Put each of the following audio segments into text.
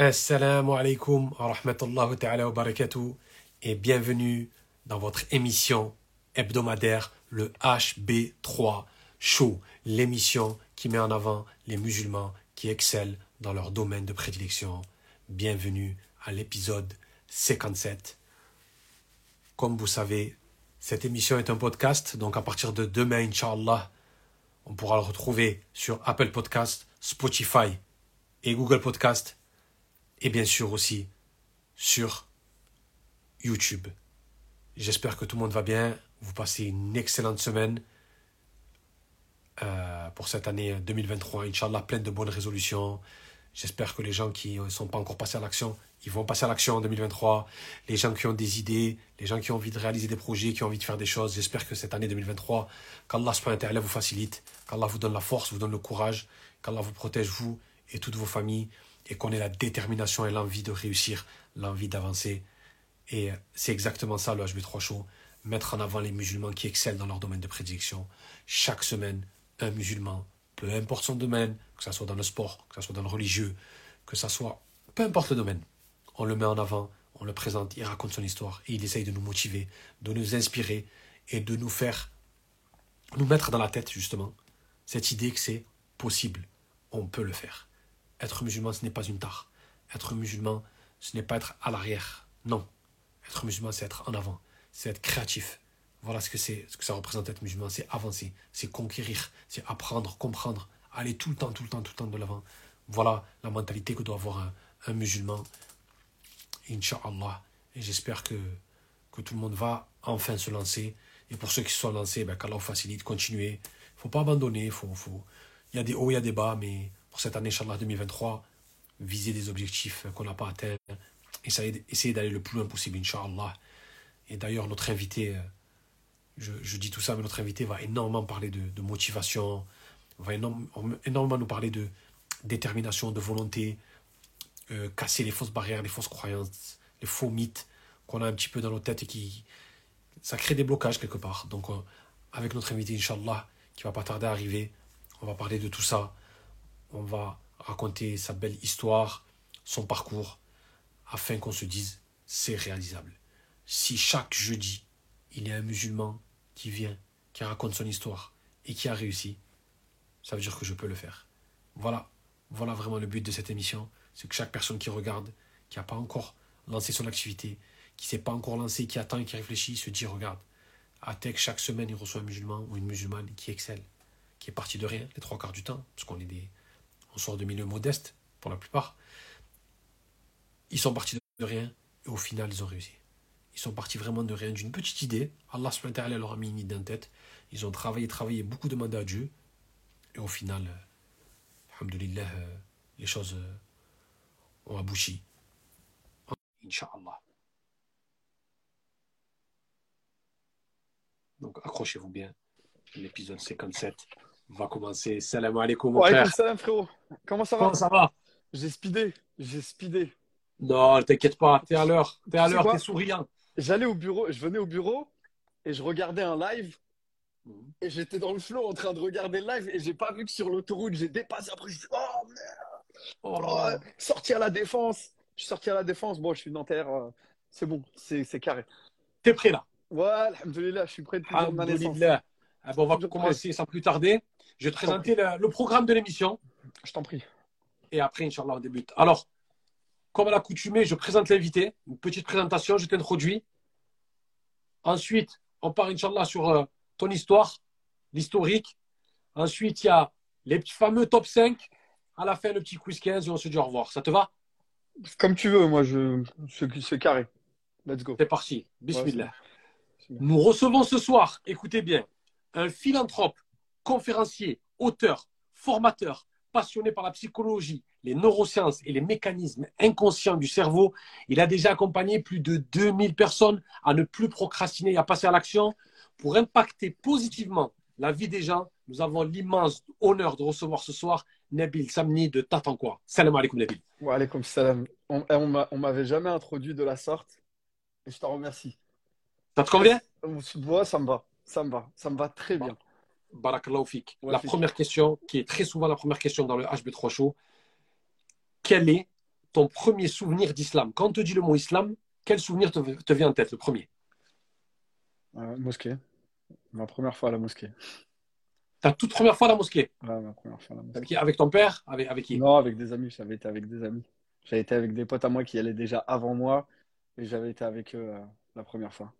Assalamu alaikum wa rahmatullahi wa barakatuh et bienvenue dans votre émission hebdomadaire, le HB3 Show, l'émission qui met en avant les musulmans qui excellent dans leur domaine de prédilection. Bienvenue à l'épisode 57. Comme vous savez, cette émission est un podcast, donc à partir de demain, Inch'Allah, on pourra le retrouver sur Apple Podcast, Spotify et Google Podcast et bien sûr aussi sur YouTube. J'espère que tout le monde va bien. Vous passez une excellente semaine euh, pour cette année 2023. Inch'Allah, pleine de bonnes résolutions. J'espère que les gens qui ne sont pas encore passés à l'action, ils vont passer à l'action en 2023. Les gens qui ont des idées, les gens qui ont envie de réaliser des projets, qui ont envie de faire des choses, j'espère que cette année 2023, qu'Allah vous facilite, qu'Allah vous donne la force, vous donne le courage, qu'Allah vous protège, vous et toutes vos familles et qu'on ait la détermination et l'envie de réussir, l'envie d'avancer. Et c'est exactement ça le HB3 Show, mettre en avant les musulmans qui excellent dans leur domaine de prédiction. Chaque semaine, un musulman, peu importe son domaine, que ce soit dans le sport, que ce soit dans le religieux, que ce soit, peu importe le domaine, on le met en avant, on le présente, il raconte son histoire et il essaye de nous motiver, de nous inspirer et de nous faire, nous mettre dans la tête justement cette idée que c'est possible, on peut le faire. Être musulman, ce n'est pas une tare. Être musulman, ce n'est pas être à l'arrière. Non. Être musulman, c'est être en avant. C'est être créatif. Voilà ce que c'est, ce que ça représente être musulman. C'est avancer, c'est conquérir, c'est apprendre, comprendre, aller tout le temps, tout le temps, tout le temps de l'avant. Voilà la mentalité que doit avoir un, musulman. Inch'Allah. Et j'espère que, que tout le monde va enfin se lancer. Et pour ceux qui se sont lancés, ben, qu'Allah facilite, continuez. Il ne faut pas abandonner. Faut, faut... Il y a des hauts, il y a des bas, mais cette année, Inch'Allah 2023, viser des objectifs qu'on n'a pas atteints, essayer, essayer d'aller le plus loin possible, Inch'Allah. Et d'ailleurs, notre invité, euh, je, dis tout ça, mais notre invité va énormément parler de, motivation, va énormément nous parler de détermination, de volonté, euh, casser les fausses barrières, les fausses croyances, les faux mythes qu'on a un petit peu dans nos têtes et qui. Ça crée des blocages quelque part. Donc, euh, avec notre invité, Inch'Allah, qui va pas tarder à arriver, on va parler de tout ça on va raconter sa belle histoire, son parcours, afin qu'on se dise c'est réalisable. Si chaque jeudi, il y a un musulman qui vient, qui raconte son histoire et qui a réussi, ça veut dire que je peux le faire. Voilà, voilà vraiment le but de cette émission, c'est que chaque personne qui regarde, qui n'a pas encore lancé son activité, qui ne s'est pas encore lancé, qui attend qui réfléchit, se dit regarde, à Tech, chaque semaine, il reçoit un musulman ou une musulmane qui excelle, qui est parti de rien les trois quarts du temps, parce qu'on est des, on sort de milieux modestes pour la plupart. Ils sont partis de rien et au final ils ont réussi. Ils sont partis vraiment de rien, d'une petite idée. Allah leur a mis une idée en tête. Ils ont travaillé, travaillé, beaucoup demandé à Dieu. Et au final, euh, euh les choses euh, ont abouchi. Inch'Allah. Donc accrochez-vous bien. L'épisode 57 va commencer. Salam alaikum, mon frère. Salam, frérot. Comment ça va? Comment ça va? J'ai speedé. J'ai speedé. Non, t'inquiète pas. T'es à l'heure. T'es à l'heure. T'es souriant. J'allais au bureau. Je venais au bureau et je regardais un live. Mhm. Et j'étais dans le flow en train de regarder le live et j'ai pas vu que sur l'autoroute j'ai dépassé. Après, je suis oh merde. Oh, oh sorti à la défense. Je suis sorti à la défense. Bon, je suis Nanterre. Euh, c'est bon. C'est carré. T'es prêt là? Ouais, alhamdoulilah, je suis prêt depuis ma naissance. Ah bon, on va commencer sans plus tarder. Je vais te présenter le, programme de l'émission. Je t'en prie. Et après, Inch'Allah, on débute. Alors, comme à l'accoutumée, je présente l'invité. Une petite présentation, je t'introduis. Ensuite, on part, Inch'Allah, sur euh, ton histoire, l'historique. Ensuite, il y a les fameux top 5. À la fin, le petit quiz 15 et on se dit au revoir. Ça te va? Comme tu veux, moi, je... c'est carré. Let's go. C'est parti. Bismillah. Nous recevons ce soir, écoutez bien, un philanthrope conférencier, auteur, formateur, passionné par la psychologie, les neurosciences et les mécanismes inconscients du cerveau, il a déjà accompagné plus de 2000 personnes à ne plus procrastiner et à passer à l'action. Pour impacter positivement la vie des gens, nous avons l'immense honneur de recevoir ce soir Nabil Samni de Tatankoua. Salam alaikum Nabil. Wa alaikum salam. On, on m'avait jamais introduit de la sorte et je t'en remercie. Ça te convient? Moi, ça me va. Ça me va. Ça me va très bien. Barakallahu la première question, qui est très souvent la première question dans le HB3 Show, quel est ton premier souvenir d'islam? Quand on te dit le mot islam, quel souvenir te, te vient en tête, le premier? Euh, mosquée. Ma première fois à la mosquée. Ta toute première fois à la mosquée? Ouais, ma première fois à la mosquée. Avec, qui? Avec ton père? Avec, avec qui? Non, avec des amis. J'avais été avec des amis. J'avais été avec des potes à moi qui allaient déjà avant moi. Et j'avais été avec eux euh, la première fois.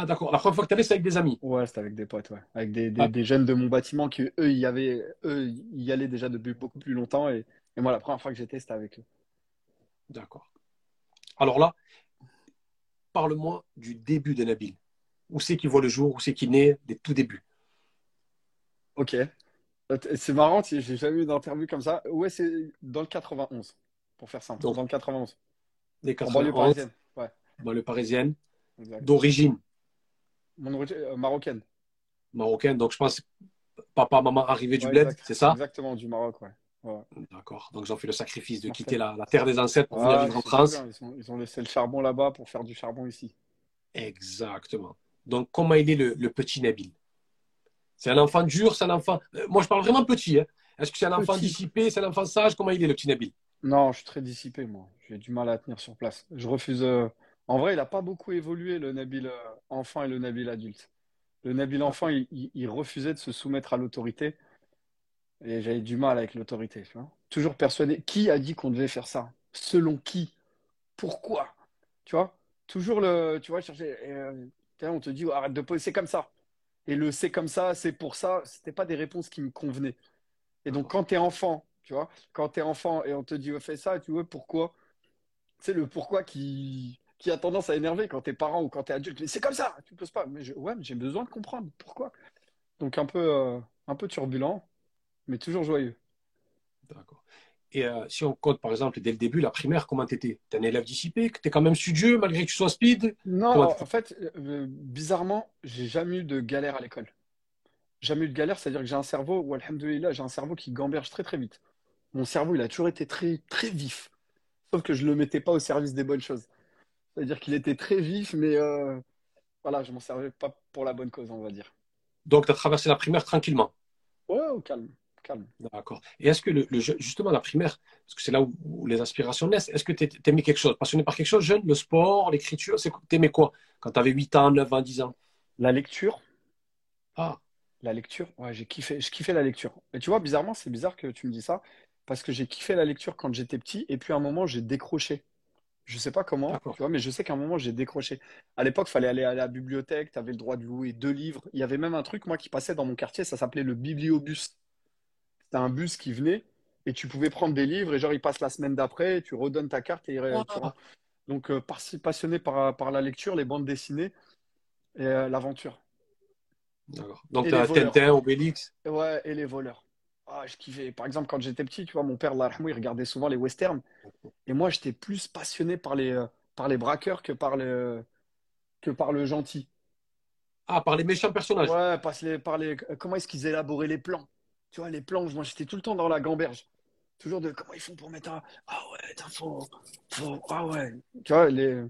Ah, d'accord. La première fois que tu allais, c'est avec des amis. Ouais, c'était avec des potes, ouais. Avec des, des, Ah. des jeunes de mon bâtiment qui, eux, y avaient, eux, y allaient déjà depuis beaucoup plus longtemps. Et, et moi, la première fois que j'étais, c'était avec eux. D'accord. Alors là, parle-moi du début de Nabil. Où c'est qu'il voit le jour Où c'est qu'il naît Des tout débuts. Ok. Euh, C'est marrant, j'ai jamais eu d'interview comme ça. Ouais, c'est dans le 91, pour faire simple. Donc, Dans le 91. Des En banlieue 91, parisienne. Ouais, banlieue parisienne, d'origine Mon origine euh, marocaine. marocaine. Donc, je pense papa, maman arrivé du bled, c'est ça? Exactement, du Maroc, ouais. Ouais. D'accord. Donc, ils ont fait le sacrifice de Parfait. quitter la, la terre des ancêtres pour venir vivre en France. bien. Ils ont, ils ont laissé le charbon là-bas pour faire du charbon ici. Exactement. Donc, comment il est le, le petit Nabil? C'est un enfant dur, c'est un enfant. euh, Moi, je parle vraiment petit. hein. Est-ce que c'est un enfant Petit. dissipé, c'est un enfant sage? Comment il est, le petit Nabil? Non, je suis très dissipé, moi. J'ai du mal à tenir sur place. Je refuse. euh, En vrai, il n'a pas beaucoup évolué, le Nabil euh, enfant et le Nabil adulte. Le Nabil enfant, il, refusait de se soumettre à l'autorité. Et j'avais du mal avec l'autorité. Toujours persuadé. Qui a dit qu'on devait faire ça? Selon qui? Pourquoi? Tu vois? Toujours le. Tu vois, chercher. euh, on te dit, oh, arrête de poser, c'est comme ça. Et le c'est comme ça, c'est pour ça, c'était pas des réponses qui me convenaient. Et donc, quand tu es enfant, tu vois, quand tu es enfant et on te dit, ouais, fais ça, tu vois, pourquoi? C'est le pourquoi qui, qui a tendance à énerver quand t'es parent ou quand t'es adulte. Mais c'est comme ça, tu poses pas. Mais je- ouais, mais j'ai besoin de comprendre pourquoi. Donc, un peu, euh, un peu turbulent, mais toujours joyeux. D'accord. Et euh, si on compte, par exemple, dès le début, la primaire, comment t'étais? T'es un élève dissipé? T'es quand même studieux, malgré que tu sois speed? Non, en fait, euh, bizarrement, j'ai jamais eu de galère à l'école. Jamais eu de galère, c'est-à-dire que j'ai un cerveau, ou alhamdoulilah, j'ai un cerveau qui gamberge très très vite. Mon cerveau, il a toujours été très très vif. Sauf que je le mettais pas au service des bonnes choses. C'est-à-dire qu'il était très vif, mais euh, voilà, je m'en servais pas pour la bonne cause, on va dire. Donc, tu as traversé la primaire tranquillement? Ouais, au calme, calme. D'accord. Et est-ce que le, le jeu- justement la primaire, parce que c'est là où, où les aspirations naissent, est-ce que tu aimais quelque chose? Passionné par quelque chose, jeune Le sport, l'écriture c'est, T'aimais quoi Quand tu avais 8 ans, 9 ans, 10 ans? La lecture, Ah, la lecture, ouais, j'ai kiffé, je kiffais la lecture. Et tu vois, bizarrement, c'est bizarre que tu me dis ça, parce que j'ai kiffé la lecture quand j'étais petit, et puis à un moment, j'ai décroché. Je sais pas comment, tu vois, mais je sais qu'à un moment, j'ai décroché. À l'époque, il fallait aller à la bibliothèque, tu avais le droit de louer deux livres. Il y avait même un truc, moi, qui passait dans mon quartier, ça s'appelait le bibliobus. C'était un bus qui venait, et tu pouvais prendre des livres, et genre, il passe la semaine d'après, tu redonnes ta carte, et il- rends. Donc, euh, par- passionné par, par la lecture, les bandes dessinées, et euh, l'aventure. d'accord. Donc, tu as. Tintin, Obélix. Ouais, et les voleurs. Ah, je kiffais. Par exemple, quand j'étais petit, tu vois, mon père, il regardait souvent les westerns. Et moi, j'étais plus passionné par les, euh, par les braqueurs que par le, que par le gentil. Ah, par les méchants personnages. Ouais, par les, par les, euh, comment est-ce qu'ils élaboraient les plans? Tu vois, les plans, moi, j'étais tout le temps dans la gamberge. Toujours de comment ils font pour mettre un. Ah ouais, putain, faut, faut- Ah ouais. Tu vois, les,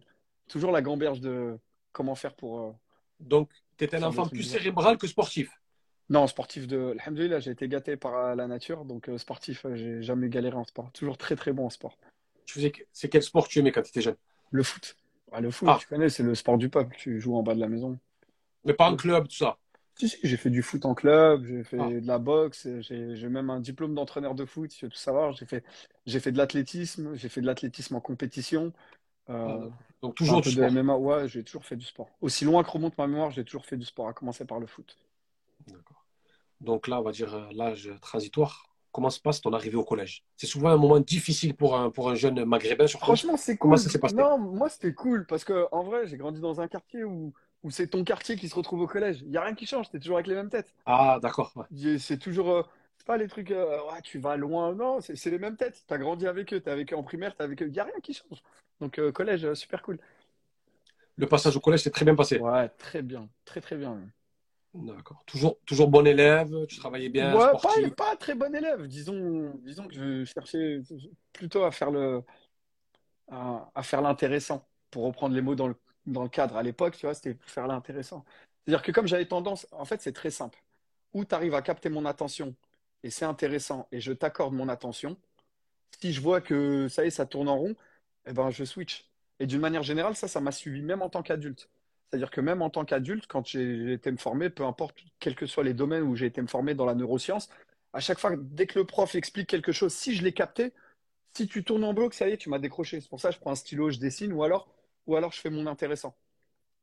toujours la gamberge de comment faire pour. euh, Donc, tu étais un enfant plus cérébral que sportif. Non, sportif de. Alhamdoulilah, j'ai été gâté par euh, la nature. Donc, euh, sportif, euh, j'ai jamais galéré en sport. Toujours très, très bon en sport. Tu faisais, c'est quel sport tu aimais quand tu étais jeune? Le foot. Ah, le foot, Ah. tu connais, c'est le sport du peuple. Tu joues en bas de la maison. Mais pas en club, tout ça? Si, si, j'ai fait du foot en club, j'ai fait Ah. de la boxe, j'ai j'ai même un diplôme d'entraîneur de foot, si tu veux tout savoir. J'ai fait, j'ai fait de l'athlétisme, j'ai fait de l'athlétisme en compétition. Euh. Donc, toujours du de sport. MMA, ouais, j'ai toujours fait du sport. Aussi loin que remonte ma mémoire, j'ai toujours fait du sport, à commencer par le foot. D'accord. Donc là, on va dire euh, l'âge transitoire. Comment se passe ton arrivée au collège? C'est souvent un moment difficile pour un, pour un jeune maghrébin, surtout. Franchement, c'est Comment cool. ça s'est passé? Non, moi, c'était cool parce que, en vrai, j'ai grandi dans un quartier où, où c'est ton quartier qui se retrouve au collège. Il n'y a rien qui change, t'es toujours avec les mêmes têtes. Ah, d'accord. ouais. C'est toujours, euh, pas les trucs, euh, ouais, tu vas loin. Non, c'est les mêmes têtes. T'as grandi avec eux, t'es avec eux en primaire, t'es avec eux. Il n'y a rien qui change. Donc, euh, collège, super cool. Le passage au collège s'est très bien passé. Ouais, très bien. Très, très bien. même. D'accord. Toujours, toujours bon élève, tu travaillais bien, Ouais, pas, sportif. pas très bon élève. Disons, disons que je cherchais plutôt à faire le, à, à faire l'intéressant, pour reprendre les mots dans le, dans le cadre. À l'époque, tu vois, c'était pour faire l'intéressant. C'est-à-dire que comme j'avais tendance, en fait, c'est très simple. Où tu arrives à capter mon attention et c'est intéressant et je t'accorde mon attention, Si je vois que ça y est, ça tourne en rond, eh ben, je switch. Et d'une manière générale, ça, ça m'a suivi même en tant qu'adulte. C'est-à-dire que même en tant qu'adulte, quand j'ai été me former, peu importe quels que soient les domaines où j'ai été me former dans la neuroscience, à chaque fois, dès que le prof explique quelque chose, si je l'ai capté, si tu tournes en bloc, ça y est, tu m'as décroché. C'est pour ça que je prends un stylo, je dessine, ou alors, ou alors je fais mon intéressant.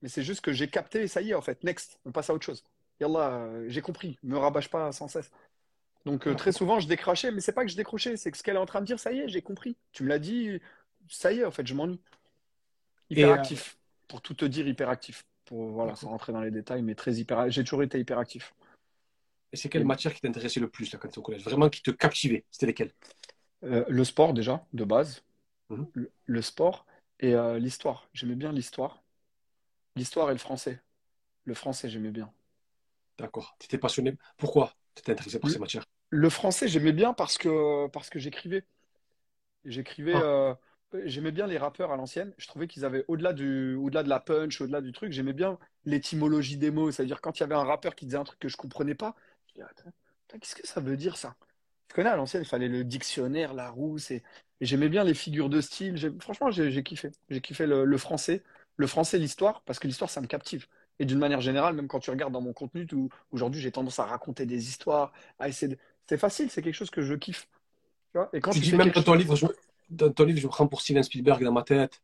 Mais c'est juste que j'ai capté et ça y est, en fait. Next, on passe à autre chose. Yallah, euh, j'ai compris. Me rabâche pas sans cesse. Donc euh, très souvent, je décrochais, mais c'est pas que je décrochais, c'est que ce qu'elle est en train de dire, ça y est, j'ai compris. Tu me l'as dit, ça y est, en fait, je m'ennuie. Euh, Hyperactif. Pour tout te dire, hyperactif. Pour, voilà, sans rentrer dans les détails, mais très hyper. J'ai toujours été hyperactif. et c'est quelle matière qui t'intéressait le plus là, quand tu au collège? Vraiment qui te captivait? C'était lesquelles? Euh, le sport, déjà, de base. Mhm. Le, le sport et euh, l'histoire. J'aimais bien l'histoire. L'histoire et le français. Le français, j'aimais bien. D'accord. Tu étais passionné. Pourquoi tu étais intéressé par ces matières? le français, j'aimais bien parce que, parce que j'écrivais. J'écrivais, Ah, euh, j'aimais bien les rappeurs à l'ancienne. Je trouvais qu'ils avaient, au-delà du, au-delà de la punch, au-delà du truc, j'aimais bien l'étymologie des mots. C'est-à-dire, quand il y avait un rappeur qui disait un truc que je comprenais pas, je disais, attends, qu'est-ce que ça veut dire ça? Je connais à l'ancienne, il fallait le dictionnaire, Larousse, et, et j'aimais bien les figures de style. Franchement, j'ai kiffé. J'ai kiffé le, le français, le français, l'histoire, parce que l'histoire, ça me captive. Et d'une manière générale, même quand tu regardes dans mon contenu, aujourd'hui, j'ai tendance à raconter des histoires, à essayer de... C'est facile, c'est quelque chose que je kiffe. Tu vois? Et quand tu tu dis même dans ton chose... livre, je, dans ton livre, je me prends pour Steven Spielberg dans ma tête.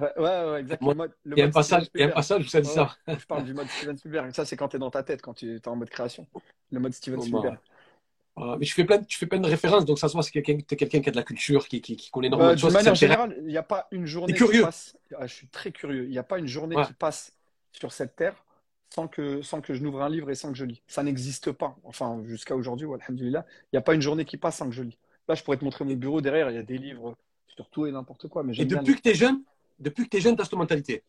Ouais, ouais, ouais, exact. Le Moi, mode, le il y a un passage, il y a un passage où ça dit Ouais, ça. je parle du mode Steven Spielberg. Ça, c'est quand tu es dans ta tête, quand tu es en mode création. Le mode Steven Spielberg. bah, voilà. Mais tu fais plein, de- tu fais plein de références, donc ça se voit, c'est quelqu'un, quelqu'un qui a de la culture, qui, qui, qui connaît énormément Euh, de choses, qui manière générale, il n'y a pas une journée qui passe. Ah, je suis très curieux. Il n'y a pas une journée qui passe sur cette terre sans que, sans que je n'ouvre un livre et sans que je lis. Ça n'existe pas. Enfin, jusqu'à aujourd'hui, il n'y a pas une journée qui passe sans que je lis. Là, je pourrais te montrer mon bureau derrière. Il y a des livres sur tout et n'importe quoi, mais Et bien depuis que t'es jeune, depuis que t'es jeune, t'as cette mentalité?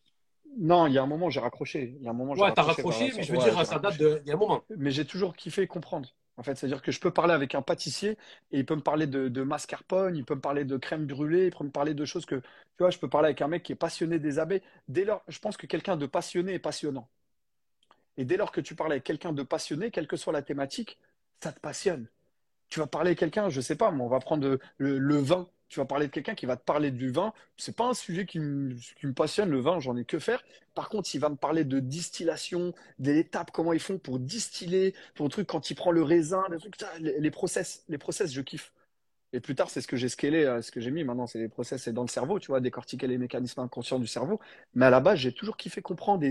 Non, il y a un moment, j'ai raccroché. Il y a un moment, Ouais, t'as raccroché mais je veux Ouais, dire, ça date de, il y a un moment. Mais j'ai toujours kiffé comprendre. En fait, c'est-à-dire que je peux parler avec un pâtissier et il peut me parler de, de mascarpone, il peut me parler de crème brûlée, il peut me parler de choses que, tu vois, je peux parler avec un mec qui est passionné des abeilles. Dès lors, je pense que quelqu'un de passionné est passionnant. Et dès lors que tu parles avec quelqu'un de passionné, quelle que soit la thématique, ça te passionne. Tu vas parler à quelqu'un, je sais pas, moi, on va prendre le, le vin. Tu vas parler de quelqu'un qui va te parler du vin. C'est pas un sujet qui me, passionne, le vin, j'en ai que faire. Par contre, s'il va me parler de distillation, des étapes, comment ils font pour distiller, pour le truc quand il prend le raisin, les trucs, les, process, les process, je kiffe. Et plus tard, c'est ce que j'ai scalé, euh, ce que j'ai mis maintenant, c'est les process, c'est dans le cerveau, tu vois, décortiquer les mécanismes inconscients du cerveau. Mais à la base, j'ai toujours kiffé comprendre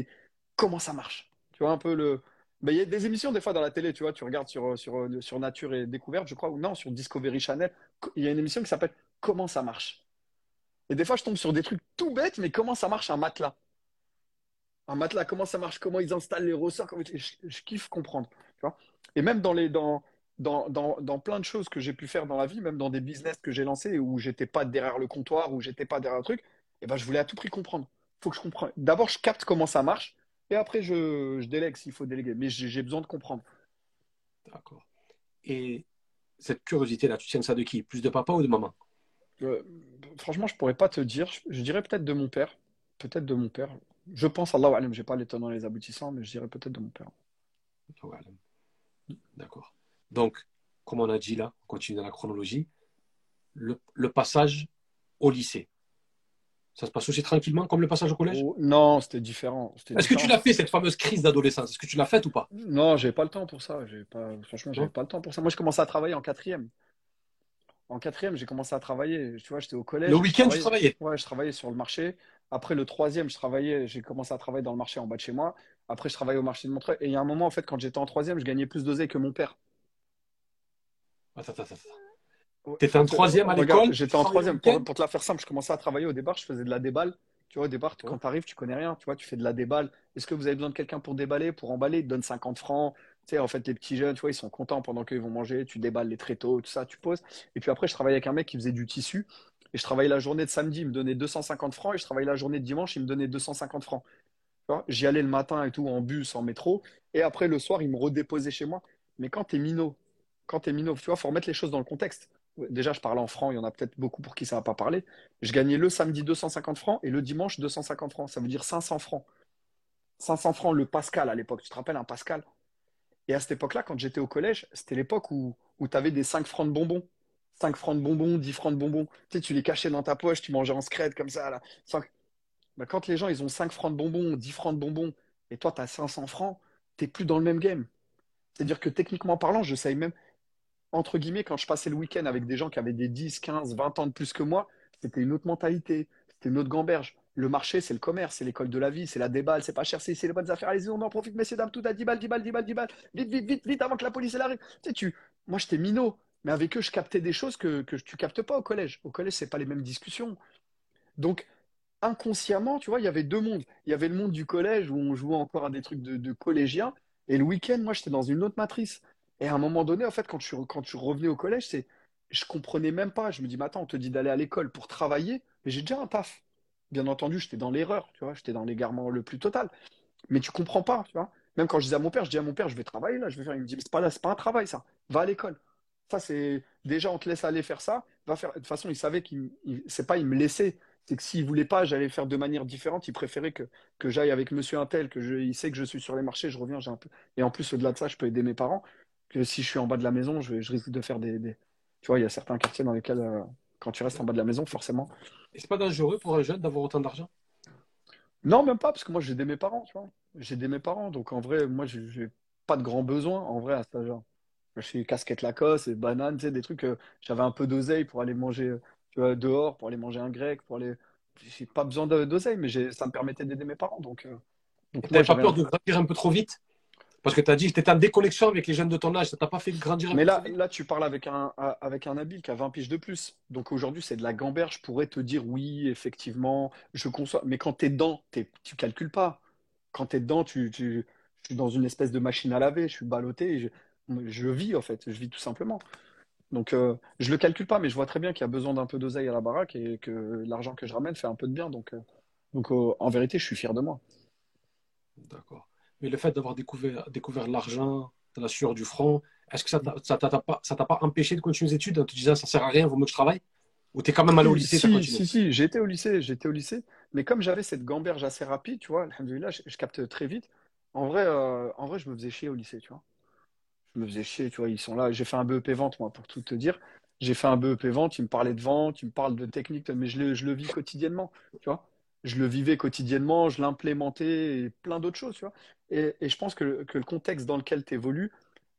comment ça marche. Tu vois, un peu le. Ben, il y a des émissions des fois dans la télé, tu vois, tu regardes sur, sur, sur Nature et Découverte, je crois, ou non, sur Discovery Channel. Il y a une émission qui s'appelle Comment ça marche. Et des fois, je tombe sur des trucs tout bêtes, mais comment ça marche un matelas? Un matelas, comment ça marche? Comment ils installent les ressorts? Je, kiffe comprendre. Et même dans les, dans, dans, dans, dans plein de choses que j'ai pu faire dans la vie, même dans des business que j'ai lancés où j'étais pas derrière le comptoir, où j'étais pas derrière le truc, et ben, je voulais à tout prix comprendre. Faut que je comprenne. D'abord, je capte comment ça marche, et après, je, je délègue s'il faut déléguer. Mais j'ai j'ai besoin de comprendre. D'accord. Et cette curiosité-là, tu tiens ça de qui? Plus de papa ou de maman? Euh, franchement, je pourrais pas te dire. Je, dirais peut-être de mon père. Peut-être de mon père. Je pense, Allah alam, j'ai pas les tenants et les aboutissants, mais je dirais peut-être de mon père. D'accord. Donc, comme on a dit là, on continue dans la chronologie, le, le passage au lycée. Ça se passe aussi tranquillement comme le passage au collège? Oh, non, c'était différent. Est-ce que tu l'as fait, cette fameuse crise d'adolescence? Est-ce que tu l'as faite ou pas? Non, j'ai pas le temps pour ça. Pas, franchement, j'avais pas le temps pour ça. Moi, je commençais à travailler en quatrième. En quatrième, j'ai commencé à travailler. Tu vois, j'étais au Le collège, je week-end, tu travaillais. Ouais, je travaillais sur le marché. Après, le troisième, je travaillais. J'ai commencé à travailler dans le marché en bas de chez moi. Après, je travaillais au marché de Montreuil. Et il y a un moment, en fait, quand j'étais en troisième, je gagnais plus d'oseille que mon père. Attends, attends, attends. T'étais en te- troisième à l'école, j'étais en le troisième. Pour, te la faire simple, je commençais à travailler au départ, je faisais de la déballe. Tu vois, au départ, Ouais. quand tu arrives, tu connais rien. Tu vois, tu fais de la déballe. Est-ce que vous avez besoin de quelqu'un pour déballer, pour emballer? Donnent 50 francs. En fait, les petits jeunes, tu vois, ils sont contents pendant qu'ils vont manger. Tu déballes les tréteaux, tout ça, tu poses. Et puis après, je travaillais avec un mec qui faisait du tissu. Et je travaillais la journée de samedi, il me donnait 250 francs. Et je travaillais la journée de dimanche, il me donnait 250 francs. J'y allais le matin et tout, en bus, en métro. Et après, le soir, il me redéposait chez moi. Mais quand t'es minot, quand t'es minot, tu vois, faut remettre les choses dans le contexte. Déjà, je parle en francs, il y en a peut-être beaucoup pour qui ça va pas parler. Je gagnais le samedi 250 francs et le dimanche 250 francs. Ça veut dire 500 francs. 500 francs le Pascal à l'époque. Tu te rappelles un Pascal? Et à cette époque-là, quand j'étais au collège, c'était l'époque où, où tu avais des 5 francs de bonbons. 5 francs de bonbons, 10 francs de bonbons. Tu sais, tu les cachais dans ta poche, tu mangeais en scred comme ça. Là. Quand les gens, ils ont 5 francs de bonbons, 10 francs de bonbons, et toi, tu as 500 francs, t'es plus dans le même game. C'est-à-dire que techniquement parlant, je savais même, entre guillemets, quand je passais le week-end avec des gens qui avaient des 10, 15, 20 ans de plus que moi, c'était une autre mentalité, c'était une autre gamberge. Le marché, c'est le commerce, c'est l'école de la vie, c'est la déballe, c'est pas cher, c'est les bonnes affaires. Allez-y, on en profite, messieurs, dames, tout à 10 balles, 10 balles, 10 balles, 10 balles. Vite, vite, vite, vite, avant que la police elle arrive. Tu sais, tu... Moi, j'étais minot, mais avec eux, je captais des choses que, que tu captes pas au collège. Au collège, c'est pas les mêmes discussions. Donc, inconsciemment, tu vois, il y avait deux mondes. Il y avait le monde du collège où on jouait encore à des trucs de, collégiens. Et le week-end, moi, j'étais dans une autre matrice. Et à un moment donné, en fait, quand tu, quand tu revenais au collège, c'est, je comprenais même pas. Je me dis, mais attends, on te dit d'aller à l'école pour travailler, mais j'ai déjà un taf. Bien entendu, j'étais dans l'erreur, tu vois, j'étais dans l'égarement le plus total. Mais tu comprends pas, tu vois. Même quand je disais à mon père, je dis à mon père, je vais travailler là, je vais faire. Il me dit, c'est pas là, c'est pas un travail ça. Va à l'école. Ça, c'est déjà, on te laisse aller faire ça. Va faire. De toute façon, il savait qu'il, c'est pas, il me laissait. C'est que s'il voulait pas, j'allais faire de manière différente. Il préférait que, que j'aille avec Monsieur Intel, que je, il sait que je suis sur les marchés, je reviens, j'ai un peu. Et en plus, au-delà de ça, je peux aider mes parents. Que si je suis en bas de la maison, je, je risque de faire des, des... Tu vois, il y a certains quartiers dans lesquels, euh, quand tu restes en bas de la maison, forcément. Et c'est pas dangereux pour un jeune d'avoir autant d'argent? Non, même pas, parce que moi, j'ai aidé mes parents, tu vois. J'ai aidé mes parents. Donc, en vrai, moi, j'ai pas de grands besoins, en vrai, à cet âge-là. Je suis casquette Lacoste et banane, tu sais, des trucs. euh, j'avais un peu d'oseille pour aller manger, euh, tu vois, dehors, pour aller manger un grec, pour aller. J'ai pas besoin d'oseille, mais ça me permettait d'aider mes parents. Donc, euh, donc moi, pas peur un... de grandir un peu trop vite? Parce que tu as dit que tu étais en déconnexion avec les jeunes de ton âge, ça t'a pas fait grandir Mais là, là, tu parles avec un, avec un habile qui a 20 piges de plus. Donc aujourd'hui, c'est de la gamberge. Je pourrais te dire oui, effectivement, je conçois. Mais quand tu es dedans, t'es, tu calcules pas. Quand tu es dedans, tu, tu, je suis dans une espèce de machine à laver. Je suis ballotté. je vis, en fait. Je vis tout simplement. Donc euh, je le calcule pas, mais je vois très bien qu'il y a besoin d'un peu d'oseille à la baraque et que l'argent que je ramène fait un peu de bien. Donc, euh, donc euh, en vérité, je suis fier de moi. D'accord. Mais le fait d'avoir découvert, découvert l'argent de la sueur du front, est-ce que ça t'a ça t'a pas, empêché de continuer les études en te disant ça sert à rien, vaut mieux que je travaille? Ou t'es quand même allé au lycée, si, si, si, j'étais au lycée, j'étais au lycée, mais comme j'avais cette gamberge assez rapide, tu vois, je, je capte très vite. En vrai, euh, en vrai, je me faisais chier au lycée, tu vois. Je me faisais chier, tu vois, ils sont là. J'ai fait un BEP vente, moi, pour tout te dire. J'ai fait un BEP vente, ils me parlaient de vente, ils me parlent de technique, mais je le, je le vis quotidiennement, tu vois. Je le vivais quotidiennement, je l'implémentais et plein d'autres choses, tu vois. Et, je pense que, le- contexte dans lequel tu évolues,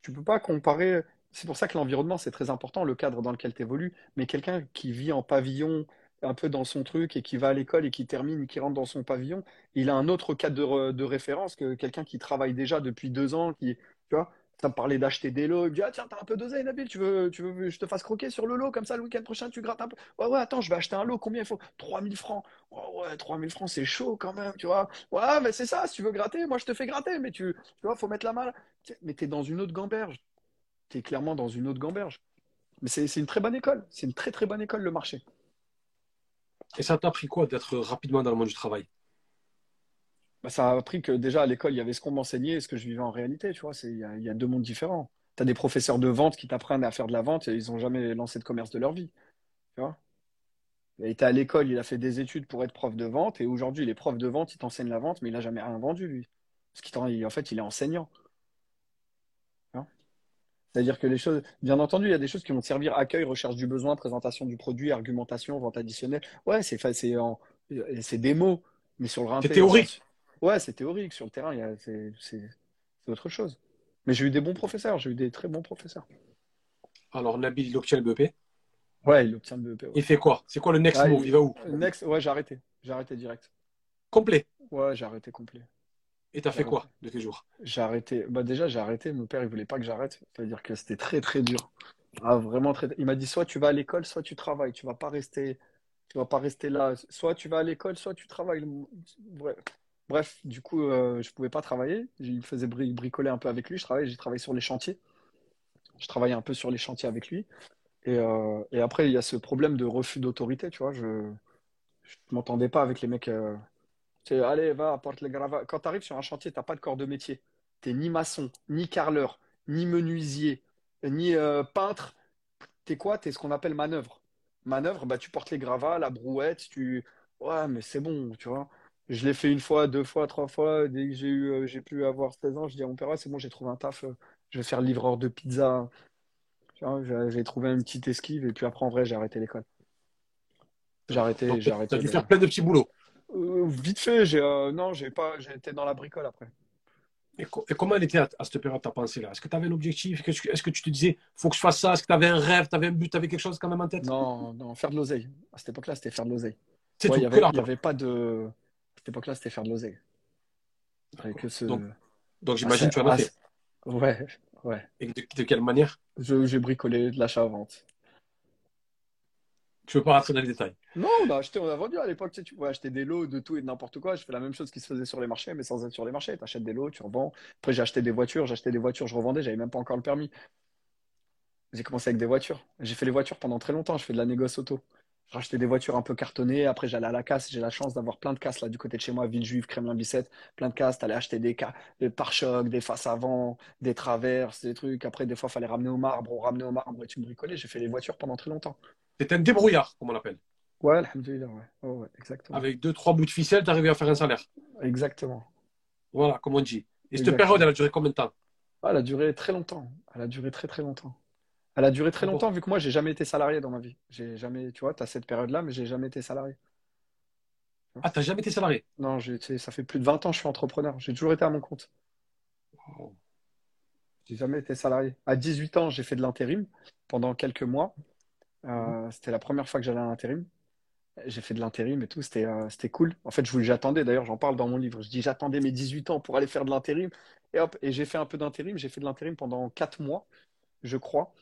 tu peux pas comparer. C'est pour ça que l'environnement, c'est très important, le cadre dans lequel tu évolues. Mais quelqu'un qui vit en pavillon, un peu dans son truc, et qui va à l'école et qui termine, qui rentre dans son pavillon, il a un autre cadre de, re- de référence que quelqu'un qui travaille déjà depuis deux ans, qui, tu. Ça me parlait d'acheter des lots. Il me dit, ah tiens, t'as un peu d'oseille, Nabil, tu veux, tu veux que je te fasse croquer sur le lot, comme ça, le week-end prochain, tu grattes un peu. Ouais, ouais, attends, je vais acheter un lot, combien il faut? 3000 francs. Oh, ouais, 3000 francs, c'est chaud quand même, tu vois. Ouais, mais c'est ça, si tu veux gratter, moi je te fais gratter, mais tu, tu vois, faut mettre la main là. Mais t'es dans une autre gamberge. T'es clairement dans une autre gamberge. Mais c'est une très bonne école. C'est une très très bonne école, le marché. Et ça t'a pris quoi d'être rapidement dans le monde du travail? Bah, ça a appris que déjà à l'école, il y avait ce qu'on m'enseignait et ce que je vivais en réalité, tu vois. Il y a, il y a deux mondes différents. T'as des professeurs de vente qui t'apprennent à faire de la vente et ils ont jamais lancé de commerce de leur vie, tu vois. Il était à l'école, il a fait des études pour être prof de vente et aujourd'hui, il est prof de vente, il t'enseigne la vente, mais il a jamais rien vendu, lui. Parce qu'il t'en- il- en fait, il est enseignant. tu. C'est-à-dire que les choses, bien entendu, il y a des choses qui vont te servir accueil, recherche du besoin, présentation du produit, argumentation, vente additionnelle. Ouais, c'est des mots, mais sur le C'est théorique. Ouais, c'est théorique. Sur le terrain, il y a- c'est c'est- c'est autre chose. Mais j'ai eu des bons professeurs, j'ai eu des très bons professeurs. Alors Nabil, il obtient le BEP. Ouais, il obtient le BEP. Il Ouais. fait quoi? C'est quoi le next Ah, move? Il- Il va où? Next, ouais, j'ai arrêté. J'ai arrêté direct. Complet? Ouais, j'ai arrêté complet. Et t'as J'ai fait arrêté. quoi de tes jours? J'ai arrêté. Bah déjà, j'ai arrêté. Mon père, il voulait pas que j'arrête. C'est-à-dire que c'était très, très dur. Ah, vraiment très. Il m'a dit, soit tu vas à l'école, soit tu travailles. Tu vas pas rester, tu vas pas rester là. Soit tu vas à l'école, soit tu travailles. Bref, Bref, du coup, euh, je pouvais pas travailler. Il faisait bri- bricoler un peu avec lui. Je travaillais, j'ai travaillé sur les chantiers. Je travaillais un peu sur les chantiers avec lui. Et, euh, après, il y a ce problème de refus d'autorité, tu vois. Je, je m'entendais pas avec les mecs. euh, c'est, allez, va, apporte les gravats. Quand tu arrives sur un chantier, t'as pas de corps de métier. T'es ni maçon, ni carreleur, ni menuisier, ni euh, peintre. T'es quoi? T'es ce qu'on appelle manœuvre. Manœuvre, bah, tu portes les gravats, la brouette, tu. Ouais, mais c'est bon, tu vois. Je l'ai fait une fois, deux fois, trois fois. Dès que j'ai eu, euh, j'ai pu avoir 16 ans, je dis à mon père, ouais, c'est bon, j'ai trouvé un taf. euh, je vais faire livreur de pizza. J'ai trouvé une petite esquive et puis après, en vrai, j'ai arrêté l'école. J'ai arrêté, tu j'ai as arrêté. dû le- faire plein de petits boulots. Euh, vite fait, j'ai euh, non, j'ai pas, été dans la bricole après. Et, co- et comment elle était à, à cette période, ta pensée là? Est-ce que tu avais un objectif? Est-ce que, tu te disais, faut que je fasse ça? Est-ce que tu avais un rêve? Tu avais un but? Tu avais quelque chose quand même en tête? Non, non, faire de l'oseille. À cette époque-là, c'était faire de l'oseille. Ouais, il y que avait, il y l'argent. avait pas de. À cette époque-là, c'était faire de l'oseille. Ce. Donc, donc Ah, j'imagine que tu en as fait. ouais, ouais. Et de, de quelle manière? J'ai bricolé de l'achat-vente. Tu veux pas rentrer dans les détails? Non, on a acheté, on a vendu à l'époque, tu sais, tu pouvais acheter des lots de tout et de n'importe quoi. Je fais la même chose qui se faisait sur les marchés, mais sans être sur les marchés. Tu achètes des lots, tu revends. Après, j'ai acheté des voitures, acheté des voitures, je revendais, j'avais même pas encore le permis. J'ai commencé avec des voitures. J'ai fait les voitures pendant très longtemps, je fais de la négoce auto. Acheté des voitures un peu cartonnées, après j'allais à la casse, j'ai la chance d'avoir plein de casses là du côté de chez moi, Villejuif, Kremlin-Bicêtre, plein de casses, t'allais acheter des, ca- des pare-chocs, des faces avant, des traverses, des trucs. Après, des fois, fallait ramener au marbre, on ramenait au marbre et tu bricolais. J'ai fait les voitures pendant très longtemps. C'était un débrouillard, comme on l'appelle. Ouais, alhamdoulilah, ouais. Oh, ouais, exactement. Avec deux, trois bouts de ficelle, tu arrivais à faire un salaire. Exactement. Voilà, comme on dit. Et cette Exactement. période, elle a duré combien de temps? Ah, elle a duré très longtemps. Elle a duré très très longtemps. Elle a duré très longtemps vu que moi j'ai jamais été salarié dans ma vie. J'ai jamais, tu vois, tu as cette période-là, mais j'ai jamais été salarié. Ah, t'as jamais été salarié? Non, ça fait plus de 20 ans que je suis entrepreneur. J'ai toujours été à mon compte. J'ai jamais été salarié. À 18 ans, j'ai fait de l'intérim pendant quelques mois. Euh, c'était la première fois que j'allais à l'intérim. J'ai fait de l'intérim et tout, c'était euh, cool. En fait, j'attendais, d'ailleurs, j'en parle dans mon livre. Je dis, j'attendais mes 18 ans pour aller faire de l'intérim. Et hop, et j'ai fait un peu d'intérim. J'ai fait de l'intérim pendant 4 mois, je crois.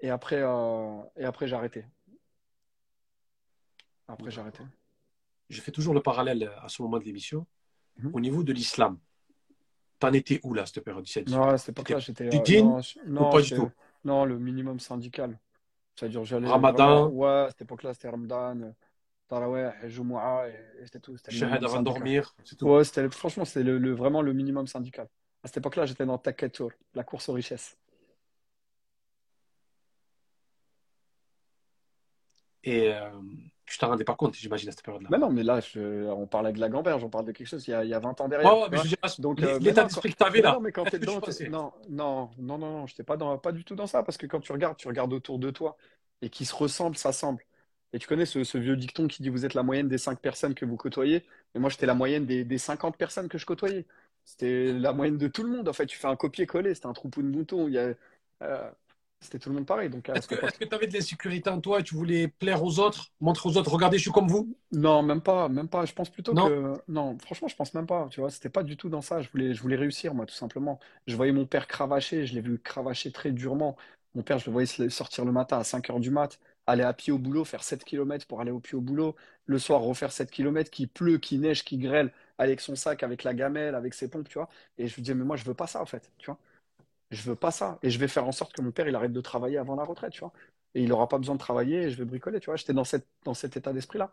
Et après, euh, et après j'ai arrêté. Après, j'ai arrêté. Je fais toujours le parallèle à ce moment de l'émission. Mhm. Au niveau de l'islam, t'en étais où là, cette période 17 Non, à cette époque-là, j'étais. du euh, non, non, pas du j'étais- tout? Non, le minimum syndical. C'est-à-dire, j'allais Ramadan? vraiment. Ouais, à cette époque-là, c'était Ramadan, euh, Taraweh, Jumu'ah, et, et c'était tout. C'était Shahad avant de dormir, c'est tout. Ouais, c'était, franchement, c'était le, le- vraiment le minimum syndical. À cette époque-là, j'étais dans Takatur, la course aux richesses. Et euh, tu t'en rendais pas compte, j'imagine, à cette période-là. Mais non, mais là, je- on parlait de la gamberge, on parle de quelque chose il y a, il y a 20 ans derrière. ouais, mais je dire, Donc, euh, mais l'état d'esprit que t'avais mais là. non, mais quand t'es dedans, non, non, non, non, non, j'étais pas dans, pas du tout dans ça, parce que quand tu regardes, tu regardes autour de toi, et qui se ressemblent, s'assemblent. Et tu connais ce, ce vieux dicton qui dit vous êtes la moyenne des 5 personnes que vous côtoyez, et moi j'étais la moyenne des, des 50 personnes que je côtoyais. C'était la moyenne de tout le monde, en fait, tu fais un copier-coller, c'était un troupeau de moutons, il y a, euh, c'était tout le monde pareil. Donc, Est-ce que tu avais de l'insécurité en toi et tu voulais plaire aux autres, montrer aux autres, regardez, je suis comme vous? Non, même pas, même pas. Je pense plutôt Non que non, franchement, je pense même pas. Tu vois, c'était pas du tout dans ça. Je voulais, je voulais réussir, moi, tout simplement. Je voyais mon père cravacher, je l'ai vu cravacher très durement. Mon père, je le voyais sortir le matin à 5 heures du mat, aller à pied au boulot, faire 7 kilomètres pour aller au pied au boulot. Le soir, refaire 7 kilomètres, qui pleut, qui neige, qui grêle, avec son sac, avec la gamelle, avec ses pompes, tu vois. Et je lui disais, mais moi, je veux pas ça, en fait, tu vois. Je veux pas ça. Et je vais faire en sorte que mon père, il arrête de travailler avant la retraite, tu vois. Et il aura pas besoin de travailler et je vais bricoler, tu vois. J'étais dans cette, dans cet état d'esprit-là.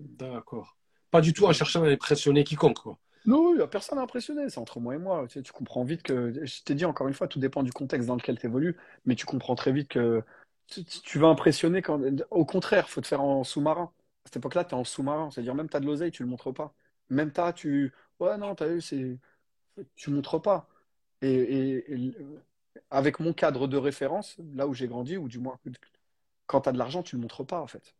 D'accord. Pas du tout en cherchant à impressionner quiconque, quoi. Non, il n'y a personne à impressionner, c'est entre moi et moi. Tu sais, tu comprends vite que, je t'ai dit encore une fois, tout dépend du contexte dans lequel tu évolues, mais tu comprends très vite que tu, tu- tu vas impressionner quand. Au contraire, faut te faire en sous-marin. À cette époque-là, tu es en sous-marin, c'est-à-dire même tu as de l'oseille, tu le montres pas. Même t'as, tu. Ouais, non, t'as vu, c'est. Tu montres pas. Et, et- et avec mon cadre de référence, là où j'ai grandi, ou du moins, quand tu as de l'argent, tu le montres pas, en fait.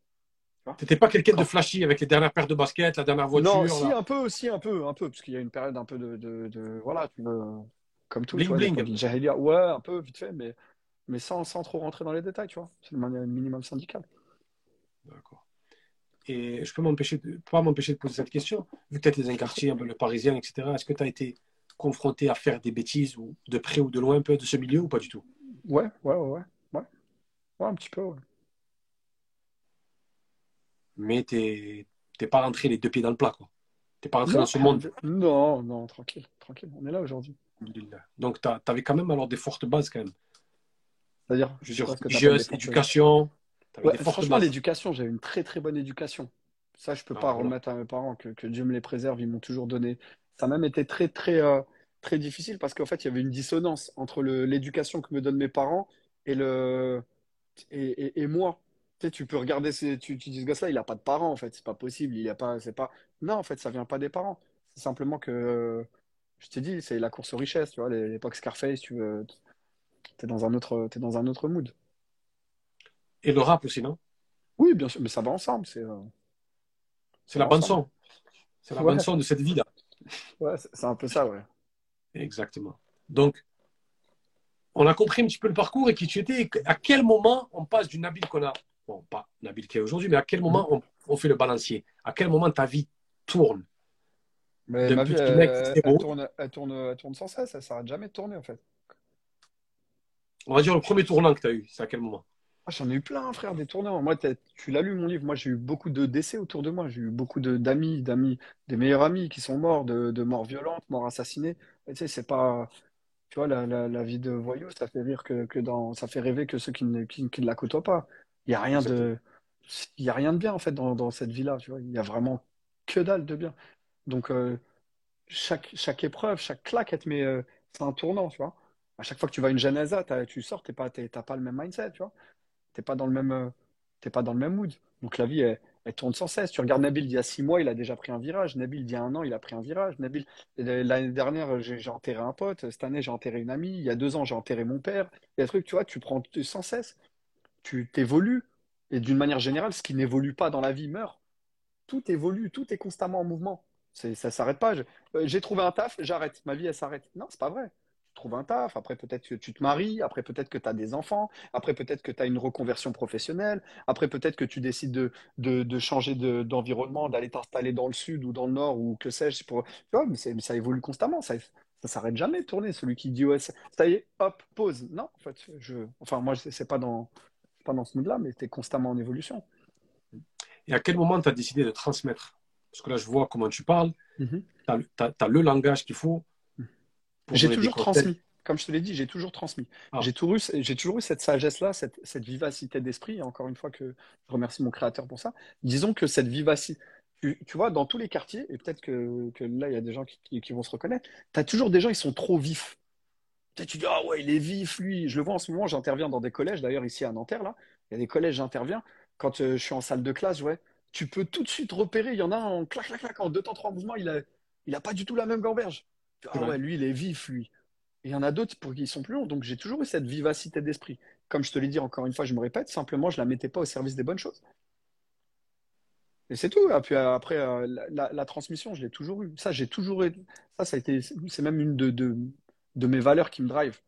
T'étais pas quelqu'un de flashy avec les dernières paires de baskets, la dernière voiture, Non, si, là. un peu aussi, un peu, un peu, parce qu'il y a une période un peu de, de, de- voilà, tu veux, comme tout, tu Bling vois, bling. Jahiliya, ouais, un peu, vite fait, mais, mais sans, sans trop rentrer dans les détails, tu vois. C'est le minimum syndical. D'accord. Et je peux m'empêcher de, pas m'empêcher de poser cette question. Vu que tu étais dans un quartier, un peu le parisien, etc., est-ce que tu as été confronté à faire des bêtises, ou de près ou de loin, un peu de ce milieu, ou pas du tout? Ouais, ouais, ouais, ouais, ouais, un petit peu, ouais. Mais t'es pas rentré les deux pieds dans le plat, quoi. T'es pas rentré Non, dans ce monde. non, non, tranquille, tranquille, on est là aujourd'hui. Donc, tu avais quand même alors des fortes bases, quand même. C'est-à-dire, Je veux dire, éducation. Ouais, franchement, l'éducation, j'ai une très très bonne éducation. Ça, je peux Ah, pas voilà. remettre à mes parents, que, que Dieu me les préserve, ils m'ont toujours donné. Ça a même été très très euh, très difficile parce qu'en fait, il y avait une dissonance entre l'éducation que me donnent mes parents et le et, et, et moi. Tu sais, tu peux regarder, ces, tu, tu dis ce gosse-là, il a pas de parents en fait, c'est pas possible, il a pas, c'est pas. Non, en fait, ça vient pas des parents. C'est simplement que, je t'ai dit, c'est la course aux richesses, tu vois, l'époque Scarface, tu veux. T'es dans un autre, t'es dans un autre mood. Et le rap aussi, non? Oui, bien sûr, mais ça va ensemble. C'est euh, C'est la bande son. C'est la Ouais. bande son de cette vie-là. Ouais, c'est un peu ça, ouais. Exactement. Donc, on a compris un petit peu le parcours et qui tu étais. À quel moment on passe du Nabil qu'on a, bon, pas Nabil qui est aujourd'hui, mais à quel moment on, on fait le balancier? À quel moment ta vie tourne? Mais ma vie, elle, mec, elle tourne, elle tourne, elle tourne sans cesse. Elle s'arrête jamais de tourner, en fait. On va dire le premier tournant que tu as eu, c'est à quel moment? Ah, j'en ai eu plein, frère, des tournants. Moi, tu l'as lu, mon livre. Moi, j'ai eu beaucoup de décès autour de moi. J'ai eu beaucoup d'amis, d'amis, des meilleurs amis qui sont morts, de, de morts violentes, morts assassinées. Et tu sais, c'est pas. Tu vois, la, la, la vie de voyou, ça fait rire que, que dans. Ça fait rêver que ceux qui ne, qui, qui ne la côtoient pas. Il y a rien de. Il y a rien de bien, en fait, dans, dans cette vie-là. Tu vois, il y a vraiment que dalle de bien. Donc, euh, chaque, chaque épreuve, chaque claque, elle te met, euh, c'est un tournant, tu vois. À chaque fois que tu vas à une janaza, tu sors, t'es pas, t'es- t'as pas le même mindset, tu vois. T'es pas dans le même, euh, t'es pas dans le même mood. Donc la vie, elle, tourne sans cesse. Tu regardes Nabil d'il y a six mois, il a déjà pris un virage. Nabil d'il y a un an, il a pris un virage. Nabil, euh, l'année dernière, j'ai enterré un pote. Cette année, j'ai enterré une amie. Il y a deux ans, j'ai enterré mon père. Il y a des trucs, tu vois, tu prends sans cesse. Tu t'évolues. Et d'une manière générale, ce qui n'évolue pas dans la vie meurt. Tout évolue, tout est constamment en mouvement. Ça s'arrête pas. Euh, j'ai trouvé un taf, j'arrête. Ma vie, elle s'arrête. Non, c'est pas vrai. Tu trouves un taf, après peut-être que tu te maries, après peut-être que tu as des enfants, après peut-être que tu as une reconversion professionnelle, après peut-être que tu décides de, de, de changer de- d'environnement, d'aller t'installer dans le sud ou dans le nord ou que sais-je. Pour... Tu vois, mais, c'est- mais ça évolue constamment. Ça, ça s'arrête jamais de tourner. Celui qui dit ouais, ça y est, hop, pause. Non, en fait, je, enfin moi, c'est pas dans, pas dans ce mood-là, mais tu es constamment en évolution. Et à quel moment tu as décidé de transmettre? Parce que là, je vois comment tu parles. Mhm. Tu as, le langage qu'il faut. J'ai toujours transmis. Comme je te l'ai dit, j'ai toujours transmis. Ah. J'ai toujours, eu- j'ai toujours eu cette sagesse-là, cette, cette vivacité d'esprit. Et encore une fois que je remercie mon créateur pour ça. Disons que cette vivacité, tu, tu vois, dans tous les quartiers, et peut-être que, que là, il y a des gens qui, qui- qui vont se reconnaître, tu as toujours des gens, ils sont trop vifs. Tu sais, tu dis, ah ouais, il est vif, lui. Je le vois en ce moment, j'interviens dans des collèges, d'ailleurs, ici à Nanterre, là. Il y a des collèges, j'interviens. Quand euh, je suis en salle de classe, ouais, tu peux tout de suite repérer. Il y en a un en clac, clac, clac, en deux temps, trois mouvements, il a, il a pas du tout la même gamberge. Ah Ouais. ouais, lui, il est vif, lui. Et il y en a d'autres pour qui ils sont plus longs. Donc j'ai toujours eu cette vivacité d'esprit. Comme je te l'ai dit encore une fois, je me répète, simplement je la mettais pas au service des bonnes choses. Et c'est tout. Et puis euh, après, euh, la, la- la transmission, je l'ai toujours eu. Ça, j'ai toujours eu. Ça, ça a été. C'est même une de, de, de mes valeurs qui me drive.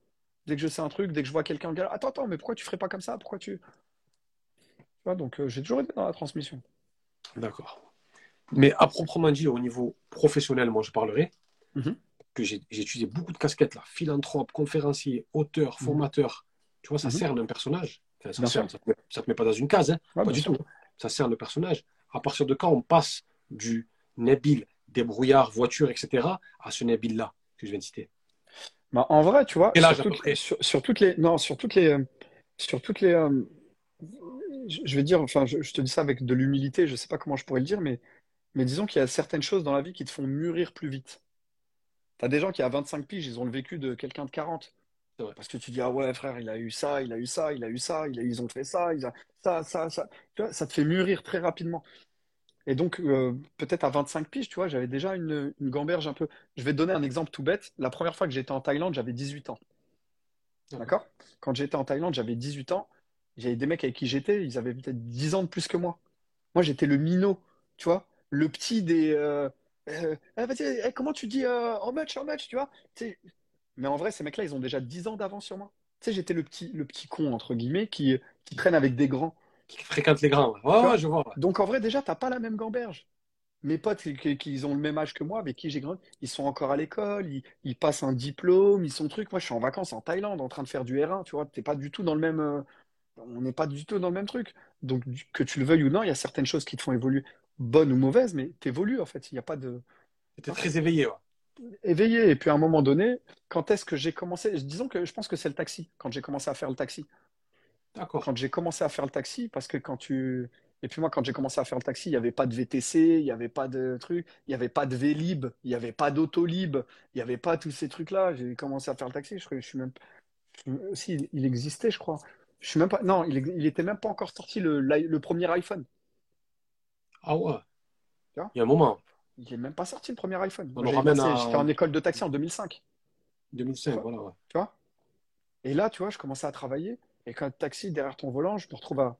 Dès que je sais un truc, dès que je vois quelqu'un attends, attends, mais pourquoi tu ferais pas comme ça? Pourquoi tu. Tu vois, donc euh, j'ai toujours été dans la transmission. D'accord. Mais à proprement dit, au niveau professionnel, moi, je parlerai Mhm. Que j'ai étudié beaucoup de casquettes là, philanthrope, conférencier, auteur, Mhm. formateur. Tu vois, ça Mhm. cerne un personnage. Enfin, ça sûr. ça te met, ça te met pas dans une case, hein, Ouais, pas du sûr. tout. Ça cerne le personnage. À partir de quand on passe du Nabil, débrouillard, voiture, etc., à ce Nabil-là que je viens de citer? Bah, en vrai, tu vois, sur toutes, près sur, sur toutes les, non, sur toutes les, sur toutes les, euh, je vais dire, enfin, je, je te dis ça avec de l'humilité, je sais pas comment je pourrais le dire, mais, mais disons qu'il y a certaines choses dans la vie qui te font mûrir plus vite. T'as des gens qui, à 25 piges, ils ont le vécu de quelqu'un de 40. C'est vrai. Parce que tu dis, ah ouais, frère, il a eu ça, il a eu ça, il a eu ça, il a- ils ont fait ça, a, ça, ça, ça. Tu vois, ça te fait mûrir très rapidement. Et donc, euh, peut-être à 25 piges, tu vois, j'avais déjà une, une gamberge un peu. Je vais te donner un exemple tout bête. La première fois que j'étais en Thaïlande, j'avais 18 ans. D'accord? Quand j'étais en Thaïlande, j'avais 18 ans. J'avais des mecs avec qui j'étais, ils avaient peut-être 10 ans de plus que moi. Moi, j'étais le minot, tu vois, le petit des. euh, euh, vas-y, eh, comment tu dis euh, en match, en match, tu vois? Mais en vrai, ces mecs-là, ils ont déjà 10 ans d'avance sur moi. Tu sais, j'étais le petit, le petit con, entre guillemets, qui, qui traîne avec des grands. Qui fréquente les grands. Ouais, je vois. ouais. Donc, en vrai, déjà, t'as pas la même gamberge. Mes potes qui, ont le même âge que moi, avec qui j'ai grandi, ils sont encore à l'école, ils, ils passent un diplôme, ils sont trucs. Moi, je suis en vacances en Thaïlande en train de faire du R1, tu vois. T'es pas du tout dans le même. euh, on n'est pas du tout dans le même truc. Donc, que tu le veuilles ou non, il y a certaines choses qui te font évoluer, bonnes ou mauvaises, mais t'évolues en fait. Il n'y a pas de. J'étais très éveillé. ouais. Éveillé. Et puis, à un moment donné, quand est-ce que j'ai commencé? Disons que je pense que c'est le taxi, quand j'ai commencé à faire le taxi. D'accord. quand j'ai commencé à faire le taxi, parce que quand tu... Et puis moi, quand j'ai commencé à faire le taxi, il n'y avait pas de VTC, il n'y avait pas de truc, il n'y avait pas de Vélib, il n'y avait pas d'Autolib, il n'y avait pas tous ces trucs-là. J'ai commencé à faire le taxi, je, crois- je suis même... je- Si, il- existait, je crois. Je suis même pas... Non, il, ex- il était même pas encore sorti le premier iPhone. Ah ouais. Tu vois Il y a un moment, Il n'est même pas sorti le premier iPhone. On le à- J'étais en école de taxi en 2005, 2005, Ouais. voilà. ouais. tu vois? Et là, tu vois, je commençais à travailler. Et quand taxi derrière ton volant, je me retrouve à,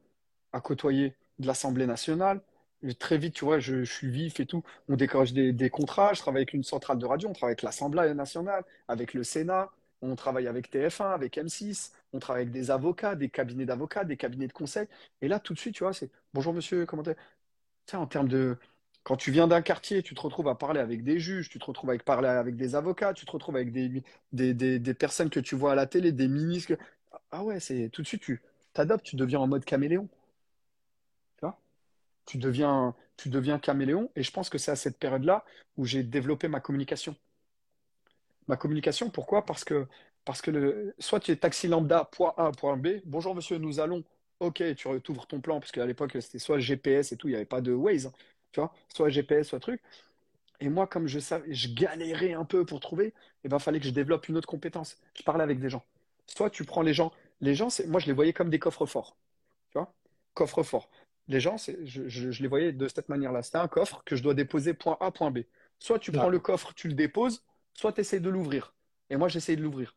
à côtoyer de l'Assemblée nationale. Et très vite, tu vois, je, je suis vif et tout. On décroche des, des contrats. Je travaille avec une centrale de radio. On travaille avec l'Assemblée nationale, avec le Sénat. On travaille avec TF1, avec M6. On travaille avec des avocats, des cabinets d'avocats, des cabinets de conseil. Et là, tout de suite, tu vois, c'est bonjour monsieur, comment t'es? En termes de. Quand tu viens d'un quartier, tu te retrouves à parler avec des juges, tu te retrouves à parler avec des avocats, tu te retrouves avec des, personnes que tu vois à la télé, des ministres. Ah ouais, c'est tout de suite, tu t'adoptes, tu deviens en mode caméléon. Tu vois? Tu deviens, caméléon. Et je pense que c'est à cette période-là où j'ai développé ma communication. Ma communication, pourquoi? Parce que, soit tu es taxi lambda, point A, point B. Bonjour monsieur, nous allons. Ok, tu ouvres ton plan, parce qu'à l'époque, c'était soit GPS et tout, il n'y avait pas de Waze, hein, tu vois, soit GPS, soit truc. Et moi, comme je savais, je galérais un peu pour trouver, il ben, fallait que je développe une autre compétence. Je parlais avec des gens. Soit tu prends les gens, les gens, c'est, moi, je les voyais comme des coffres forts, tu vois, coffres forts. Les gens, c'est, je, je- je les voyais de cette manière-là. C'était un coffre que je dois déposer point A, point B. Soit tu prends le coffre, tu le déposes, soit tu essayes de l'ouvrir. Et moi, j'essaye de l'ouvrir.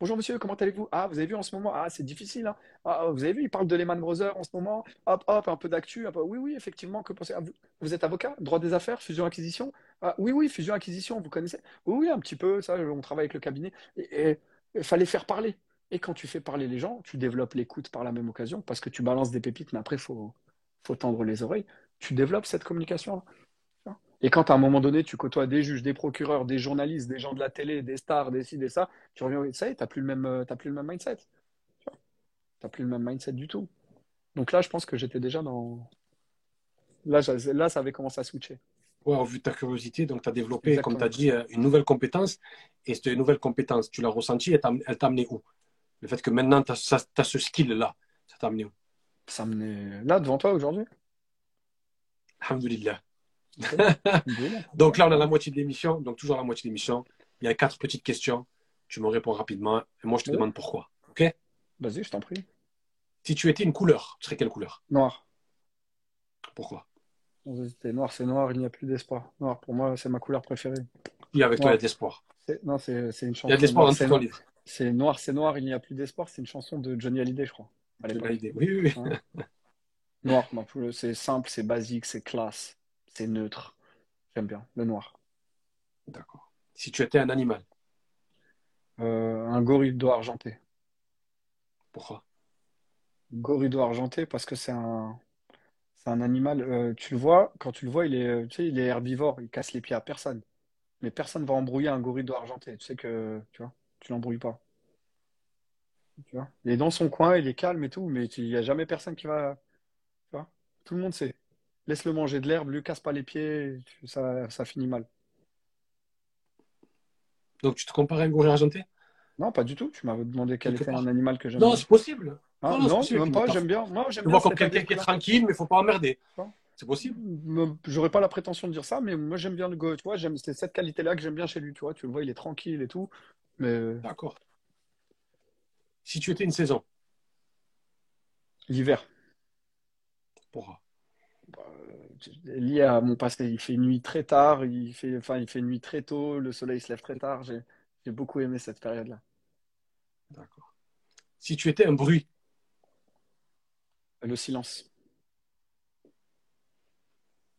Ah. Bonjour monsieur, comment allez-vous? Ah, vous avez vu en ce moment? Ah, c'est difficile, hein. Ah, vous avez vu, il parle de Lehman Brothers en ce moment. Hop, hop, un peu d'actu. peu- Oui, oui, effectivement. Que pensez... ah, vous, êtes avocat? Droit des affaires? Fusion-acquisition? Ah, oui, oui, fusion-acquisition, vous connaissez? Oui, oui, un petit peu, ça, on travaille avec le cabinet. Et il fallait faire parler. Et quand tu fais parler les gens, tu développes l'écoute par la même occasion, parce que tu balances des pépites, mais après, il faut, faut tendre les oreilles. Tu développes cette communication. Et quand à un moment donné, tu côtoies des juges, des procureurs, des journalistes, des gens de la télé, des stars, des ci, des ça, tu reviens, ça y est, t'as plus le même, t'as plus le même mindset. Tu n'as plus le même mindset du tout. Donc là, je pense que j'étais déjà dans. Là, là, ça avait commencé à switcher. Ouais, au vu de ta curiosité, donc tu as développé, comme tu as dit, euh, une nouvelle compétence. Et cette nouvelle compétence, tu l'as ressentie, elle t'a amené où? Le fait que maintenant, tu as, ce skill-là, ça t'a amené où? Ça menait là, devant toi aujourd'hui. Alhamdoulilah. Donc là, on a la moitié de l'émission, donc toujours la moitié de l'émission. Il y a quatre petites questions. Tu me réponds rapidement. Et moi, je te demande pourquoi. OK? Vas-y, je t'en prie. Si tu étais une couleur, tu serais quelle couleur? Noir. Pourquoi? Hésiter. Noir, c'est noir, il n'y a plus d'espoir. Noir, pour moi, c'est ma couleur préférée. Et avec toi, il y a de l'espoir. C'est- Non, c'est c'est une Il y a chanson. de l'espoir Noir, dans c'est tout ton noir. livre. C'est noir, c'est noir, il n'y a plus d'espoir. C'est une chanson de Johnny Hallyday, je crois, à C'est l'époque. validé. Oui, oui, oui. Hein. Noir, c'est simple, c'est basique, c'est classe, c'est neutre. J'aime bien le noir. D'accord. Si tu étais un animal, Euh, un gorille argenté. pourquoi? Gorille argenté parce que c'est un, c'est un animal. euh, tu le vois, quand tu le vois, il est, tu sais, il est herbivore, il casse les pieds à personne. Mais personne va embrouiller un gorille argenté. Tu sais que, tu vois, tu l'embrouilles pas. Tu vois? Il est dans son coin, il est calme et tout, mais il n'y a jamais personne qui va. Tu vois? Tout le monde sait. Laisse-le manger de l'herbe, lui casse pas les pieds, ça, ça finit mal. Donc, tu te compares à un gorille argenté? Non, pas du tout. Tu m'avais demandé quel était un animal que j'aime Non, c'est possible. Hein, Non, non, non, possible. même pas, j'aime bien. Moi, j'aime bien vois comme quelqu'un qui est tranquille, mais il faut pas emmerder. C'est possible. J'aurais pas la prétention de dire ça, mais moi j'aime bien le go, tu vois, j'aime, c'est cette qualité-là que j'aime bien chez lui, tu vois, tu le vois, il est tranquille et tout, mais D'accord. Si tu étais une saison, l'hiver, pourquoi? Euh, lié à mon passé, il fait nuit très tard, il fait, enfin, il fait nuit très tôt, le soleil se lève très tard, j'ai, beaucoup aimé cette période-là. D'accord. Si tu étais un bruit, Le silence,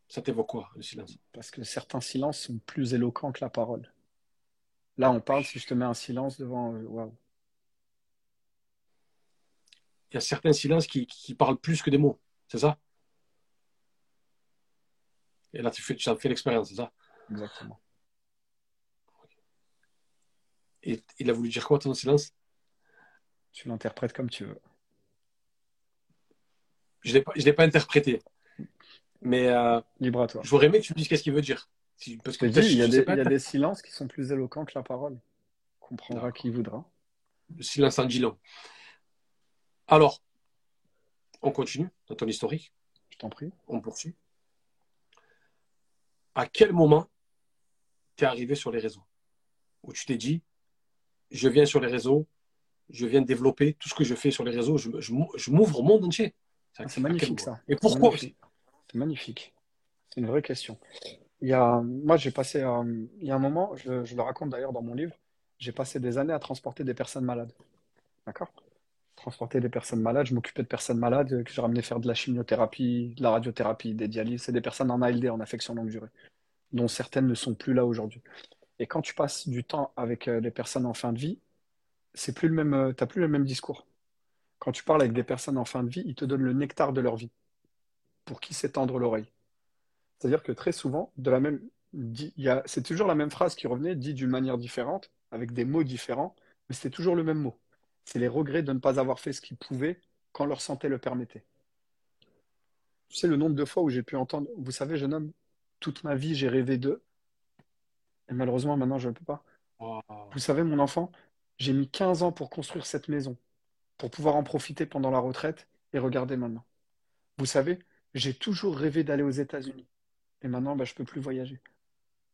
ça t'évoque quoi, le silence? parce que certains silences sont plus éloquents que la parole. Là, on parle, si je te mets un silence devant, euh, waouh. Il y a certains silences qui, qui parlent plus que des mots, c'est ça? Et là, tu fais, tu as fait l'expérience, c'est ça? Exactement. Et il a voulu dire quoi, ton silence? Tu l'interprètes comme tu veux. Je je l'ai pas interprété. Mais euh, Libre à toi. j'aurais aimé que tu me dises qu'est-ce qu'il veut dire. Parce que il y a des, sais pas, il y a des silences qui sont plus éloquents que la parole. Comprendra qui voudra. le silence long. Alors, on continue dans ton historique, Je t'en prie. on poursuit. À quel moment tu es arrivé sur les réseaux? Où tu t'es dit, je viens sur les réseaux, je viens développer tout ce que je fais sur les réseaux, je, je m'ou- je m'ouvre au monde entier. C'est magnifique ça. Et pourquoi. C'est magnifique. C'est une vraie question. Il y a, moi, j'ai passé, euh, il y a un moment, je, je le raconte d'ailleurs dans mon livre, j'ai passé des années à transporter des personnes malades. D'accord? Transportais des personnes malades, je m'occupais de personnes malades que j'ai ramené faire de la chimiothérapie, de la radiothérapie, des dialyses. C'est des personnes en ALD, en affection longue durée, dont certaines ne sont plus là aujourd'hui. Et quand tu passes du temps avec euh, les personnes en fin de vie, c'est plus le même, euh, t'as plus le même discours. Quand tu parles avec des personnes en fin de vie, ils te donnent le nectar de leur vie pour qui s'étendre l'oreille. C'est-à-dire que très souvent, de la même, c'est toujours la même phrase qui revenait, dit d'une manière différente, avec des mots différents, mais c'était toujours le même mot. C'est les regrets de ne pas avoir fait ce qu'ils pouvaient quand leur santé le permettait. Tu sais le nombre de fois où j'ai pu entendre, vous savez, jeune homme, toute ma vie j'ai rêvé d'eux, et malheureusement maintenant je ne peux pas. Vous savez, mon enfant, j'ai mis 15 ans pour construire cette maison, pour pouvoir en profiter pendant la retraite, et regardez maintenant. Vous savez, j'ai toujours rêvé d'aller aux États-Unis. Et maintenant, bah, je ne peux plus voyager.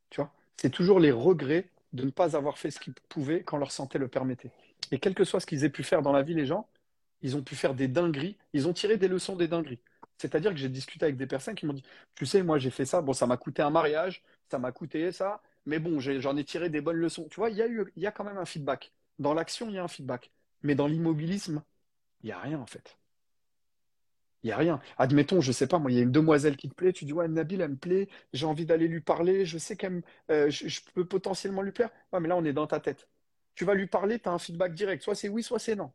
Tu vois C'est toujours les regrets de ne pas avoir fait ce qu'ils pouvaient quand leur santé le permettait. Et quel que soit ce qu'ils aient pu faire dans la vie, les gens, ils ont pu faire des dingueries, ils ont tiré des leçons des dingueries. C'est-à-dire que j'ai discuté avec des personnes qui m'ont dit, tu sais, moi j'ai fait ça, bon, ça m'a coûté un mariage, ça m'a coûté ça, mais bon, j'en ai, tiré des bonnes leçons. Tu vois, il y a, quand même un feedback. Dans l'action, il y a un feedback. Mais dans l'immobilisme, il n'y a rien en fait. Il n'y a rien. Admettons, je sais pas, moi, il y a une demoiselle qui te plaît, tu dis, ouais, Nabil, elle me plaît, j'ai envie d'aller lui parler, je sais qu'elle euh, je, peux potentiellement lui plaire. Ouais, mais là, on est dans ta tête. Tu vas lui parler, tu as un feedback direct. Soit c'est oui, soit c'est non.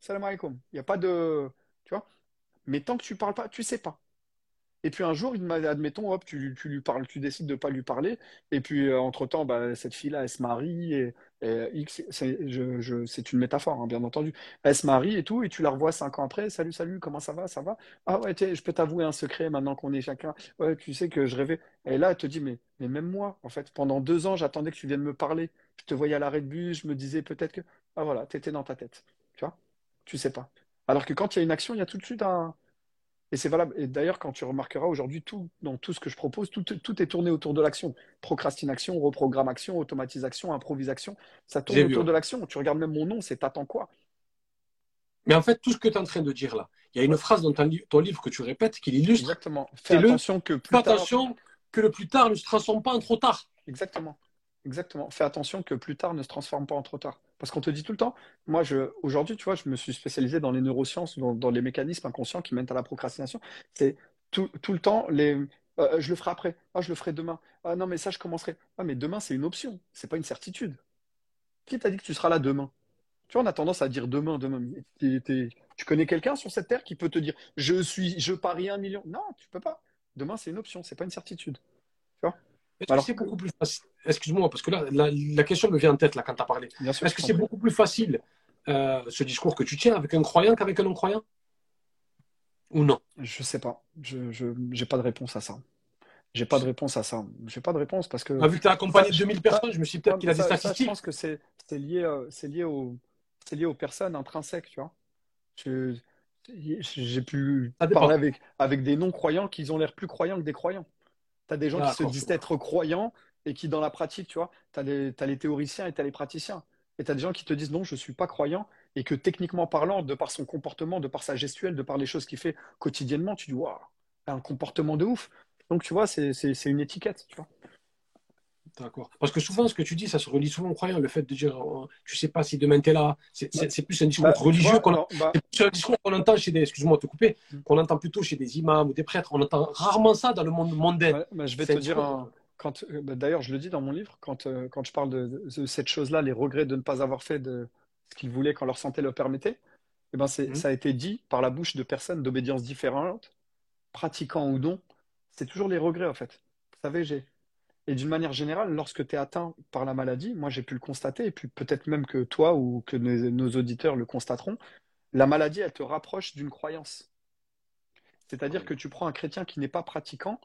Salam alaikum. Il n'y a pas de. Tu vois Mais tant que tu parles pas, tu sais pas. Et puis un jour, admettons, hop, tu, lui parles, tu décides de ne pas lui parler. Et puis, euh, entre-temps, bah, cette fille-là, elle se marie. Et, X, c'est une métaphore, hein, bien entendu. Elle se marie et tout, et tu la revois cinq ans après. Salut, salut, comment ça va? Ça va? Ah ouais, je peux t'avouer un secret maintenant qu'on est chacun. Ouais, tu sais que je rêvais. Et là, elle te dit, mais, mais même moi, en fait, pendant deux ans, j'attendais que tu viennes me parler. Je te voyais à l'arrêt de bus, je me disais peut-être que. Ah voilà, tu étais dans ta tête. Tu vois? Tu sais pas. Alors que quand il y a une action, il y a tout de suite un et c'est valable. Et d'ailleurs, quand tu remarqueras aujourd'hui, tout, dans tout ce que je propose, tout, tout est tourné autour de l'action. Procrastination, reprogrammation, automatisation, improvisation. Ça tourne autour de l'action. Tu regardes même mon nom, c'est T'attends quoi? Mais en fait, tout ce que tu es en train de dire là, il y a une phrase dans ton, livre que tu répètes qui l'illustre. Exactement. Fais attention que plus tard... attention que le plus tard ne se transforme pas en trop tard. Exactement. Exactement. Fais attention que plus tard ne se transforme pas en trop tard. Parce qu'on te dit tout le temps, moi, je, aujourd'hui, tu vois, je me suis spécialisé dans les neurosciences, dans, les mécanismes inconscients qui mènent à la procrastination. C'est tout, le temps, les, euh, je le ferai après, ah, je le ferai demain. Ah non, mais ça, je commencerai. Ah, mais demain, c'est une option, c'est pas une certitude. Qui t'a dit que tu seras là demain? Tu vois, on a tendance à dire demain, demain. Tu connais quelqu'un sur cette terre qui peut te dire, je suis, je parie un million Non, tu peux pas. Demain, c'est une option, c'est pas une certitude. Est-ce c'est beaucoup plus facile Excuse-moi, parce que là, la, question me vient en tête là, quand tu as parlé. Est-ce que c'est beaucoup plus facile euh, ce discours que tu tiens avec un croyant qu'avec un non-croyant? Ou non? Je sais pas. Je n'ai pas de réponse à ça. J'ai pas de réponse à ça. J'ai pas de réponse parce que. Ah, vu que tu as accompagné 2000 personnes, je me suis peut-être qu'il a des statistiques. je pense que c'est lié, euh, lié, au, lié aux personnes intrinsèques, tu vois. J'ai pu parler avec, avec des non-croyants qui ont l'air plus croyants que des croyants. Tu as des gens qui se disent être croyants et qui, dans la pratique, tu vois, tu as, les théoriciens et tu as les praticiens. Et tu as des gens qui te disent non, je ne suis pas croyant et que techniquement parlant, de par son comportement, de par sa gestuelle, de par les choses qu'il fait quotidiennement, tu dis waouh, un comportement de ouf. Donc, tu vois, c'est une étiquette, tu vois. D'accord. Parce que souvent, ce que tu dis, ça se relie souvent au croyant. Le fait de dire, oh, tu sais pas si demain tu es là, c'est bah, plus un discours bah, religieux qu'on bah un discours qu'on entend chez des, excuse-moi de te couper, mm. qu'on entend plutôt chez des imams ou des prêtres. On entend rarement ça dans le monde mondain. je vais te dire, quand, euh, d'ailleurs, je le dis dans mon livre, quand, euh, quand je parle de, cette chose-là, les regrets de ne pas avoir fait de ce qu'ils voulaient quand leur santé le permettait, eh ben mm. ça a été dit par la bouche de personnes d'obédience différentes, pratiquants ou non. C'est toujours les regrets, en fait. Vous savez, j'ai et d'une manière générale, lorsque tu es atteint par la maladie, moi j'ai pu le constater, et puis peut-être même que toi ou que nos, auditeurs le constateront, la maladie, elle te rapproche d'une croyance. C'est-à-dire que tu prends un chrétien qui n'est pas pratiquant,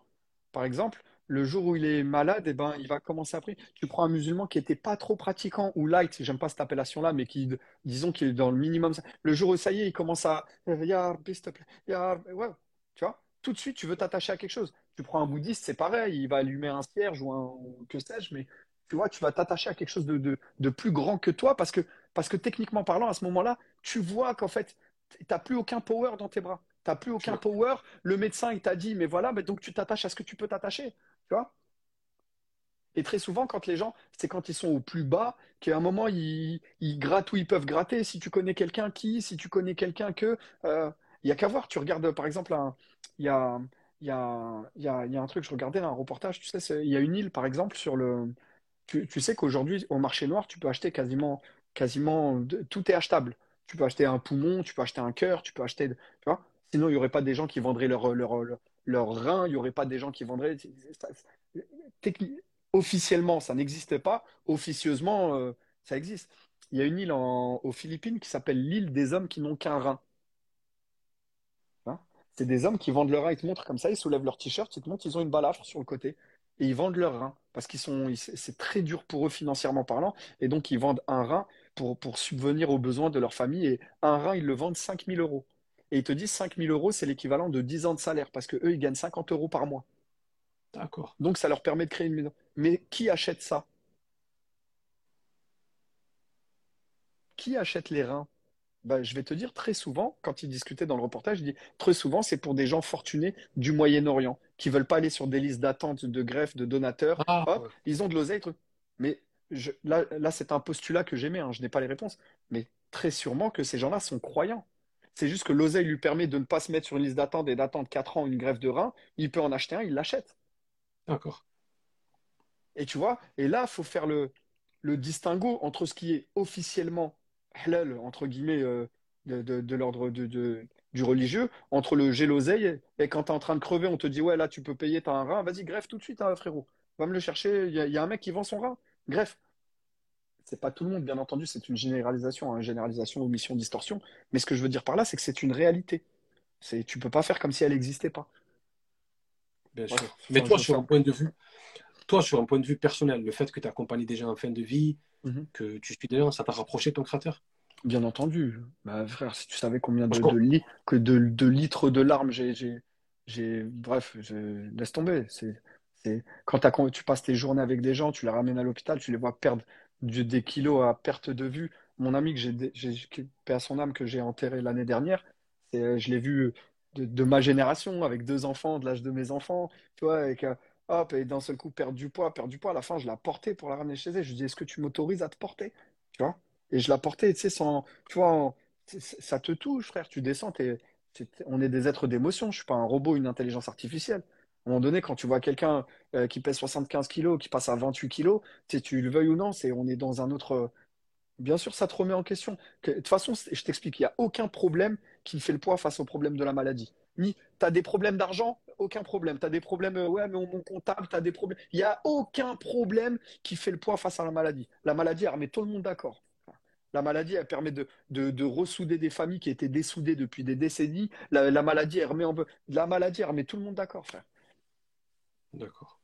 par exemple, le jour où il est malade, eh ben, il va commencer à prier. Tu prends un musulman qui n'était pas trop pratiquant ou light, j'aime pas cette appellation-là, mais qui, disons, qu'il est dans le minimum. Le jour où ça y est, il commence à, ya, s'il te plaît, ouais, tu vois, tout de suite, tu veux t'attacher à quelque chose. Tu prends un bouddhiste, c'est pareil, il va allumer un cierge ou un que sais-je, mais tu vois, tu vas t'attacher à quelque chose de, de, plus grand que toi parce que, parce que techniquement parlant, à ce moment-là, tu vois qu'en fait, tu n'as plus aucun power dans tes bras. Tu n'as plus aucun power. Le médecin, il t'a dit, mais voilà, mais donc tu t'attaches à ce que tu peux t'attacher. Tu vois Et très souvent, quand les gens, c'est quand ils sont au plus bas, qu'à un moment, ils, ils grattent où ils peuvent gratter. Si tu connais quelqu'un qui, si tu connais quelqu'un que, euh, il y a qu'à voir. Tu regardes, par exemple, il y a, y a, y a, y a un truc, je regardais un reportage, tu sais, il y a une île, par exemple, sur le. Tu, sais qu'aujourd'hui, au marché noir, tu peux acheter quasiment, quasiment, tout est achetable. Tu peux acheter un poumon, tu peux acheter un cœur, tu peux acheter, tu vois? Sinon, il n'y aurait pas des gens qui vendraient leur, leur, leur, rein, il n'y aurait pas des gens qui vendraient. officiellement, ça n'existe pas. Officieusement, euh, ça existe. Il y a une île en- aux Philippines qui s'appelle l'île des hommes qui n'ont qu'un rein. C'est des hommes qui vendent leur rein, ils te montrent comme ça, ils soulèvent leur t-shirt, ils te montrent, ils ont une balafre sur le côté. Et ils vendent leur rein parce qu'ils sont, c'est c'est très dur pour eux financièrement parlant. Et donc, ils vendent un rein pour, pour subvenir aux besoins de leur famille. Et un rein, ils le vendent 5000 euros. Et ils te disent 5000 euros, c'est l'équivalent de 10 ans de salaire parce que eux, ils gagnent 50 euros par mois. D'accord. Donc, ça leur permet de créer une maison. Mais qui achète ça? Qui achète les reins? Bah, je vais te dire très souvent, quand il discutait dans le reportage, il dit très souvent, c'est pour des gens fortunés du Moyen-Orient qui veulent pas aller sur des listes d'attente de greffe, de donateurs. Ah, Hop, ouais. ils ont de l'oseille. Mais je- là, là c'est un postulat que j'aimais, hein, je n'ai pas les réponses. Mais très sûrement que ces gens-là sont croyants. C'est juste que l'oseille lui permet de ne pas se mettre sur une liste d'attente et d'attendre 4 ans une greffe de rein. Il peut en acheter un, il l'achète. D'accord. Et tu vois, et là, il faut faire le, le distinguo entre ce qui est officiellement halal, entre guillemets, euh, de, de- de l'ordre de, de- du religieux, entre le j'ai l'oseille, et quand tu es en train de crever, on te dit, ouais, là, tu peux payer, t'as un rein, vas-y, greffe tout de suite, hein, frérot. Va me le chercher, il y, a il y a un mec qui vend son rein, greffe. C'est pas tout le monde, bien entendu, c'est une généralisation, hein, généralisation, omission, distorsion. Mais ce que je veux dire par là, c'est que c'est une réalité. C'est, tu peux pas faire comme si elle n'existait pas. Bien sûr. Mais toi, sur un point de vue, toi, sur un point de vue personnel, le fait que tu accompagnes des gens en fin de vie, Mhm. que tu suis des gens, ça t'a rapproché de ton créateur? Bien entendu. Bah, frère, si tu savais combien de, de, li- que de, de litres de larmes j'ai, bref, je laisse tomber. C'est, c'est, quand tu passes tes journées avec des gens, tu les ramènes à l'hôpital, tu les vois perdre du- des kilos à perte de vue. Mon ami que j'ai, à son âme, que j'ai enterré l'année dernière, c'est, je l'ai vu de, de ma génération, avec deux enfants, de l'âge de mes enfants, tu vois, avec, euh, hop, et d'un seul coup, perdre du poids, perdre du poids. À la fin, je la portais pour la ramener chez elle. Je lui dis, est-ce que tu m'autorises à te porter? Tu vois? Et je la portais, tu sais, sans, tu vois, ça te touche, frère. Tu descends, on est des êtres d'émotion. Je suis pas un robot, une intelligence artificielle. À un moment donné, quand tu vois quelqu'un euh, qui pèse 75 kilos, qui passe à 28 kilos, tu tu le veuilles ou non, c'est, on est dans un autre. Bien sûr, ça te remet en question. Que- De toute façon, je t'explique, il n'y a aucun problème qui fait le poids face au problème de la maladie. Ni, tu as des problèmes d'argent, aucun problème. Tu as des problèmes, euh, ouais, mais mon comptable, tu as des problèmes. Il n'y a aucun problème qui fait le poids face à la maladie. La maladie, elle remet tout le monde d'accord. La maladie, elle permet de, de, de ressouder des familles qui étaient dessoudées depuis des décennies. La, la maladie, elle remet en... La maladie, elle remet tout le monde d'accord, frère. D'accord.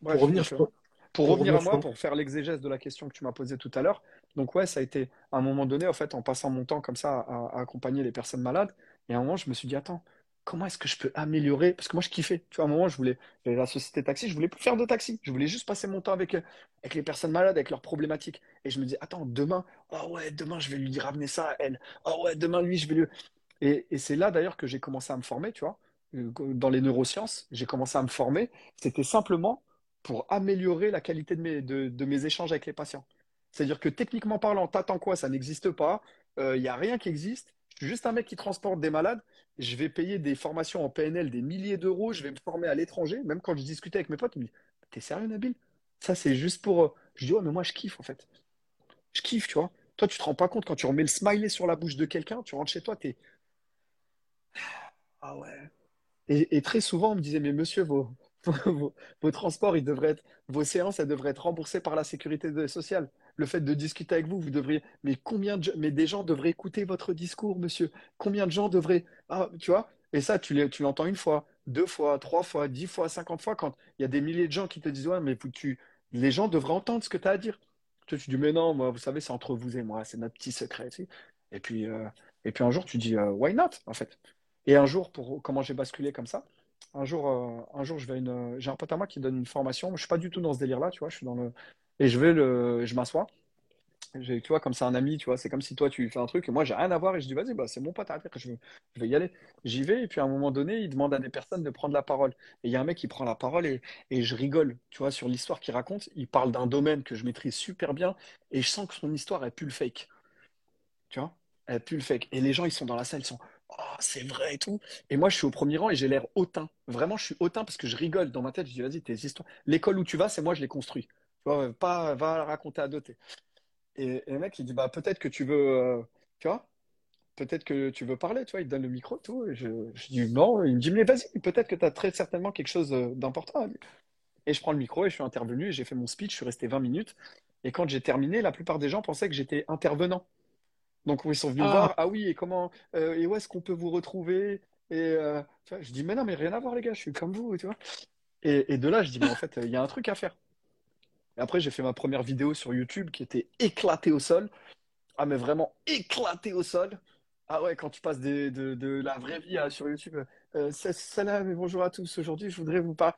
Pour revenir euh, sur, pour pour revenir à moi, pour faire l'exégèse de la question que tu m'as posée tout à l'heure, donc ouais, ça a été à un moment donné, en fait, en passant mon temps comme ça à, à accompagner les personnes malades, et à un moment, je me suis dit, attends, comment est-ce que je peux améliorer? Parce que moi, je kiffais. Tu vois, à un moment, je voulais, la société taxi, je voulais plus faire de taxi. Je voulais juste passer mon temps avec, euh, avec les personnes malades, avec leurs problématiques. Et je me dis, attends, demain, oh ouais, demain, je vais lui ramener ça à elle. Oh ouais, demain, lui, je vais lui. Et, et c'est là d'ailleurs que j'ai commencé à me former, tu vois, euh, dans les neurosciences, j'ai commencé à me former. C'était simplement pour améliorer la qualité de mes, de, de mes échanges avec les patients. C'est-à-dire que techniquement parlant, t'attends quoi? Ça n'existe pas. Il n'y a rien qui existe. Je suis juste un mec qui transporte des malades. Je vais payer des formations en PNL des milliers d'euros. Je vais me former à l'étranger. Même quand je discutais avec mes potes, ils me disent, T'es sérieux, Nabil? Ça, c'est juste pour. euh, Je dis, ouais, mais moi, je kiffe, en fait. Je kiffe, tu vois. Toi, tu te rends pas compte quand tu remets le smiley sur la bouche de quelqu'un, tu rentres chez toi, t'es. Ah ouais. Et, très souvent, on me disait, mais monsieur, vos, transports, ils devraient être, vos séances, elles devraient être remboursées par la sécurité sociale. Le fait de discuter avec vous, vous devriez, mais combien de, mais des gens devraient écouter votre discours, monsieur? Combien de gens devraient, ah, tu vois? Et ça, tu tu l'entends une fois, deux fois, trois fois, dix fois, cinquante fois, quand il y a des milliers de gens qui te disent, ouais, mais tu, les gens devraient entendre ce que tu as à dire. Toi, tu dis, mais non, vous savez, c'est entre vous et moi, c'est notre petit secret, tu sais. Et puis, euh, et puis un jour, tu dis, euh, why not, en fait? Et un jour, pour comment j'ai basculé comme ça, un jour, euh, un jour, je vais une, j'ai un pote à moi qui donne une formation. Je suis pas du tout dans ce délire-là, tu vois. Je suis dans le, et je vais le, je m'assois tu vois, comme c'est un ami, tu vois, c'est comme si toi tu fais un truc et moi j'ai rien à voir et je dis vas-y, bah, c'est mon pote, arrête, je, je vais y aller. J'y vais et puis à un moment donné, il demande à des personnes de prendre la parole. Et il y a un mec qui prend la parole et, et je rigole, tu vois, sur l'histoire qu'il raconte. Il parle d'un domaine que je maîtrise super bien et je sens que son histoire, elle pue le fake, tu vois, elle pue le fake. Et les gens, ils sont dans la salle, ils sont, oh, c'est vrai et tout. Et moi, je suis au premier rang et j'ai l'air hautain. Vraiment, je suis hautain parce que je rigole dans ma tête. Je dis, vas-y, tes histoires. L'école où tu vas, c'est moi, je l'ai construit. Vois, pas, va raconter à d'autres. Et, et le mec, il dit, bah, peut-être que tu veux, euh, tu vois, peut-être que tu veux parler, tu vois, il te donne le micro, tout. Et je, je dis, non, il me dit, mais vas-y, peut-être que tu as très certainement quelque chose euh, d'important à dire. Et je prends le micro et je suis intervenu et j'ai fait mon speech, je suis resté 20 minutes. Et quand j'ai terminé, la plupart des gens pensaient que j'étais intervenant. Donc, ils sont venus me Ah, voir, ah oui, et comment, euh, et où est-ce qu'on peut vous retrouver? Et euh, tu vois, je dis, mais non, mais rien à voir, les gars, je suis comme vous, tu vois. Et, et de là, je dis, mais en fait, il y a un truc à faire. Et après, j'ai fait ma première vidéo sur YouTube qui était éclatée au sol. Ah, mais vraiment éclaté au sol. Ah ouais, quand tu passes de, la vraie vie à- sur YouTube. Euh, sa- salam et bonjour à tous. Aujourd'hui, je voudrais vous parler.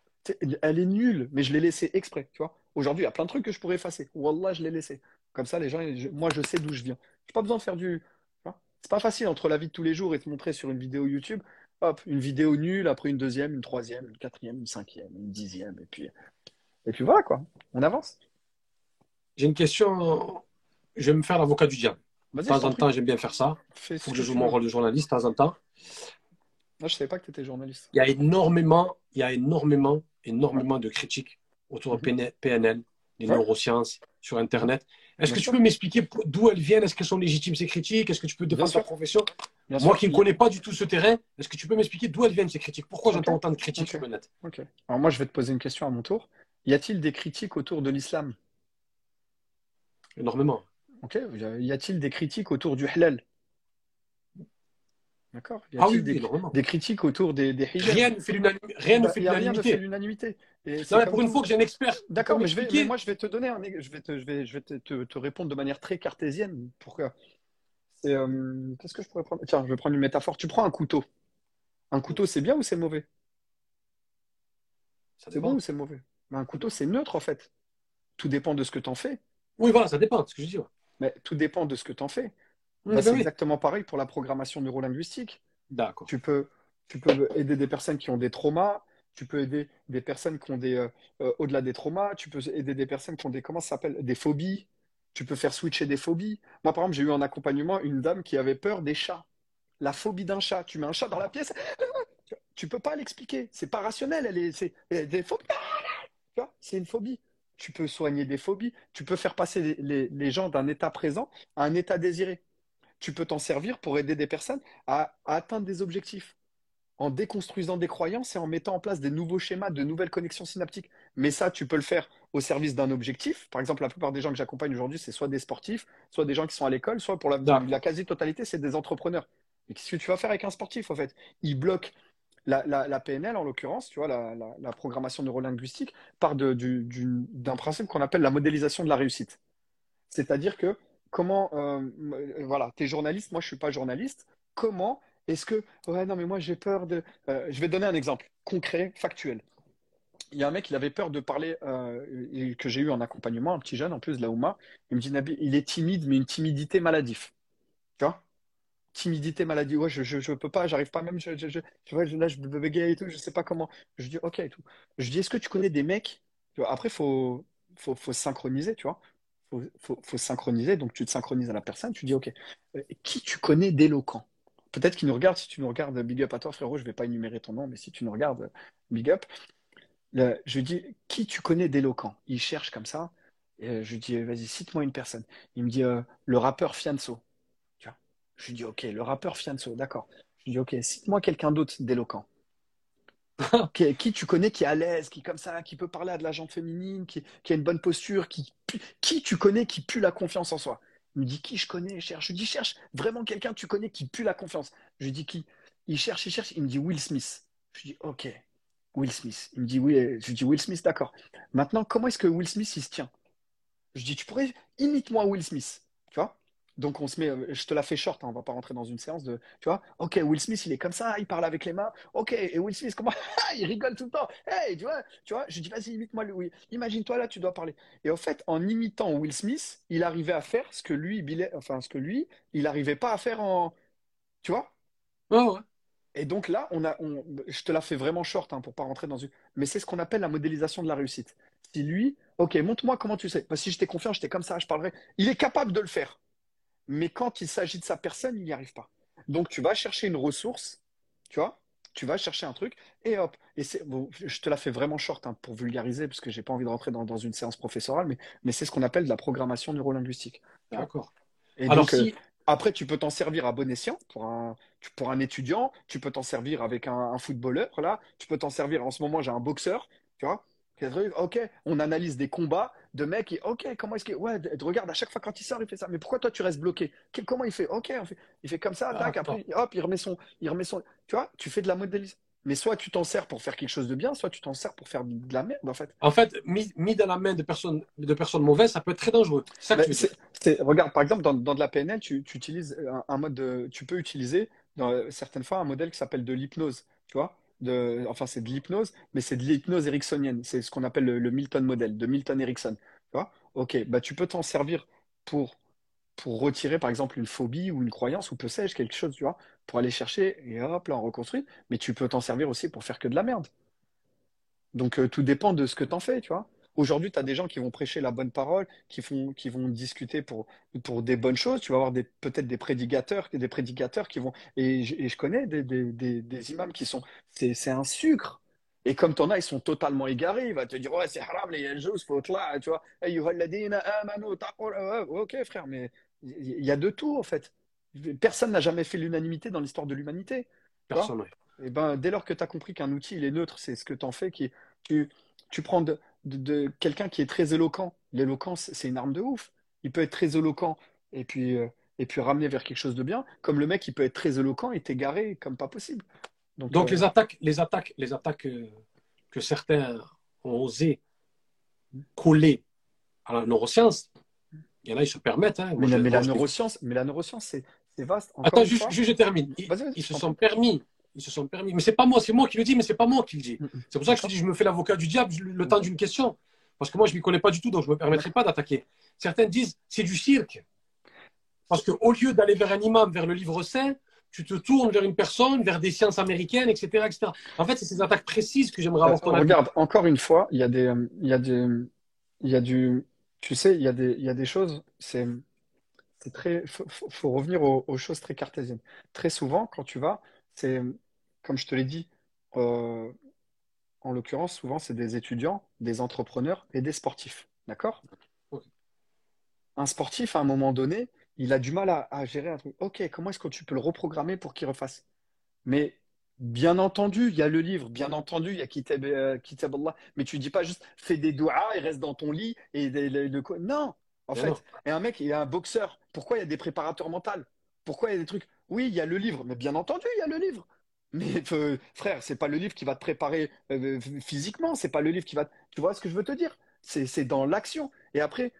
Elle est nulle, mais je l'ai laissée exprès, tu vois. Aujourd'hui, il y a plein de trucs que je pourrais effacer. Wallah, je l'ai laissé. Comme ça, les gens, moi, je sais d'où je viens. J'ai pas besoin de faire du. C'est pas facile entre la vie de tous les jours et te montrer sur une vidéo YouTube. Hop, une vidéo nulle, après une deuxième, une troisième, une quatrième, une cinquième, une dixième, et puis, et puis voilà quoi. On avance. j'ai une question. Je vais me faire l'avocat du diable. De temps en temps, j'aime bien faire ça. Il faut que je joue mon rôle de journaliste de temps en temps. Moi, je savais pas que tu étais journaliste. Il y a énormément, il y a énormément, énormément de critiques autour de Mhm. PNL, Ouais, neurosciences, sur Internet. Est-ce que tu peux m'expliquer d'où elles viennent? Est-ce qu'elles sont légitimes, ces critiques? Est-ce que tu peux défendre ta profession? Bien Moi sûr. qui ne connais pas du tout ce terrain, est-ce que tu peux m'expliquer d'où elles viennent, ces critiques? Pourquoi j'entends autant de critiques sur le net? ok. Alors moi, je vais te poser une question à mon tour. Y a-t-il des critiques autour de l'islam? Énormément. Ok. Y a-t-il des critiques autour du halal? D'accord. Y Ah oui, a-t-il des, des critiques autour des, des hijabs? Rien ne fait l'unanimité. Rien ne Bah, fait l'unanimité. pour une fois que j'ai un expert D'accord, mais je vais, mais moi, je vais te donner un, je vais te, je vais, je vais te, te- te répondre de manière très cartésienne. Pour c'est, euh, qu'est-ce que je pourrais prendre? Tiens, je vais prendre une métaphore. Tu prends un couteau. Un couteau, c'est bien ou c'est mauvais? ça C'est bon ou c'est mauvais? Mais un couteau, c'est neutre en fait. Tout dépend de ce que tu en fais. Oui, voilà, ça dépend, c'est ce que je dis. ouais. Mais tout dépend de ce que tu en fais. Bah, ben c'est oui. exactement pareil pour la programmation neurolinguistique. D'accord. Tu peux, tu peux aider des personnes qui ont des traumas. Tu peux aider des personnes qui ont des, euh, euh, au-delà des traumas, tu peux aider des personnes qui ont des, comment ça s'appelle, des phobies. Tu peux faire switcher des phobies. Moi, par exemple, j'ai eu en accompagnement une dame qui avait peur des chats. La phobie d'un chat. Tu mets un chat dans la pièce, tu peux pas l'expliquer. C'est pas rationnel. Elle est, c'est, elle des phobies. Tu vois, c'est une phobie. Tu peux soigner des phobies. Tu peux faire passer les, les- les gens d'un état présent à un état désiré. Tu peux t'en servir pour aider des personnes à, à atteindre des objectifs en déconstruisant des croyances et en mettant en place des nouveaux schémas, de nouvelles connexions synaptiques. Mais ça, tu peux le faire au service d'un objectif. Par exemple, la plupart des gens que j'accompagne aujourd'hui, c'est soit des sportifs, soit des gens qui sont à l'école, soit pour la, quasi-totalité, c'est des entrepreneurs. Et qu'est-ce que tu vas faire avec un sportif, en fait? Il bloque la, PNL, en l'occurrence, tu vois, la, la- programmation neurolinguistique, part d'un principe qu'on appelle la modélisation de la réussite. C'est-à-dire que comment, euh, euh, voilà, tu es journaliste, moi je suis pas journaliste. Comment est-ce que, ouais, non, mais moi j'ai peur de. euh, je vais donner un exemple concret, factuel. Il y a un mec, il avait peur de parler, que j'ai eu en accompagnement, un petit jeune en plus de la Ouma. Il me dit, il est timide, mais une timidité maladive. Tu vois? Timidité, maladie, ouais, je, je, je peux pas, j'arrive pas même, je, je, je, là, je bégaye et tout, je sais pas comment. Je dis, ok tout. Je dis, est-ce que tu connais des mecs? Après, faut, faut, faut se synchroniser, tu vois. Faut, faut, faut se synchroniser, donc tu te synchronises à la personne, tu dis, ok, euh, qui tu connais d'éloquent? Peut-être qu'il nous regarde, si tu nous regardes, big up à toi, frérot, je vais pas énumérer ton nom, mais si tu nous regardes, big up. Je dis, qui tu connais d'éloquent? Il cherche comme ça, et je dis, vas-y, cite-moi une personne. Il me dit, euh, le rappeur Fianso. Je lui dis, ok, le rappeur Fianso, d'accord. Je lui dis, ok, cite-moi quelqu'un d'autre d'éloquent. Qui, qui tu connais qui est à l'aise, qui est comme ça, qui peut parler à de la gente féminine, qui, qui a une bonne posture, qui, qui tu connais qui pue la confiance en soi? Il me dit, qui je connais, je cherche. Je lui dis, cherche vraiment quelqu'un que tu connais qui pue la confiance. Je lui dis, qui? Il cherche, il cherche, il me dit Will Smith. Je lui dis, ok, Will Smith. Il me dit, oui, je lui dis, Will Smith, d'accord. Maintenant, comment est-ce que Will Smith, il se tient? Je dis, tu pourrais, imite-moi Will Smith. Donc on se met, euh, je te la fais short, hein, on va pas rentrer dans une séance de, tu vois, ok, Will Smith il est comme ça, il parle avec les mains, ok, et Will Smith comment, il rigole tout le temps, hey, tu vois, tu vois, je dis vas-y imite-moi lui, imagine-toi là, tu dois parler. Et en fait, en imitant Will Smith, il arrivait à faire ce que lui, enfin ce que lui, il arrivait pas à faire en, tu vois. Ouais, ouais. Et donc là, on a, je te la fais vraiment short hein, pour pas rentrer dans une, mais c'est ce qu'on appelle la modélisation de la réussite. Si lui, ok, montre-moi comment tu sais. Que si j'étais confiant, j'étais comme ça, je parlerais. Il est capable de le faire. Mais quand il s'agit de sa personne, il n'y arrive pas. Donc tu vas chercher une ressource, tu vois, tu vas chercher un truc, et hop. Et c'est, bon, je te la fais vraiment short hein, pour vulgariser, parce que j'ai pas envie de rentrer dans, une séance professorale, mais, mais c'est ce qu'on appelle de la programmation neurolinguistique. D'accord. Et donc, euh, après, tu peux t'en servir à bon escient pour un, pour un étudiant, tu peux t'en servir avec un, un footballeur, là, tu peux t'en servir, en ce moment, j'ai un boxeur, tu vois, Ok, on analyse des combats de mecs qui, ok, comment est-ce qu'il. Ouais, regarde, à chaque fois quand il sort, il fait ça. Mais pourquoi toi tu restes bloqué? Comment il fait? Ok, il fait comme ça, tac, après, hop, il remet son. Il remet son... Tu vois, tu fais de la modélisation. Mais soit tu t'en sers pour faire quelque chose de bien, soit tu t'en sers pour faire de la merde, en fait. En fait, mis, dans la main de personnes, de personnes mauvaises, ça peut être très dangereux. Ça regarde, par exemple, dans, dans, de la PNL, tu, tu utilises un, mode de, Tu peux utiliser, dans, certaines fois, un modèle qui s'appelle de l'hypnose. Tu vois enfin c'est de l'hypnose, mais c'est de l'hypnose ericksonienne. C'est ce qu'on appelle le, Milton model de Milton Erickson. Tu vois ok, bah tu peux t'en servir pour pour retirer par exemple une phobie ou une croyance ou peu sais-je quelque chose, tu vois, pour aller chercher et hop là on reconstruit. Mais tu peux t'en servir aussi pour faire que de la merde. Donc euh, tout dépend de ce que t'en fais, tu vois. Aujourd'hui, tu as des gens qui vont prêcher la bonne parole, qui, font, qui vont discuter pour, pour des bonnes choses. Tu vas avoir peut-être des prédicateurs, des prédicateurs qui vont. Et je, et je connais des, des, des, imams qui sont. C'est un sucre. Et comme tu en as, ils sont totalement égarés. Il va te dire Ouais, c'est haram, les il faut là. Tu vois, ok, frère, mais il y a de tout, en fait. Personne n'a jamais fait l'unanimité dans l'histoire de l'humanité. Personne, Et eh ben, dès lors que tu as compris qu'un outil, il est neutre, c'est ce que tu en fais, qui, tu, tu prends de, de, quelqu'un qui est très éloquent. L'éloquence, c'est une arme de ouf. Il peut être très éloquent et puis, euh, et puis ramener vers quelque chose de bien, comme le mec, il peut être très éloquent et t'égarer comme pas possible. Donc, euh, les attaques, les attaques, les attaques euh, que certains ont osé coller à la neuroscience, il y en a, ils se permettent. Hein. mais, la, neuroscience, mais la neuroscience, c'est vaste. Attends, juste, je termine. Ils, se sont permis ils se sont permis. Mais c'est pas moi, c'est moi qui le dis, mais c'est pas moi qui le dis. C'est pour ça que je dis, je me fais l'avocat du diable le temps d'une question. Parce que moi, je ne m'y connais pas du tout, donc je ne me permettrai pas d'attaquer. Certains disent, c'est du cirque. Parce qu'au lieu d'aller vers un imam, vers le livre saint, tu te tournes vers une personne, vers des sciences américaines, etc. etc. En fait, c'est ces attaques précises que j'aimerais avoir. regarde, encore une fois, il y a des, il y a des, il y a du, tu sais, il y a des, il y a des choses, c'est, c'est très, faut, faut revenir aux, aux, choses très cartésiennes. Très souvent, quand tu vas, c'est, comme je te l'ai dit, euh, en l'occurrence, souvent, c'est des étudiants, des entrepreneurs et des sportifs. D'accord? Un sportif, à un moment donné, il a du mal à, gérer un truc. Ok, comment est-ce que tu peux le reprogrammer pour qu'il refasse? Mais bien entendu, il y a le livre, bien entendu, il y a Kitab, euh, Allah, mais tu dis pas juste fais des doigts et reste dans ton lit et Non, en fait. Et un mec, il est un boxeur. Pourquoi il y a des préparateurs mentaux? Pourquoi il y a des trucs? Oui, il y a le livre, mais bien entendu, il y a le livre. Mais euh, frère, c'est pas le livre qui va te préparer euh, physiquement, c'est pas le livre qui va. Tu vois ce que je veux te dire? C'est dans l'action. Et après,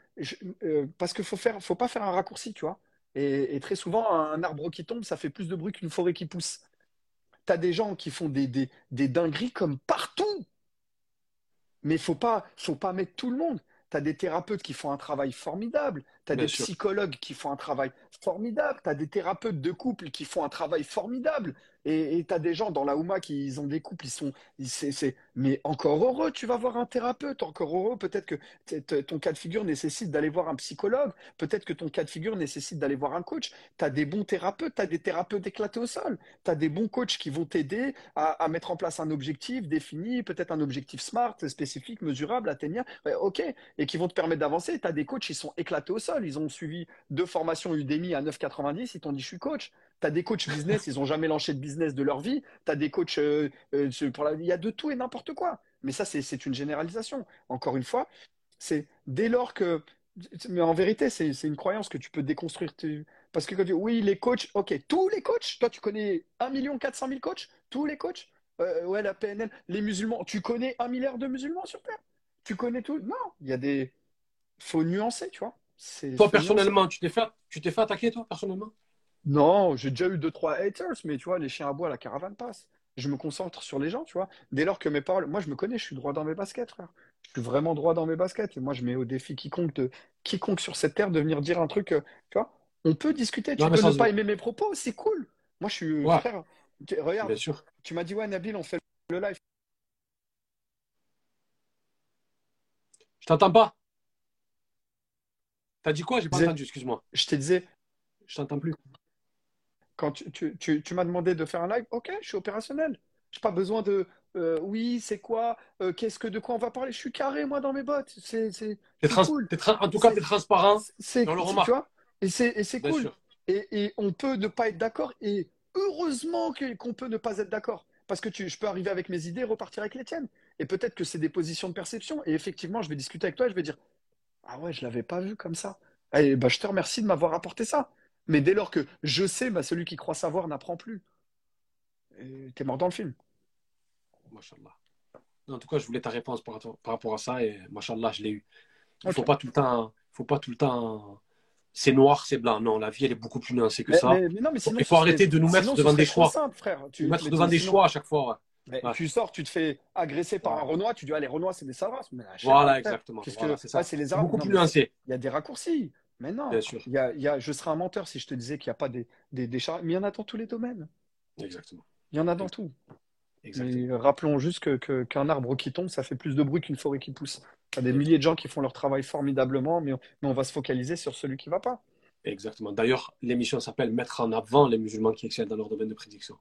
euh, parce qu'il faut faire, faut pas faire un raccourci, tu vois. Et, très souvent, un arbre qui tombe, ça fait plus de bruit qu'une forêt qui pousse. Tu as des gens qui font des dingueries comme partout. Mais faut pas, faut pas mettre tout le monde tu as des thérapeutes qui font un travail formidable, tu as des psychologues qui font un travail formidable, tu as des thérapeutes de couple qui font un travail formidable. Et tu as des gens dans la Ouma qui ils ont des couples, ils sont. c'est, Mais encore heureux, tu vas voir un thérapeute, encore heureux. Peut-être que ton cas de figure nécessite d'aller voir un psychologue, peut-être que ton cas de figure nécessite d'aller voir un coach. Tu as des bons thérapeutes, tu as des thérapeutes éclatés au sol, tu as des bons coachs qui vont t'aider à, mettre en place un objectif défini, peut-être un objectif smart, spécifique, mesurable, atteignable. ok, et qui vont te permettre d'avancer. Tu as des coachs qui sont éclatés au sol, ils ont suivi deux formations Udemy à 9,90, ils t'ont dit je suis coach. Tu as des coachs business, ils n'ont jamais lancé de business de leur vie. Tu as des coachs euh, euh, pour la... Il y a de tout et n'importe quoi. Mais ça, c'est une généralisation. Encore une fois, c'est dès lors que. Mais en vérité, c'est une croyance que tu peux déconstruire. Parce que quand tu dis oui, les coachs, ok, tous les coachs, toi tu connais 1 400 000 coachs, tous les coachs, euh, ouais, la PNL, les musulmans, tu connais un milliard de musulmans sur Terre? Tu connais tout? Non, il y a des. faut nuancer, tu vois. Toi, personnellement, tu t'es fait, tu t'es fait attaquer, toi, personnellement? Non, j'ai déjà eu deux, trois haters, mais tu vois, les chiens à bois, la caravane passe. Je me concentre sur les gens, tu vois. Dès lors que mes paroles. Moi, je me connais, je suis droit dans mes baskets, frère. Je suis vraiment droit dans mes baskets. Et moi, je mets au défi quiconque, de... quiconque sur cette terre de venir dire un truc. Euh, tu vois, on peut discuter. Tu peux ne pas aimer mes propos, c'est cool. Moi, je suis. Frère, regarde, Bien sûr. tu m'as dit, ouais, Nabil, on fait le live. Je t'entends pas. T'as dit quoi? J'ai pas entendu, excuse-moi. Je te disais. Je t'entends plus. Quand tu, m'as demandé de faire un live, ok, je suis opérationnel. J'ai pas besoin de. Euh, oui, c'est quoi euh, Qu'est-ce que de quoi on va parler Je suis carré moi dans mes bottes. C'est c'est cool. en tout cas, tu es transparent. C'est le Tu vois et c'est cool. Et, on peut ne pas être d'accord. Et heureusement qu'on peut ne pas être d'accord. Parce que tu, je peux arriver avec mes idées et repartir avec les tiennes. Et peut-être que c'est des positions de perception. Et effectivement, je vais discuter avec toi et je vais dire ah ouais, je l'avais pas vu comme ça. Et bah, je te remercie de m'avoir apporté ça. Mais dès lors que je sais, bah, celui qui croit savoir n'apprend plus. T'es mort dans le film. Machallah. En tout cas, je voulais ta réponse par, rapport à ça et machallah, je l'ai eu. Il ne faut pas tout le temps. faut pas tout le temps. C'est noir, c'est blanc. Non, la vie, elle est beaucoup plus nuancée que ça. il faut arrêter de nous mettre devant des choix. Simple, frère. Tu, mettre devant des choix à chaque fois. Tu sors, tu te fais agresser par un Renoir, tu dis, ah, les Renois, c'est des Sarras. voilà, exactement. c'est ça. c'est les Beaucoup plus nuancé. Il y a des raccourcis. Mais non, Bien sûr. Y a, il y a, je serais un menteur si je te disais qu'il n'y a pas des, des, des. Mais il y en a dans tous les domaines. Exactement. Il y en a dans tout. Exactement. rappelons juste qu'un que, qu'un arbre qui tombe, ça fait plus de bruit qu'une forêt qui pousse. Il y a des milliers de gens qui font leur travail formidablement, mais on, mais on va se focaliser sur celui qui ne va pas. Exactement. D'ailleurs, l'émission s'appelle Mettre en avant les musulmans qui excellent dans leur domaine de prédiction.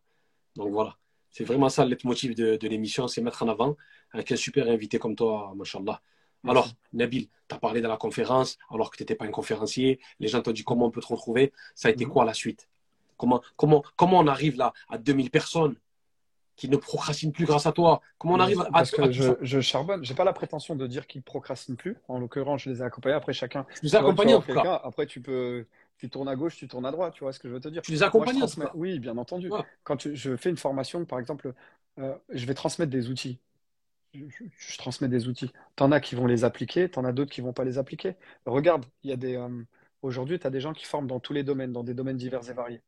Donc voilà. C'est vraiment ça le motif de, de l'émission, c'est mettre en avant avec un super invité comme toi, machallah. Alors, Nabil, tu as parlé dans la conférence alors que tu n'étais pas un conférencier. Les gens t'ont dit comment on peut te retrouver. Ça a été mhm. quoi la suite? Comment, comment, comment on arrive là à 2000 personnes qui ne procrastinent plus grâce à toi? Comment on arrive à. Parce que je, je charbonne. Je n'ai pas la prétention de dire qu'ils ne procrastinent plus. En l'occurrence, je les ai accompagnés. Après, chacun. Je les ai accompagnés en tout cas. Après, tu peux tu tournes à gauche, tu tournes à droite, tu vois ce que je veux te dire? Tu les accompagnes Oui, bien entendu. Quand je fais une formation, par exemple, euh, je vais transmettre des outils. Je, transmets des outils. Tu en as qui vont les appliquer, tu en as d'autres qui vont pas les appliquer. Regarde, il y a des. Euh, aujourd'hui, tu as des gens qui forment dans tous les domaines, dans des domaines divers et variés.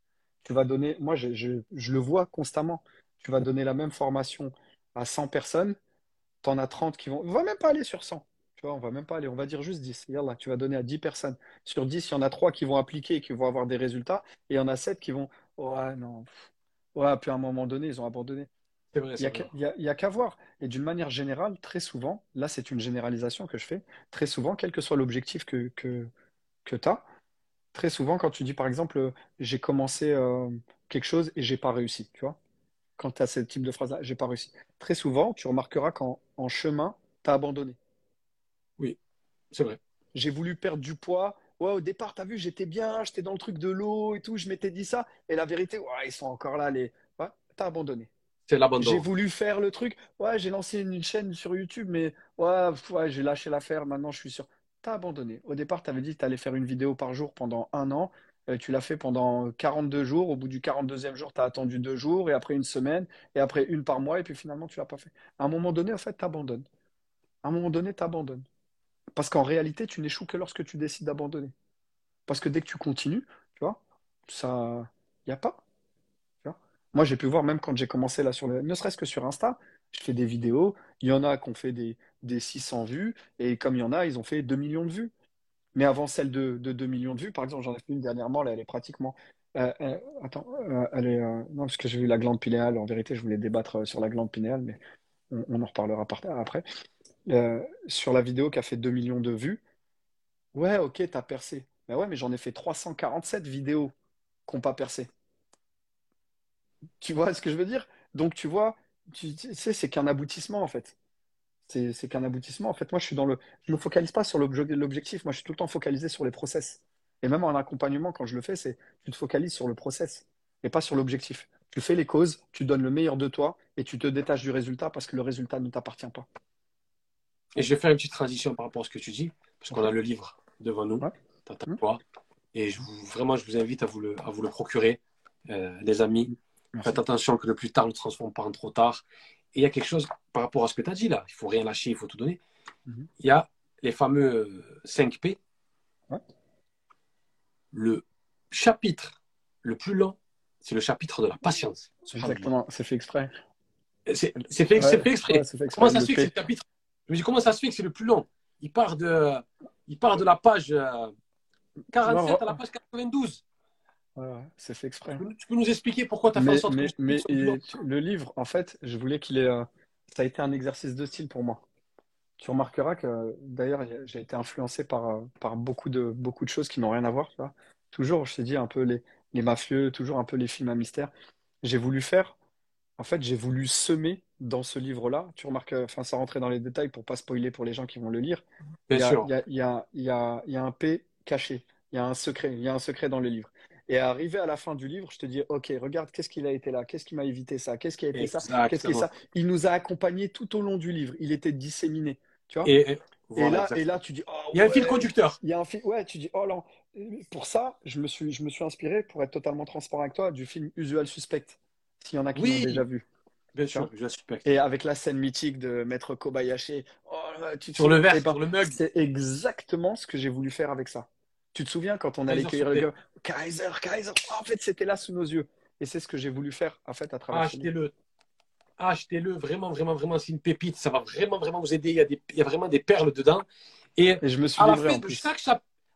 Tu vas donner. Moi, je, le vois constamment. Tu vas donner la même formation à 100 personnes, tu en as 30 qui vont. On va même pas aller sur 100. Tu vois, on va même pas aller, on va dire juste 10. Là, tu vas donner à 10 personnes. Sur 10, il y en a 3 qui vont appliquer et qui vont avoir des résultats. Et il y en a 7 qui vont. Ouais, non. Ouais, puis à un moment donné, ils ont abandonné. Il n'y a, qu'à voir. Et d'une manière générale, très souvent, là c'est une généralisation que je fais, très souvent, quel que soit l'objectif que, que, que tu as, très souvent quand tu dis par exemple, j'ai commencé euh, quelque chose et j'ai pas réussi, tu vois, quand tu as ce type de phrase-là, j'ai pas réussi. Très souvent, tu remarqueras qu'en en chemin, tu as abandonné. Oui, c'est vrai. J'ai voulu perdre du poids. Ouais, au départ, tu as vu, j'étais bien, j'étais dans le truc de l'eau et tout, je m'étais dit ça. Et la vérité, ouais, ils sont encore là. Les... Ouais, tu as abandonné. C'est l'abandon. J'ai voulu faire le truc. Ouais, j'ai lancé une chaîne sur YouTube, mais ouais, j'ai lâché l'affaire. Maintenant, je suis sûr. Tu as abandonné. Au départ, tu avais dit que tu allais faire une vidéo par jour pendant un an. Euh, tu l'as fait pendant 42 jours. Au bout du 42e jour, tu as attendu deux jours, et après une semaine, et après une par mois, et puis finalement, tu l'as pas fait. À un moment donné, en fait, tu abandonnes. À un moment donné, tu abandonnes. Parce qu'en réalité, tu n'échoues que lorsque tu décides d'abandonner. Parce que dès que tu continues, tu vois, ça. Il n'y a pas. Moi, j'ai pu voir, même quand j'ai commencé là, sur le... ne serait-ce que sur Insta, je fais des vidéos. Il y en a qui ont fait des, des 600 vues, et comme il y en a, ils ont fait 2 millions de vues. Mais avant celle de, de 2 millions de vues, par exemple, j'en ai fait une dernièrement, là, elle est pratiquement. Euh, euh, attends, euh, elle est. non, parce que j'ai vu la glande pinéale. En vérité, je voulais débattre sur la glande pinéale, mais on, en reparlera après. sur la vidéo qui a fait 2 millions de vues, ouais, ok, t'as percé. Mais ouais, mais j'en ai fait 347 vidéos qui n'ont pas percé. Tu vois ce que je veux dire? Donc, tu vois, tu sais, c'est qu'un aboutissement, en fait. C'est qu'un aboutissement. En fait, moi, je suis dans le. Je me focalise pas sur l'objectif. Moi, je suis tout le temps focalisé sur les process. Et même en accompagnement, quand je le fais, c'est tu te focalises sur le process et pas sur l'objectif. Tu fais les causes, tu donnes le meilleur de toi et tu te détaches du résultat parce que le résultat ne t'appartient pas. Et je vais faire une petite transition par rapport à ce que tu dis, parce qu'on a le livre devant nous, mmh. Et je vraiment, je vous invite à vous le, à vous le procurer, euh, les amis. Faites attention que le plus tard ne transforme pas en trop tard. Et il y a quelque chose par rapport à ce que tu as dit là. Il faut rien lâcher, il faut tout donner. Mhm. Il y a les fameux 5 P. le chapitre le plus long, c'est le chapitre de la patience. Exactement, c'est fait exprès. C'est fait, Ouais, c'est fait exprès. ouais, c'est fait exprès. Comment ça se fait que c'est le chapitre? Je me dis, comment ça se fait que c'est le plus long? Il part de, il part de la page euh, 47 à la page 92. C'est fait exprès. Tu peux- Tu peux nous expliquer pourquoi tu as fait en Mais, sorte mais, que mais et le livre, en fait, je voulais qu'il ait. ça a été un exercice de style pour moi. Tu remarqueras que, d'ailleurs, j'ai été influencé par, par beaucoup de, beaucoup de choses qui n'ont rien à voir, tu vois. Toujours, je t'ai dit, un peu les, les mafieux, toujours un peu les films à mystère. J'ai voulu faire, en fait, j'ai voulu semer dans ce livre-là. Tu remarques, euh, enfin, ça rentrait dans les détails pour pas spoiler pour les gens qui vont le lire. Il Bien y a, sûr. il y a, il y a, il y a, il y a un P caché, il y a un secret, il y a un secret dans le livre. Et arrivé à la fin du livre, je te dis, OK, regarde, qu'est-ce qu'il a été là, qu'est-ce qui m'a évité ça, qu'est-ce qui a été ça, qu'est-ce qui est ça? Il nous a accompagnés tout au long du livre, il était disséminé, tu vois? Et, et- Et voilà, là, et là, tu dis, oh il y a un fil conducteur. il y a un film, ouais, tu dis, oh là, pour ça, je me suis, je me suis inspiré, pour être totalement transparent avec toi, du film Usual Suspect, s'il y en a qui l'ont Oui, déjà vu. bien sûr, je suspecte. Et avec la scène mythique de Maître Kobayashi, oh tu te Sur le verre, eh ben, le mug. c'est exactement ce que j'ai voulu faire avec ça. Tu te souviens quand on allait cueillir le Kaiser, Kaiser, Oh, en fait, c'était là sous nos yeux. Et c'est ce que j'ai voulu faire, en fait, à travers. Achetez-le. Achetez-le, vraiment, vraiment, vraiment, c'est une pépite. Ça va vraiment, vraiment vous aider. Il y a, des, il y a vraiment des perles dedans. Et Et je me suis à la, fin de chaque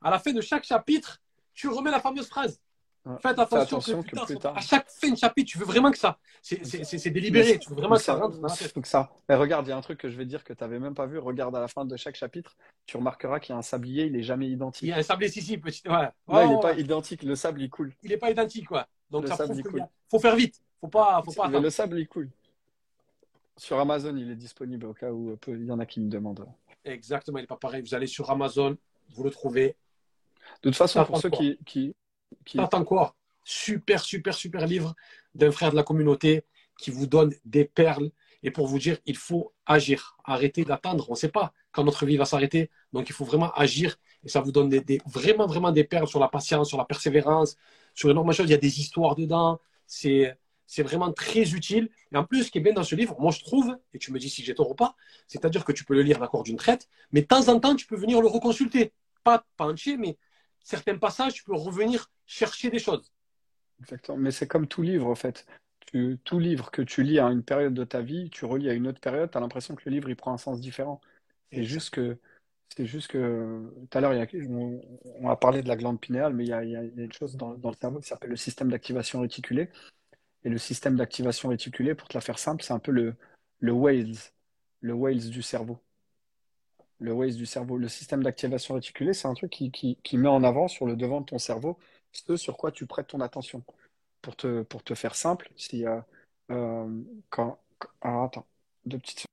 à la fin de chaque chapitre, tu remets la fameuse phrase. Faites Fais attention, attention que, que plus tard, à chaque fin de chapitre, tu veux vraiment que ça. C'est délibéré. Tu veux vraiment que ça ça, rentre que ça. Mais regarde, il y a un truc que je vais dire que tu n'avais même pas vu. Regarde à la fin de chaque chapitre, tu remarqueras qu'il y a un sablier, il est jamais Il y identique. a un sablé ici, petit. Ouais. Là, Ouais, il n'est ouais, pas identique. Le sable, il coule. Il n'est pas identique, quoi. Donc Le ça sable, il coule. a- faut faire vite. Faut pas, faut pas Mais le sable, il coule. Sur Amazon, il est disponible au cas où euh, il y en a qui me demandent. Exactement, il n'est pas pareil. Vous allez sur Amazon, vous le trouvez. De toute façon, pour ceux quoi qui, qui, qui- Attends quoi Super, super, super livre d'un frère de la communauté qui vous donne des perles. Et pour vous dire, il faut agir. Arrêtez d'attendre. On ne sait pas quand notre vie va s'arrêter. Donc, il faut vraiment agir. Et ça vous donne vraiment, vraiment des perles sur la patience, sur la persévérance, sur énormément de choses. Il y a des histoires dedans. C'est, c'est vraiment très utile. Et en plus, ce qui est bien dans ce livre, moi, je trouve, et tu me dis si j'ai tort ou pas, c'est-à-dire que tu peux le lire d'accord d'une traite, mais de temps en temps, tu peux venir le reconsulter. Pas, pas entier, mais certains passages, tu peux revenir chercher des choses. Exactement. Mais c'est comme tout livre, en fait. Tu- tout livre que tu lis à une période de ta vie, tu relis à une autre période, tu as l'impression que le livre, il prend un sens différent. C'est juste que, c'est juste que, tout à l'heure, on, on a parlé de la glande pinéale, mais il y a, il y a- il y a une chose dans, dans le cerveau qui s'appelle le système d'activation réticulée. Et le système d'activation réticulée, pour te la faire simple, c'est un peu le, le Waze, le Waze du cerveau. Le du cerveau. Le système d'activation réticulée, c'est un truc qui, qui, qui met en avant sur le devant de ton cerveau ce sur quoi tu prêtes ton attention. Pour te, pour te faire simple, si, euh, euh, quand, alors attends, deux petites.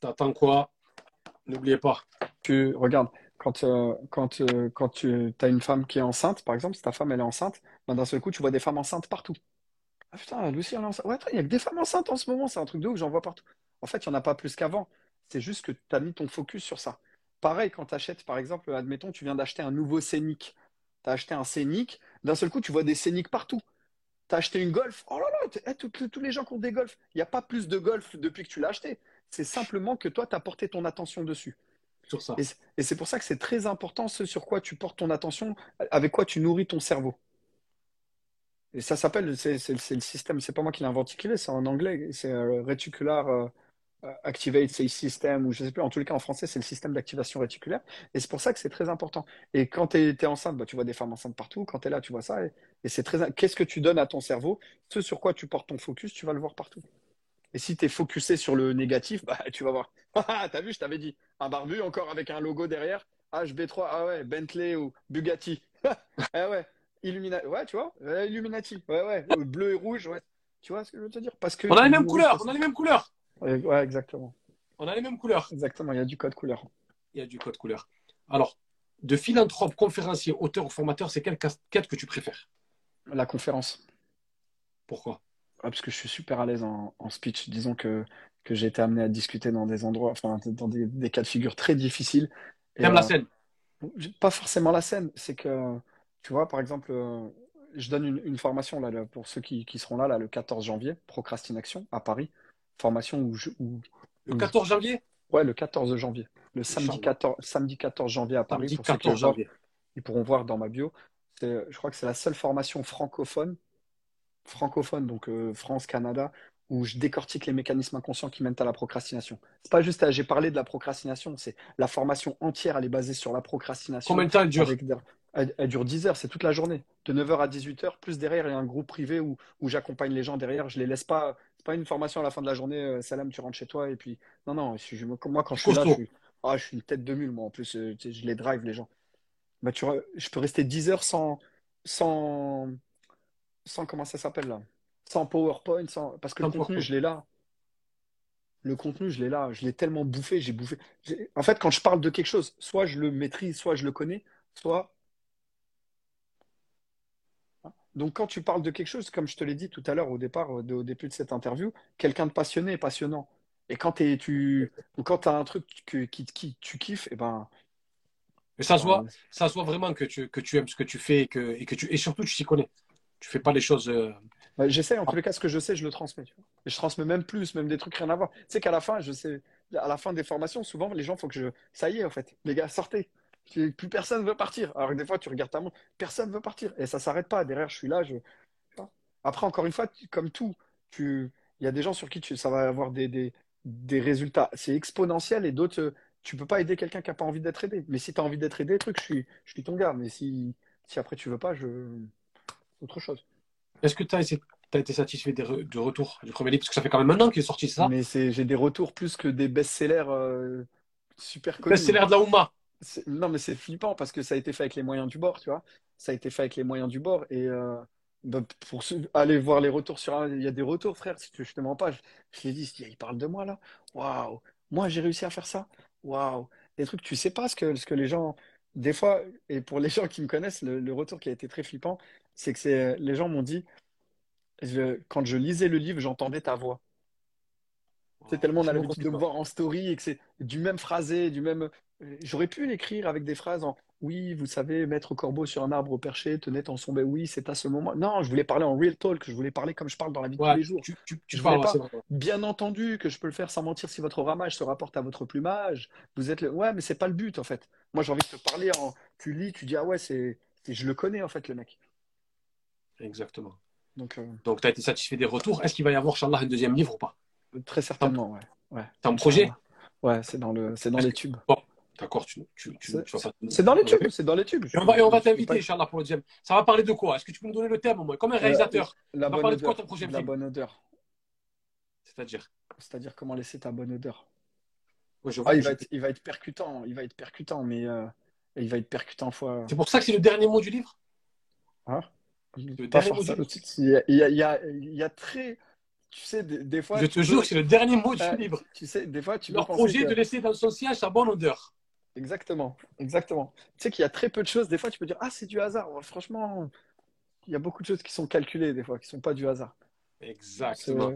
T'attends quoi? N'oubliez pas. Tu regardes, quand, euh, quand, euh, quand tu as une femme qui est enceinte, par exemple, si ta femme elle est enceinte, ben, d'un seul coup, tu vois des femmes enceintes partout. Ah putain, Lucie, elle est enceinte. Ouais, il y a que des femmes enceintes en ce moment, c'est un truc de ouf, j'en vois partout. En fait, il n'y en a pas plus qu'avant. C'est juste que tu as mis ton focus sur ça. Pareil, quand tu achètes, par exemple, admettons, tu viens d'acheter un nouveau Scénic. Tu as acheté un Scénic, d'un seul coup, tu vois des Scénic partout. Tu as acheté une Golf. Oh là là, eh, tous les gens qui ont des Golf. Il n'y a pas plus de Golf depuis que tu l'as acheté. C'est simplement que toi, tu as porté ton attention dessus. Sur ça. Et c'est pour ça que c'est très important ce sur quoi tu portes ton attention, avec quoi tu nourris ton cerveau. Et ça s'appelle, c'est le système, c'est pas moi qui l'ai inventé, c'est en anglais, c'est euh, Reticular euh, Activate System, ou je sais plus, en les cas en français, c'est le système d'activation réticulaire. Et c'est pour ça que c'est très important. Et quand tu es, enceinte, bah, tu vois des femmes enceintes partout, quand tu es là, tu vois ça. Et, et c'est très. Qu'est-ce que tu donnes à ton cerveau? Ce sur quoi tu portes ton focus, tu vas le voir partout. Et si tu es focusé sur le négatif, bah, tu vas voir. Ah, T'as vu, je t'avais dit. Un barbu encore avec un logo derrière. HB3, ah ouais, Bentley ou Bugatti. ah ouais, Illuminati. Ouais, tu vois, Ouais, Illuminati. Ouais, ouais, Euh, bleu et rouge, ouais. Tu vois ce que je veux te dire? Parce que On a les mêmes couleurs. On a les mêmes couleurs. Ouais, ouais, exactement. On a les mêmes couleurs. Exactement, il y a du code couleur. Il y a du code couleur. Alors, de philanthrope, conférencier, auteur ou formateur, c'est quelle casquette que tu préfères? La conférence. Pourquoi? Ah, parce que je suis super à l'aise en, en speech. Disons que, que j'ai été amené à discuter dans des endroits, enfin, dans des, des cas de figure très difficiles. T'aimes la euh, scène? Pas forcément la scène, c'est que, tu vois, par exemple, euh, je donne une, une formation là, là, pour ceux qui, qui seront là, là le 14 janvier, Procrastination à Paris. Formation où je. où- Le où- 14 janvier? Ouais, le 14 janvier. le samedi Inch'Allah. 14, samedi 14 janvier à Paris. Samedi Pour ceux qui 14 veulent voir, janvier. ils pourront voir dans ma bio. Je crois que c'est la seule formation francophone, francophone, donc euh, France, Canada, où je décortique les mécanismes inconscients qui mènent à la procrastination. C'est pas juste, à- j'ai parlé de la procrastination, c'est la formation entière, elle est basée sur la procrastination. Combien de temps elle dure? Elle, elle dure 10 heures, c'est toute la journée, de 9h à 18h, plus derrière, il y a un groupe privé où, où j'accompagne les gens derrière, je les laisse pas, c'est pas une formation à la fin de la journée, euh, salam, tu rentres chez toi, et puis, non, non, je moi, quand je suis là, je suis, ah, je suis une tête de mule, moi, en plus, euh, je les drive, les gens. Bah, tu je peux rester 10 heures sans, sans, sans, comment ça s'appelle là? Sans PowerPoint, sans, parce que le contenu, je l'ai là. Le contenu, je l'ai là. Je l'ai tellement bouffé, j'ai bouffé. En fait, quand je parle de quelque chose, soit je le maîtrise, soit je le connais, soit. Donc, quand tu parles de quelque chose, comme je te l'ai dit tout à l'heure au départ, euh, de- au début de cette interview, quelqu'un de passionné est passionnant. Et quand tu, ou quand as un truc que, qui, qui tu kiffes, et ben, Mais ça se voit, ben, ça se voit vraiment que tu, que tu aimes ce que tu fais et que, et que tu, et surtout tu t'y connais. Tu fais pas les choses. euh, J'essaie, en tous les cas, ce que je sais, je le transmets. tu vois. Et je transmets même plus, même des trucs rien à voir. Tu sais qu'à la fin, je sais, à la fin des formations, souvent, les gens, faut que je. Ça y est, en fait, les gars, sortez. Plus personne veut partir. Alors que des fois, tu regardes ta montre, personne veut partir. Et ça s'arrête pas. Derrière, je suis là. Je... Après, encore une fois, comme tout, tu... il y a des gens sur qui tu... ça va avoir des, des, des résultats. C'est exponentiel et d'autres, tu peux pas aider quelqu'un qui a pas envie d'être aidé. Mais si tu as envie d'être aidé, truc, je suis, je suis ton gars. Mais si, si après tu veux pas, je. c'est autre chose. Est-ce que tu as, été satisfait des re- du retour du premier livre? Parce que ça fait quand même un an qu'il est sorti, ça? Mais c'est, j'ai des retours plus que des best-sellers euh, super connus. Best-seller de la Oumma. Non, mais c'est flippant parce que ça a été fait avec les moyens du bord, tu vois. Ça a été fait avec les moyens du bord. Et euh, bah, pour aller voir les retours sur un... Il y a des retours, frère, si tu, je te mens pas. Je, je l'ai dit, il parle de moi là. Waouh! Moi, j'ai réussi à faire ça. Waouh! Des trucs, tu sais pas ce que, ce que les gens. Des fois, et pour les gens qui me connaissent, le, le retour qui a été très flippant, c'est que c'est, les gens m'ont dit, je- quand je lisais le livre, j'entendais ta voix. C'est tellement on a l'habitude de me voir en story et que c'est du même phrasé, du même. J'aurais pu l'écrire avec des phrases en oui, vous savez, mettre corbeau sur un arbre perché, tenait ton sommet. Oui, c'est à ce moment. Non, je voulais parler en real talk, je voulais parler comme je parle dans la vie de tous les jours. tu, tu, tu Je parles, pas. c'est. Bien entendu que je peux le faire sans mentir si votre ramage se rapporte à votre plumage. Vous êtes le. Ouais, mais c'est pas le but en fait. Moi, j'ai envie de te parler en. Tu lis, tu dis ah ouais, c'est. c'est- Je le connais en fait, le mec. Exactement. Donc, euh, Donc, tu as été satisfait des retours? Est-ce qu'il va y avoir, Inch'Allah, un deuxième livre ou pas? Très certainement, ouais. Ouais. T'as un projet? Ouais, c'est dans le, c'est dans les tubes. Bon, d'accord, tu, tu, tu, C'est dans les tubes, c'est dans les tubes. Et on va, et on va t'inviter, Inch'Allah, pour le deuxième. Ça va parler de quoi? Est-ce que tu peux nous donner le thème au moins? Comme un Euh, réalisateur. La On va parler de quoi ton prochain La film? bonne odeur. C'est-à-dire? C'est-à-dire comment laisser ta bonne odeur. Ouais, je Ah, il je- va être, il va être percutant, il va être percutant, mais euh, il va être percutant fois. C'est pour ça que c'est le dernier mot du livre? Hein Le Pas dernier mot du livre. Il y a, il y a, il y très. Tu sais, des, des fois. Je te jure que c'est le dernier mot du euh, livre. Tu sais, des fois, tu Leur projet que- de laisser dans son siège sa bonne odeur. Exactement, exactement. Tu sais qu'il y a très peu de choses. Des fois, tu peux dire, ah, c'est du hasard. Ouais, franchement, il y a beaucoup de choses qui sont calculées, des fois, qui sont pas du hasard. Exactement.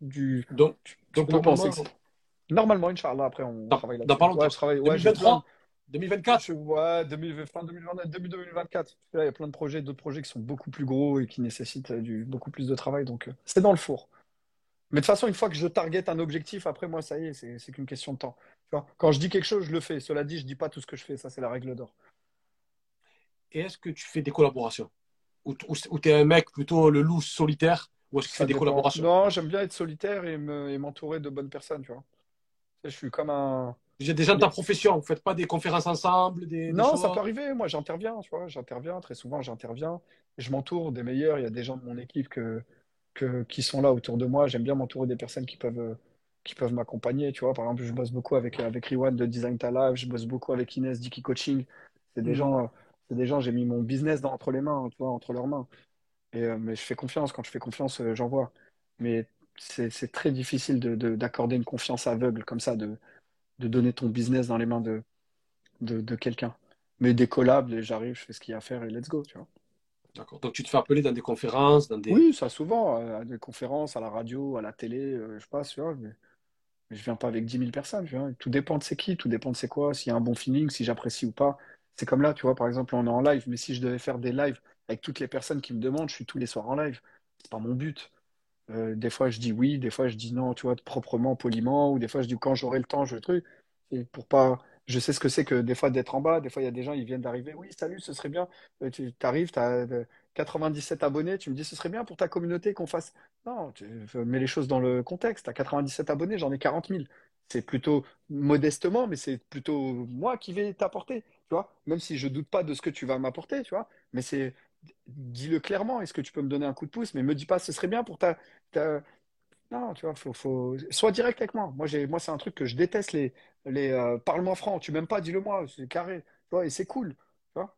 Du. Donc, Tu donc peux penser que normalement, c'est- Normalement, Inch'Allah, après, on Dans- travaille dans là-dessus. pas longtemps. Ouais, je travaille. Ouais, j'ai 2023 2024 Je- Ouais, 2020, fin 2020, début 2024. Là, il y a plein de projets, d'autres projets qui sont beaucoup plus gros et qui nécessitent euh, du, beaucoup plus de travail. Donc, euh, c'est dans le four. Mais de toute façon, une fois que je target un objectif, après, moi, ça y est, c'est qu'une question de temps. Tu vois, quand je dis quelque chose, je le fais. Cela dit, je dis pas tout ce que je fais. Ça, c'est la règle d'or. Et est-ce que tu fais des collaborations? Ou, ou, tu es un mec plutôt le loup solitaire Ou est-ce que tu fais des collaborations? Non, j'aime bien être solitaire et me- et m'entourer de bonnes personnes, tu vois. Je suis comme un. J'ai des gens de ta profession, vous faites pas des conférences ensemble des, des Non, ça peut arriver. Moi, j'interviens, tu vois. J'interviens. Très souvent, j'interviens. Je m'entoure des meilleurs. Il y a des gens de mon équipe que, que, qui sont là autour de moi. J'aime bien m'entourer des personnes qui peuvent, euh, qui peuvent m'accompagner, tu vois. Par exemple, je bosse beaucoup avec, avec Riwan de Design Ta Life. Je bosse beaucoup avec Inès d'Iki Coaching. C'est des Mhm. gens, euh, c'est des gens, j'ai mis mon business dans, entre les mains, tu vois, entre leurs mains. Et, euh, mais je fais confiance. Quand je fais confiance, euh, j'envoie. Mais c'est, très difficile de, de- d'accorder une confiance aveugle comme ça, de, de donner ton business dans les mains de, de, de quelqu'un. Mais des collabs, j'arrive, je fais ce qu'il y a à faire et let's go, tu vois. D'accord. Donc tu te fais appeler dans des conférences, dans des. Oui, ça souvent, euh, à des conférences, à la radio, à la télé, euh, je passe, tu vois, mais, mais je viens pas avec 10 000 personnes, tu vois. Tout dépend de c'est qui, tout dépend de c'est quoi, s'il y a un bon feeling, si j'apprécie ou pas. C'est comme là, tu vois, par exemple, on est en live, mais si je devais faire des lives avec toutes les personnes qui me demandent, je suis tous les soirs en live. C'est pas mon but. Euh, des fois, je dis oui, des fois, je dis non, tu vois, proprement, poliment, ou des fois, je dis quand j'aurai le temps, je le truc. Et pour pas, je sais ce que c'est que des fois d'être en bas. Des fois, il y a des gens, ils viennent d'arriver. Oui, salut, ce serait bien. Euh, Tu arrives, tu as 97 abonnés. Tu me dis, ce serait bien pour ta communauté qu'on fasse. Non, tu mets les choses dans le contexte. Tu as 97 abonnés, j'en ai 40 000. C'est plutôt modestement, mais c'est plutôt moi qui vais t'apporter. Tu vois, même si je doute pas de ce que tu vas m'apporter, tu vois. Mais c'est, dis-le clairement. Est-ce que tu peux me donner un coup de pouce? Mais me dis pas, ce serait bien pour ta, non, tu vois, faut, faut... Sois direct avec moi. Moi, j'ai, moi, c'est un truc que je déteste, les, les euh, parle-moi franc. Tu m'aimes pas, dis-le moi, c'est carré. Tu vois, et c'est cool. Tu vois,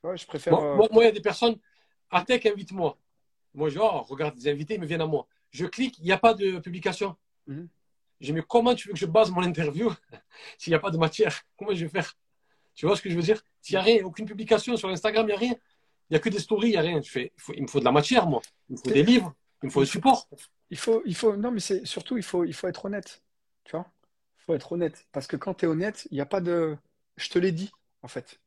Tu vois, je préfère. Moi, euh, moi, moi, il y a des personnes, Atec, invite-moi. Moi, je dis, oh, regarde, des invités, ils me viennent à moi. Je clique, il n'y a pas de publication. mhm. Je dis, mais comment tu veux que je base mon interview s'il n'y a pas de matière? Comment je vais faire? Tu vois ce que je veux dire? S'il n'y a rien, aucune publication sur Instagram, il n'y a rien. Il n'y a que des stories, il n'y a rien. Je fais, il, faut- il me faut de la matière, moi. Il me faut des livres, il me faut faut, support. il faut, il faut, non, mais c'est surtout, il faut, il faut être honnête. Tu vois, il faut être honnête. Parce que quand tu es honnête, il n'y a pas de. Je te l'ai dit, en fait.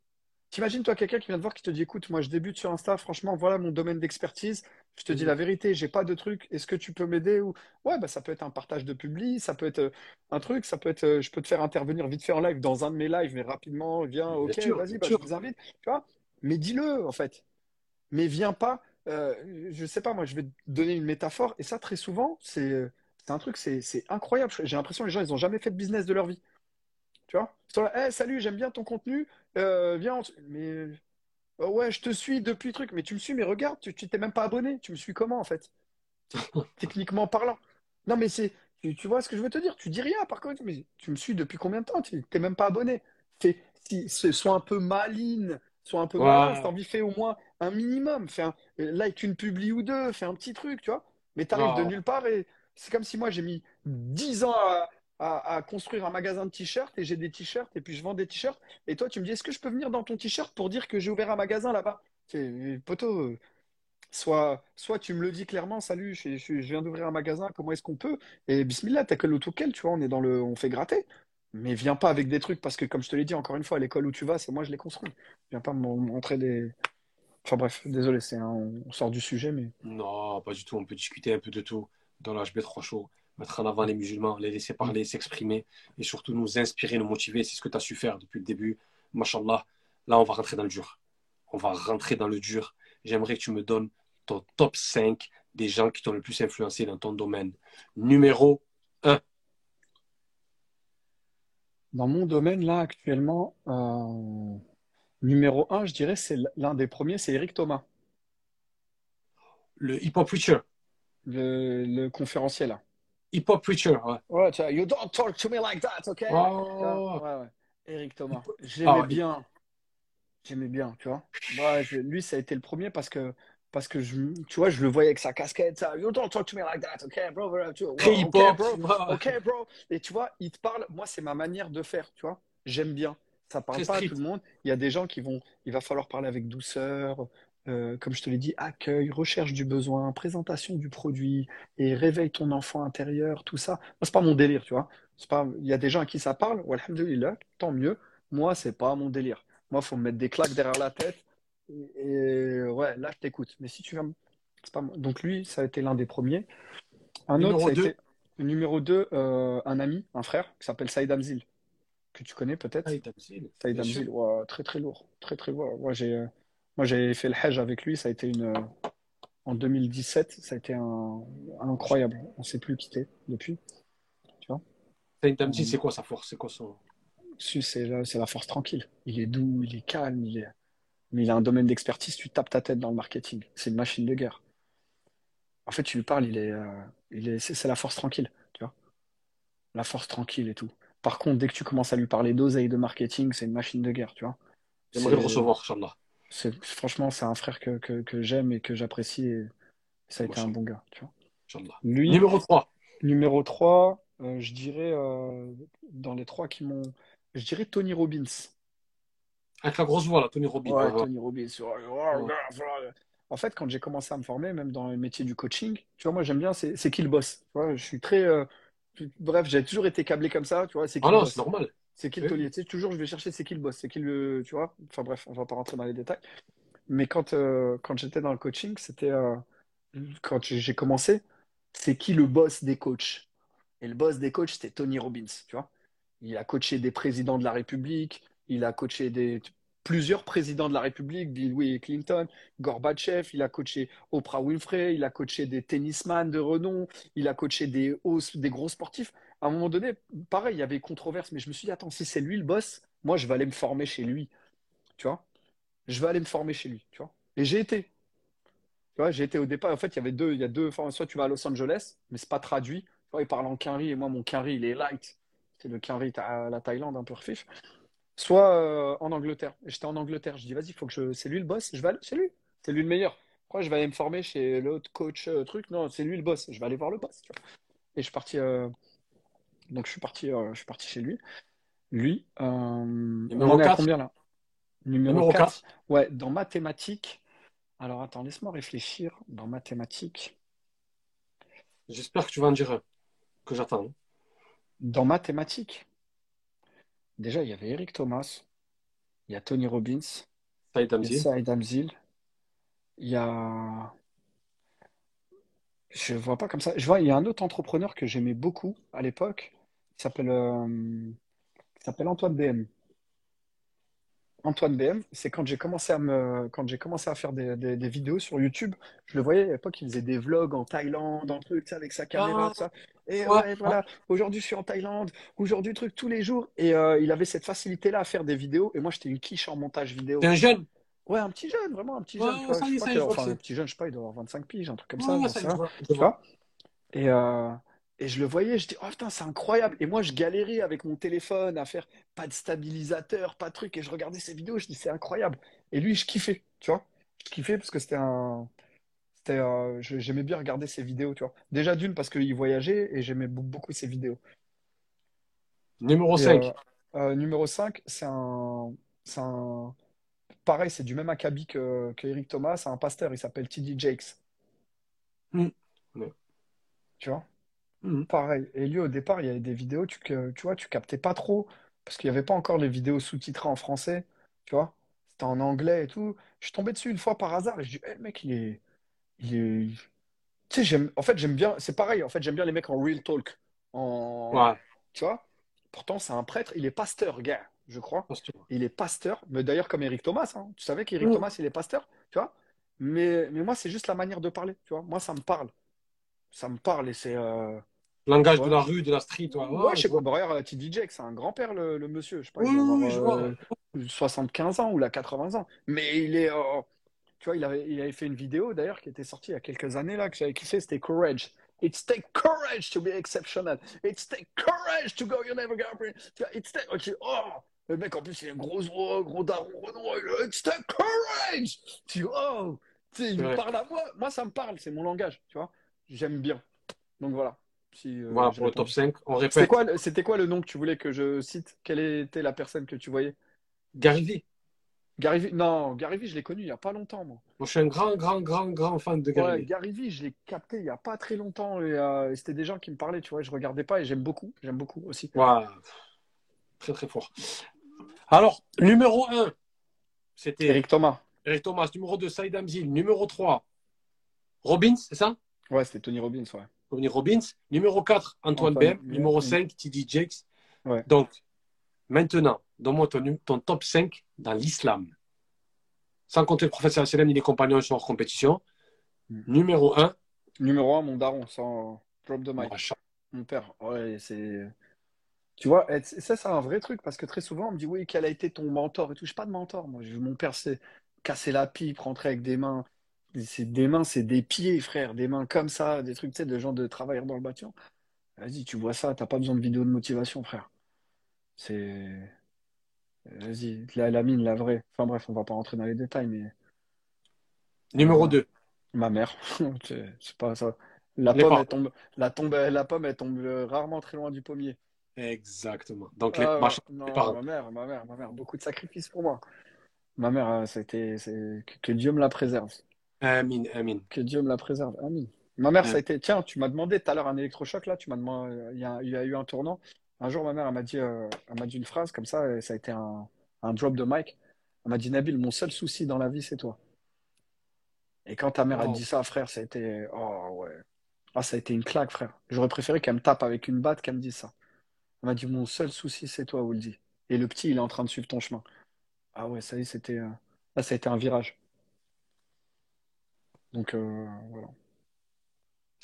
T'imagines, toi, quelqu'un qui vient te voir, qui te dit, écoute, moi, je débute sur Insta, franchement, voilà mon domaine d'expertise. Je te dis Mhm. la vérité, j'ai pas de truc. Est-ce que tu peux m'aider ou... Ouais, bah, ça peut être un partage de publi, ça peut être euh, un truc, ça peut être, euh, je peux te faire intervenir vite fait en live dans un de mes lives, mais rapidement, viens, ok, vas-y, bah, je vous invite. Tu vois, mais dis-le, en fait. Mais viens pas, euh, je sais pas, moi, je vais te donner une métaphore, et ça, très souvent, c'est euh, un truc, c'est incroyable. J'ai l'impression que les gens, ils ont jamais fait de business de leur vie. Tu vois? Ils sont là, Eh, salut, j'aime bien ton contenu, euh, viens, on mais euh, ouais, je te suis depuis le truc, mais tu me suis, mais regarde, tu t'es même pas abonné, tu me suis comment en fait? Techniquement parlant. Non, mais c'est, tu, tu vois ce que je veux te dire? Tu dis rien par contre, mais tu me suis depuis combien de temps? Tu t'es même pas abonné. Fais, si, sois un peu maline, sois un peu malin, si t'as envie, fais au moins un minimum. Fais un, like une publi ou deux, fais un petit truc, tu vois? Mais t'arrives de nulle part et c'est comme si moi j'ai mis 10 ans à, à- à construire un magasin de t-shirts et j'ai des t-shirts et puis je vends des t-shirts. Et toi, tu me dis, est-ce que je peux venir dans ton t-shirt pour dire que j'ai ouvert un magasin là-bas? Poteau. Soit, soit tu me le dis clairement, salut, je, je- je viens d'ouvrir un magasin, comment est-ce qu'on peut? Et bismillah, t'as que l'autoquel, tu vois, on est dans le, on fait gratter. Mais viens pas avec des trucs, parce que comme je te l'ai dit encore une fois, l'école où tu vas, c'est moi je l'ai construit. Viens pas me montrer des. Enfin bref, désolé, c'est un- on sort du sujet, mais. non, pas du tout. On peut discuter un peu de tout dans l'HB3 Show. Mettre en avant les musulmans, les laisser Mm. parler, s'exprimer et surtout nous inspirer, nous motiver. C'est ce que tu as su faire depuis le début. Mashallah. Là, on va rentrer dans le dur. On va rentrer dans le dur. J'aimerais que tu me donnes ton top 5 des gens qui t'ont le plus influencé dans ton domaine. Numéro 1. Dans mon domaine, là, actuellement, euh, numéro un, je dirais, c'est l'un des premiers, c'est Eric Thomas, Le hip-hop preacher. le, le conférencier, là. Hip-hop preacher, ouais. Ouais, tu vois, you don't talk to me like that, ok? Oh. ouais, ouais. Eric Thomas. Ah J'aimais ouais. bien. J'aimais bien, tu vois? Je- lui, ça a été le premier parce que, parce que je, tu vois, je le voyais avec sa casquette, ça. You don't talk to me like that, ok, bro, bro, bro. Et tu vois, il te parle, moi, c'est ma manière de faire, tu vois. J'aime bien. Ça parle Très pas à tout le monde. Il y a des gens qui vont, il va falloir parler avec douceur, euh, comme je te l'ai dit, accueil, recherche du besoin, présentation du produit et réveille ton enfant intérieur, tout ça. Moi, c'est pas mon délire, tu vois. C'est pas, il y a des gens à qui ça parle, alhamdoulilah, tant mieux. Moi, c'est pas mon délire. Moi, faut me mettre des claques derrière la tête. Et, et ouais, là, je t'écoute. Mais si tu c'est pas moi. Donc lui, ça a été l'un des premiers. Un autre, ça Numéro a 2. été numéro 2, un ami, un frère, qui s'appelle Saïd Amzil, que tu connais peut-être. Saïd Amzil, Saïd. Amzil, ouais, très très lourd. Très très lourd. Moi, j'ai euh, moi, j'ai fait le Hajj avec lui. Ça a été une, euh, en 2017. Ça a été un, incroyable. On ne s'est plus quitté depuis. Tu vois? Saïd Amzil, Euh, c'est quoi sa force? C'est quoi son. C'est la, c'est la force tranquille. Il est doux, il est calme, il est... mais il a un domaine d'expertise. Tu tapes ta tête dans le marketing. C'est une machine de guerre. En fait, tu lui parles, il est, euh, il est, c'est c'est la force tranquille, tu vois. La force tranquille et tout. Par contre, dès que tu commences à lui parler d'oseille de marketing, c'est une machine de guerre, tu vois. J'aimerais le recevoir, Inch'Allah. franchement, c'est un frère que, que, que j'aime et que j'apprécie et ça a été un bon gars, tu vois. Lui, Numéro 3. numéro 3, euh, je dirais, euh, dans les trois qui m'ont, je dirais Tony Robbins. Avec la grosse voix, là, Tony Robbins. Ouais. Tony Robbins. En fait, quand j'ai commencé à me former, même dans le métier du coaching, tu vois, moi j'aime bien, c'est qui le boss. Tu vois, je suis très. euh, bref, j'ai toujours été câblé comme ça, tu vois, c'est qui Ah non, c'est normal. C'est qui le taulier. Tu sais, toujours, je vais chercher c'est qui le boss, c'est qui le. Tu vois, enfin bref, on va pas rentrer dans les détails. Mais quand, euh, quand j'étais dans le coaching, c'était. euh, quand j'ai commencé, c'est qui le boss des coachs? Et le boss des coachs, c'était Tony Robbins, tu vois. Il a coaché des présidents de la République, il a coaché plusieurs présidents de la République, Bill Clinton, Gorbatchev, il a coaché Oprah Winfrey, il a coaché des tennisman de renom, il a coaché des, des gros sportifs. À un moment donné, pareil, il y avait controverse, mais je me suis dit, attends, si c'est lui le boss, moi, je vais aller me former chez lui. Tu vois? Je vais aller me former chez lui, tu vois? Et j'ai été. Tu vois, j'ai été au départ. En fait, il y avait deux, il y a deux Soit tu vas à Los Angeles, mais c'est pas traduit. Tu vois, ils parlent en Quinry et moi, mon Quinry, il est light. C'est le Quinry à la Thaïlande, un peu refif soit euh, en Angleterre. J'étais en Angleterre. Je dis, vas-y, faut que je. C'est lui le boss. Je vais aller chez lui. C'est lui le meilleur. Pourquoi je vais aller me former chez l'autre coach euh, truc Non, c'est lui le boss. Je vais aller voir le boss. Et je suis parti. Euh, donc je suis parti. je suis parti chez lui. Lui. Numéro on est 4. combien là? Numéro 4. Ouais, dans mathématiques. Alors attends, laisse-moi réfléchir. Dans mathématiques. J'espère que tu vas en dire que j'attends. Dans mathématiques? Déjà, il y avait Eric Thomas, il y a Tony Robbins, Saïd il y a Hamzil. Saïd Hamzil, il y a. Je vois pas comme ça. Je vois, il y a un autre entrepreneur que j'aimais beaucoup à l'époque, qui s'appelle euh, qui s'appelle Antoine BM. Antoine BM, c'est quand j'ai commencé à me, quand j'ai commencé à faire des, des- des vidéos sur YouTube, je le voyais à l'époque, il faisait des vlogs en Thaïlande, en truc, avec sa caméra, Ah, tout ça. Et ouais, ouais, voilà, aujourd'hui je suis en Thaïlande, aujourd'hui truc tous les jours. Et euh, il avait cette facilité-là à faire des vidéos. Et moi, j'étais une quiche en montage vidéo. T'es un jeune? Ouais, un petit jeune, vraiment un petit jeune. Ouais, vois, ça je ça enfin, un petit jeune, je sais pas, il doit avoir 25 piges, un truc comme ça, ça vois. vois? Et, euh, et je le voyais, je dis, oh putain, c'est incroyable. Et moi, je galérais avec mon téléphone à faire pas de stabilisateur, pas de truc. Et je regardais ses vidéos, je dis, c'est incroyable. Et lui, je kiffais, tu vois. Je kiffais parce que c'était un. C'était, euh, j'aimais bien regarder ses vidéos, tu vois. Déjà d'une, parce qu'il voyageait et j'aimais be- beaucoup ses vidéos. Numéro Et 5. euh, euh, numéro 5 c'est un, c'est un. Pareil, c'est du même acabit que, que Eric Thomas, c'est un pasteur, il s'appelle T.D. Jakes, Hmm. Ouais. tu vois? Hmm. Pareil. Et lui, au départ, il y avait des vidéos, tu, que- tu vois, tu captais pas trop, parce qu'il n'y avait pas encore les vidéos sous-titrées en français, tu vois. C'était en anglais et tout. Je suis tombé dessus une fois par hasard et je dis, Eh, le mec, il est, il est... Tu sais, j'aime, en fait, j'aime bien, c'est pareil, en fait, j'aime bien les mecs en real talk, en, Ouais. tu vois. Pourtant, c'est un prêtre, il est pasteur, gars, je crois. Parce que- Il est pasteur, mais d'ailleurs comme Eric Thomas, hein. Tu savais qu'Eric Hmm. Thomas, il est pasteur, tu vois. Mais, mais moi, c'est juste la manière de parler, tu vois. Moi, ça me parle. Ça me parle et c'est... euh, Langage de la rue, de la street. Ouais, Ouais, ouais, je je sais pas. vois. Bah, regarde, TD Jakes, c'est un grand-père, le, le monsieur. Je sais pas, Oui, il doit oui, avoir oui, je vois. euh, 75 ans ou là 80 ans. Mais il est. euh, tu vois, il avait, il avait fait une vidéo d'ailleurs qui était sortie il y a quelques années là, que j'avais kiffé, c'était Courage. It's take courage to be exceptional. It's take courage to go, you never go. Tu vois, It's take. ok, Oh, le mec en plus, il un gros, gros, gros daron, It's take courage. Tu vois, oh, tu il me parle à moi. Moi, ça me parle, c'est mon langage, tu vois. J'aime bien. Donc voilà. Si, euh, Voilà pour le top répondu. 5. On C'était répète. quoi, le- c'était quoi le nom que tu voulais que je cite? Quelle était la personne que tu voyais? Gary. Gary? Non, Gary Vee, je l'ai connu il n'y a pas longtemps, moi. Moi, je suis un grand, grand, grand, grand fan de Gary Ouais. Gary Vee, je l'ai capté il n'y a pas très longtemps et, euh, et c'était des gens qui me parlaient, tu vois, je regardais pas et j'aime beaucoup, j'aime beaucoup aussi. Ouais. Très, très fort. Alors, numéro 1, c'était Eric Thomas. Eric Thomas. Numéro 2, Saïd Hamzil. Numéro 3, Robbins, c'est ça? Ouais, c'était Tony Robbins, ouais. Tony Robbins. Numéro 4, Antoine Antoine. Numéro Mm. 5, TD Jakes. Ouais. Donc, maintenant, donne-moi ton, top 5 dans l'islam. Sans compter le professeur Salem ni les compagnons sont hors compétition. Mm. Numéro 1, Numéro un, mon daron, sans drop the mic. Mon père, ouais, c'est. Tu vois, ça, c'est un vrai truc parce que très souvent, on me dit, oui, quel a été ton mentor et tout. Je suis pas de mentor, moi. Mon père, c'est casser la pipe, rentrer avec des mains. C'est des mains, c'est des pieds, frère. Des mains comme ça, des trucs, tu sais, de gens de travailleurs dans le bâtiment. Vas-y, tu vois ça, t'as pas besoin de vidéo de motivation, frère. C'est. Vas-y, la, la mine, la vraie. Enfin bref, on va pas rentrer dans les détails, mais numéro Voilà. 2. ma mère, c'est pas ça. La Les pomme, parents. elle tombe, la tombe, la pomme, elle tombe euh, rarement très loin du pommier. Exactement. Donc, les, Ah, ma, ouais. non, les parents. ma mère, ma mère, ma mère, beaucoup de sacrifices pour moi. Ma mère, euh, que, que Dieu me la préserve. Amin, amin. Que Dieu me la préserve. Amin. Ma mère, ça a Amin. été, tiens, tu m'as demandé tout à l'heure un électrochoc, là, tu m'as demandé, euh, il y a, il y a eu un tournant. Un jour, ma mère, elle m'a dit, euh, elle m'a dit une phrase comme ça, et ça a été un, un drop de mic. Elle m'a dit, Nabil, mon seul souci dans la vie, c'est toi. Et quand ta mère a dit ça, frère, ça a été, oh ouais. Ah, ça a été une claque, frère. J'aurais préféré qu'elle me tape avec une batte qu'elle me dise ça. Il m'a dit, mon seul souci, c'est toi, Woolsey. Et le petit, il est en train de suivre ton chemin. Ah ouais, ça y est, c'était. euh, Là, ça a été un virage. Donc, euh, voilà.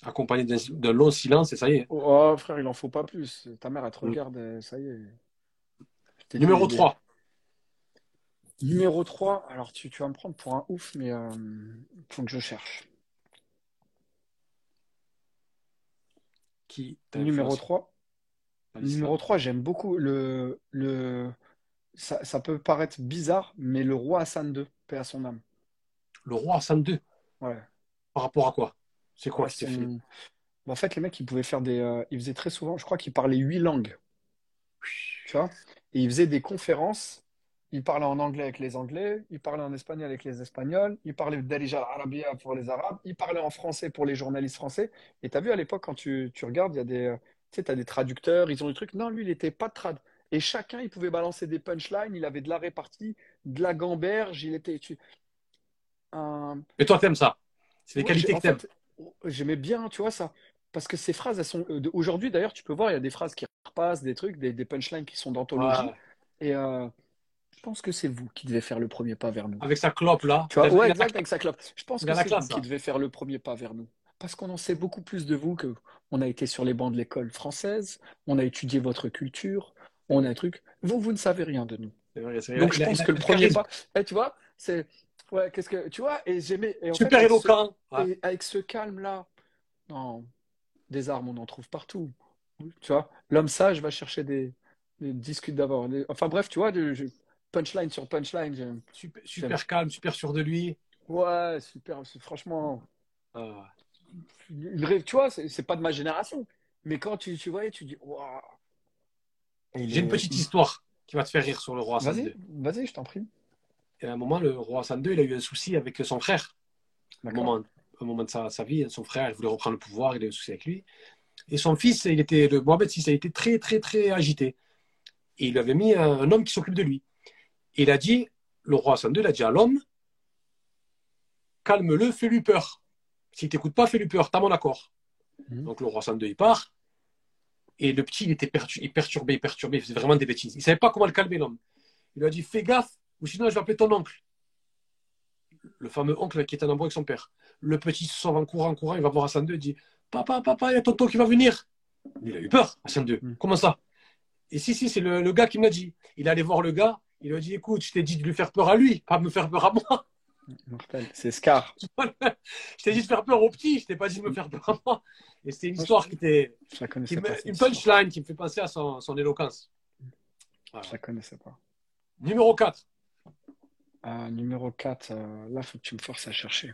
Accompagné d'un long silence, et ça y est. Oh, frère, il en faut pas plus. Ta mère, elle te regarde, euh, ça y est. Dit, Numéro il est- 3. Numéro 3, alors tu, tu vas me prendre pour un ouf, mais euh, faut que je cherche. Qui Numéro influencé 3, dans l'islam numéro 3, j'aime beaucoup le, le ça, ça peut paraître bizarre, mais le roi Hassan II, paix à son âme. Le roi Hassan II. Ouais. Par rapport à quoi? C'est quoi Ouais, qui fait? une- En fait, les mecs, ils pouvaient faire des. euh, ils faisaient très souvent, je crois qu'ils parlaient huit langues, tu vois? Et ils faisaient des conférences. Ils parlaient en anglais avec les Anglais, ils parlaient en espagnol avec les Espagnols, ils parlaient d'Alija al-Arabiya pour les Arabes, ils parlaient en français pour les journalistes français. Et tu as vu à l'époque, quand tu, tu regardes, il y a des, euh, tu sais, t'as des traducteurs, ils ont des trucs. Non, lui, il n'était pas de trad. Et chacun, il pouvait balancer des punchlines, il avait de la répartie, de la gamberge, il était. Mais toi, t'aimes ça? C'est les Ouais, qualités que t'aimes. j'aimais bien, tu vois, ça. Parce que ces phrases, elles sont. euh, Aujourd'hui, d'ailleurs, tu peux voir, il y a des phrases qui repassent, des trucs, des, des punchlines qui sont d'anthologie. Et euh, je pense que c'est vous qui devez faire le premier pas vers nous. Avec sa clope, là. Tu vois, ouais, exact, avec sa clope. Je pense que c'est vous qui devez faire le premier pas vers nous. Parce qu'on en sait beaucoup plus de vous que on a été sur les bancs de l'école française, on a étudié votre culture, on a un truc. Vous, vous ne savez rien de nous. Vrai. Donc je pense que le premier pas, eh, tu vois, c'est ouais, qu'est-ce que tu vois et j'aimais Super fait avec ce, éloquent. Ouais. et avec ce calme-là, non, des armes on en trouve partout. Tu vois, l'homme sage va chercher des, des discutes d'abord. Des- Enfin bref, tu vois, je- punchline sur punchline. j'aime. Super, calme, super sûr de lui. Ouais, super. c'est- Franchement, Ah. tu vois, c'est c'est pas de ma génération. Mais quand tu, tu vois, tu dis, waouh. J'ai une petite histoire qui va te faire rire sur le roi Vas-y, vas-y, je t'en prie. Et à un moment, le roi Hassan II, il a eu un souci avec son frère. Un moment, un moment de sa, sa vie, son frère, il voulait reprendre le pouvoir, il a eu un souci avec lui. Et son fils, il était, le Mohamed VI, a été très, très, très agité. Et il avait mis un, un homme qui s'occupe de lui. Et il a dit, le roi Hassan II, il a dit à l'homme, calme-le, fais-lui peur. S'il t'écoute pas, fais-lui peur, t'as mon accord. Mhm. Donc le roi Hassan II, il part. Et le petit, il était pertu- il perturbé, perturbé, il faisait vraiment des bêtises. Il savait pas comment le calmer, l'homme. Il lui a dit, fais gaffe, ou sinon je vais appeler ton oncle. Le fameux oncle qui est un embrouille avec son père. Le petit se sauve en courant, en courant, il va voir Hassan II et dit, papa, papa, il y a tonton qui va venir. Il a eu peur, Hassan II. Mhm. Comment ça? Et si, si, c'est le, le gars qui me l'a dit. Il est allé voir le gars, il lui a dit, écoute, je t'ai dit de lui faire peur à lui, pas de me faire peur à moi. C'est Scar. je t'ai dit de faire peur au petit, je t'ai pas dit de me faire peur à moi. Et c'était une histoire qui était Je la qui connaissais me- pas. une punchline qui me fait penser à son, son éloquence. Voilà. Je la connaissais pas. Numéro 4. Euh, numéro 4, là, faut que tu me forces à chercher.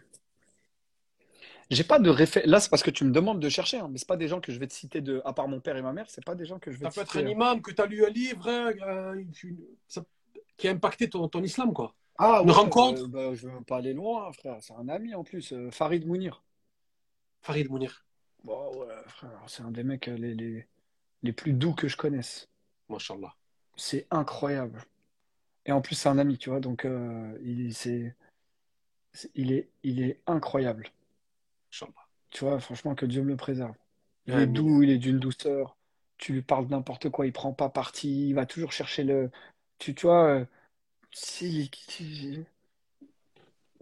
J'ai pas de référence. Là, c'est parce que tu me demandes de chercher, hein, mais c'est pas des gens que je vais te citer de. À part mon père et ma mère, c'est pas des gens que je vais Ça te peut être citer. un imam que tu as lu un livre hein, euh, ça- qui a impacté ton, ton islam, quoi. Ah, Une ouais, rencontre. euh, bah, je veux pas aller loin, frère. C'est un ami en plus, euh, Farid Mounir. Farid Mounir, Bon, ouais, frère, c'est un des mecs euh, les, les, les plus doux que je connaisse. mashallah. C'est incroyable. Et en plus, c'est un ami, tu vois, donc euh, il, c'est, c'est- il est, il est incroyable. Tu vois, franchement, que Dieu me le préserve. Il Ouais, est mais- doux, il est d'une douceur. Tu lui parles n'importe quoi, il prend pas parti, il va toujours chercher le. Tu, tu vois, euh, si, si-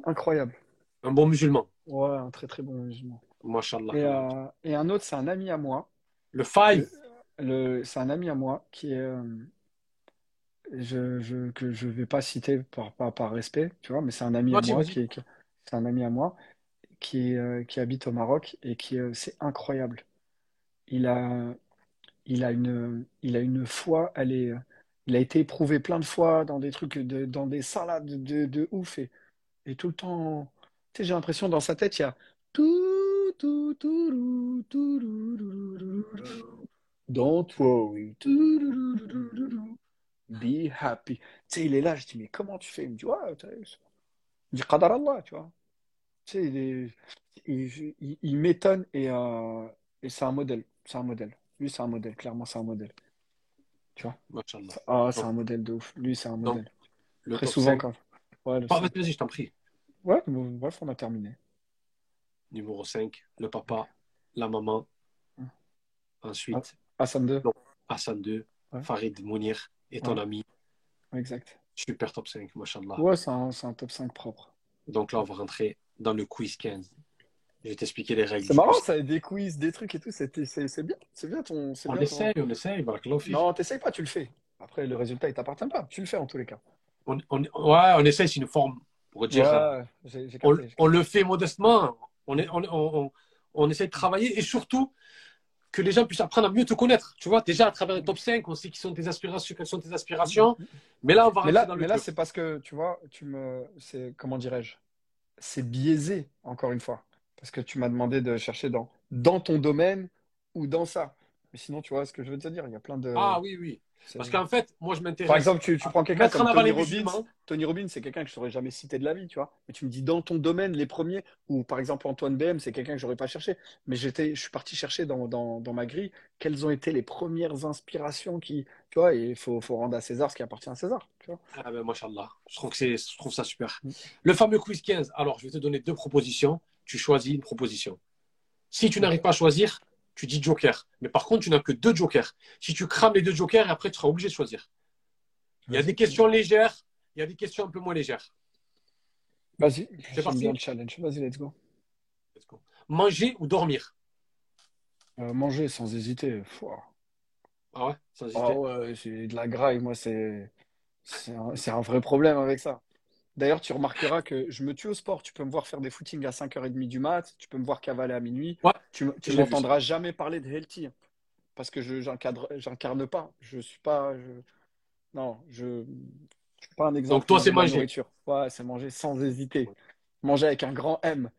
incroyable. Un bon musulman, Ouais, un très très bon musulman. mashallah. Et, euh, et un autre, c'est un ami à moi. Le five, Le, c'est un ami à moi qui est. euh, je, je, que je vais pas citer par, respect, tu vois, mais c'est un ami à moi qui, habite au Maroc et qui euh, c'est incroyable. Il a, il a une, il a une foi, elle est, il a été éprouvé plein de fois dans des trucs, de- dans des salades de, de ouf et, et tout le temps, tu sais, j'ai l'impression dans sa tête, il y a tout, tout, tout, Be happy. Tu sais, il est là, je dis, mais comment tu fais? Il me dit, ouais, tu sais, il dit, Qadar Allah, tu vois. Tu sais, il est- il, il- il m'étonne et, euh, et c'est un modèle. C'est un modèle. Lui, c'est un modèle. Clairement, c'est un modèle. Tu vois? Ah, c'est un modèle de ouf. Lui, c'est un modèle. Le Très souvent, 5. quand. Ouais, le cinq. vas-y, je t'en prie. Ouais, bon, bref, on a terminé. Numéro 5, le papa, la maman. Ah. Ensuite, Hassan 2. Hassan II, Farid Mounir et ton Ouais, ami. exact. Super top 5, machallah. Ouais, c'est un, un top 5 propre. Donc là, on va rentrer dans le quiz 15. Je vais t'expliquer les règles C'est marrant, ça, des quiz, des trucs et tout, c'est bien. C'est bien ton. On bien ton... essaye, on essaye, barakallahu fik. Non, t'essayes pas, tu le fais. Après, le résultat, il t'appartient pas. Tu le fais en tous les cas. On, on- ouais, on essaye, c'est une forme pour dire. euh, on, capté. j'ai on le fait modestement. On, est, on, on, on, on essaie de travailler et surtout que les gens puissent apprendre à mieux te connaître. Tu vois, déjà à travers le top 5, on sait qui sont tes aspirations, quelles sont tes aspirations. Mais là, on va Mais là, dans le mais là dur. c'est parce que, tu vois, tu me, c'est, comment dirais-je, c'est biaisé, encore une fois. Parce que tu m'as demandé de chercher dans, dans ton domaine ou dans ça. Mais sinon, tu vois ce que je veux te dire, il y a plein de... Ah oui, oui. Parce qu'en fait, moi, je m'intéresse. Par exemple, tu, tu prends quelqu'un comme avant Tony les Robbins. Tony Robbins, c'est quelqu'un que je saurais jamais citer de la vie, tu vois. Mais tu me dis dans ton domaine, les premiers, ou par exemple Antoine BM, c'est quelqu'un que j'aurais pas cherché. Mais j'étais, je suis parti chercher dans, dans, dans ma grille quelles ont été les premières inspirations qui, tu vois, et il faut, faut rendre à César ce qui appartient à César, tu vois. Ah ben, machallah. Je trouve, que c'est, je trouve ça super. Mm. Le fameux quiz 15. Alors, je vais te donner deux propositions. Tu choisis une proposition. Si tu n'arrives pas à choisir, tu dis joker. Mais par contre, tu n'as que deux jokers. Si tu crames les deux jokers, après, tu seras obligé de choisir. Il y a des questions légères, il y a des questions un peu moins légères. Vas-y, C'est parti bien le challenge. Vas-y, let's go. Let's go. Manger ou dormir? Euh, manger sans hésiter. Fouah. Ah ouais, sans hésiter. Ah ouais, c'est de la graille, moi, c'est c'est un, c'est un vrai problème avec ça. D'ailleurs, tu remarqueras que je me tue au sport. Tu peux me voir faire des footings à 5h30 du mat, tu peux me voir cavaler à minuit. Ouais, Tu, vu, m'entendras jamais parler de healthy parce que je j'incarne pas. Je suis pas. je- Non, je, je suis pas un exemple. Donc, toi, c'est manger. nourriture. Ouais, c'est manger sans hésiter. Manger avec un grand M.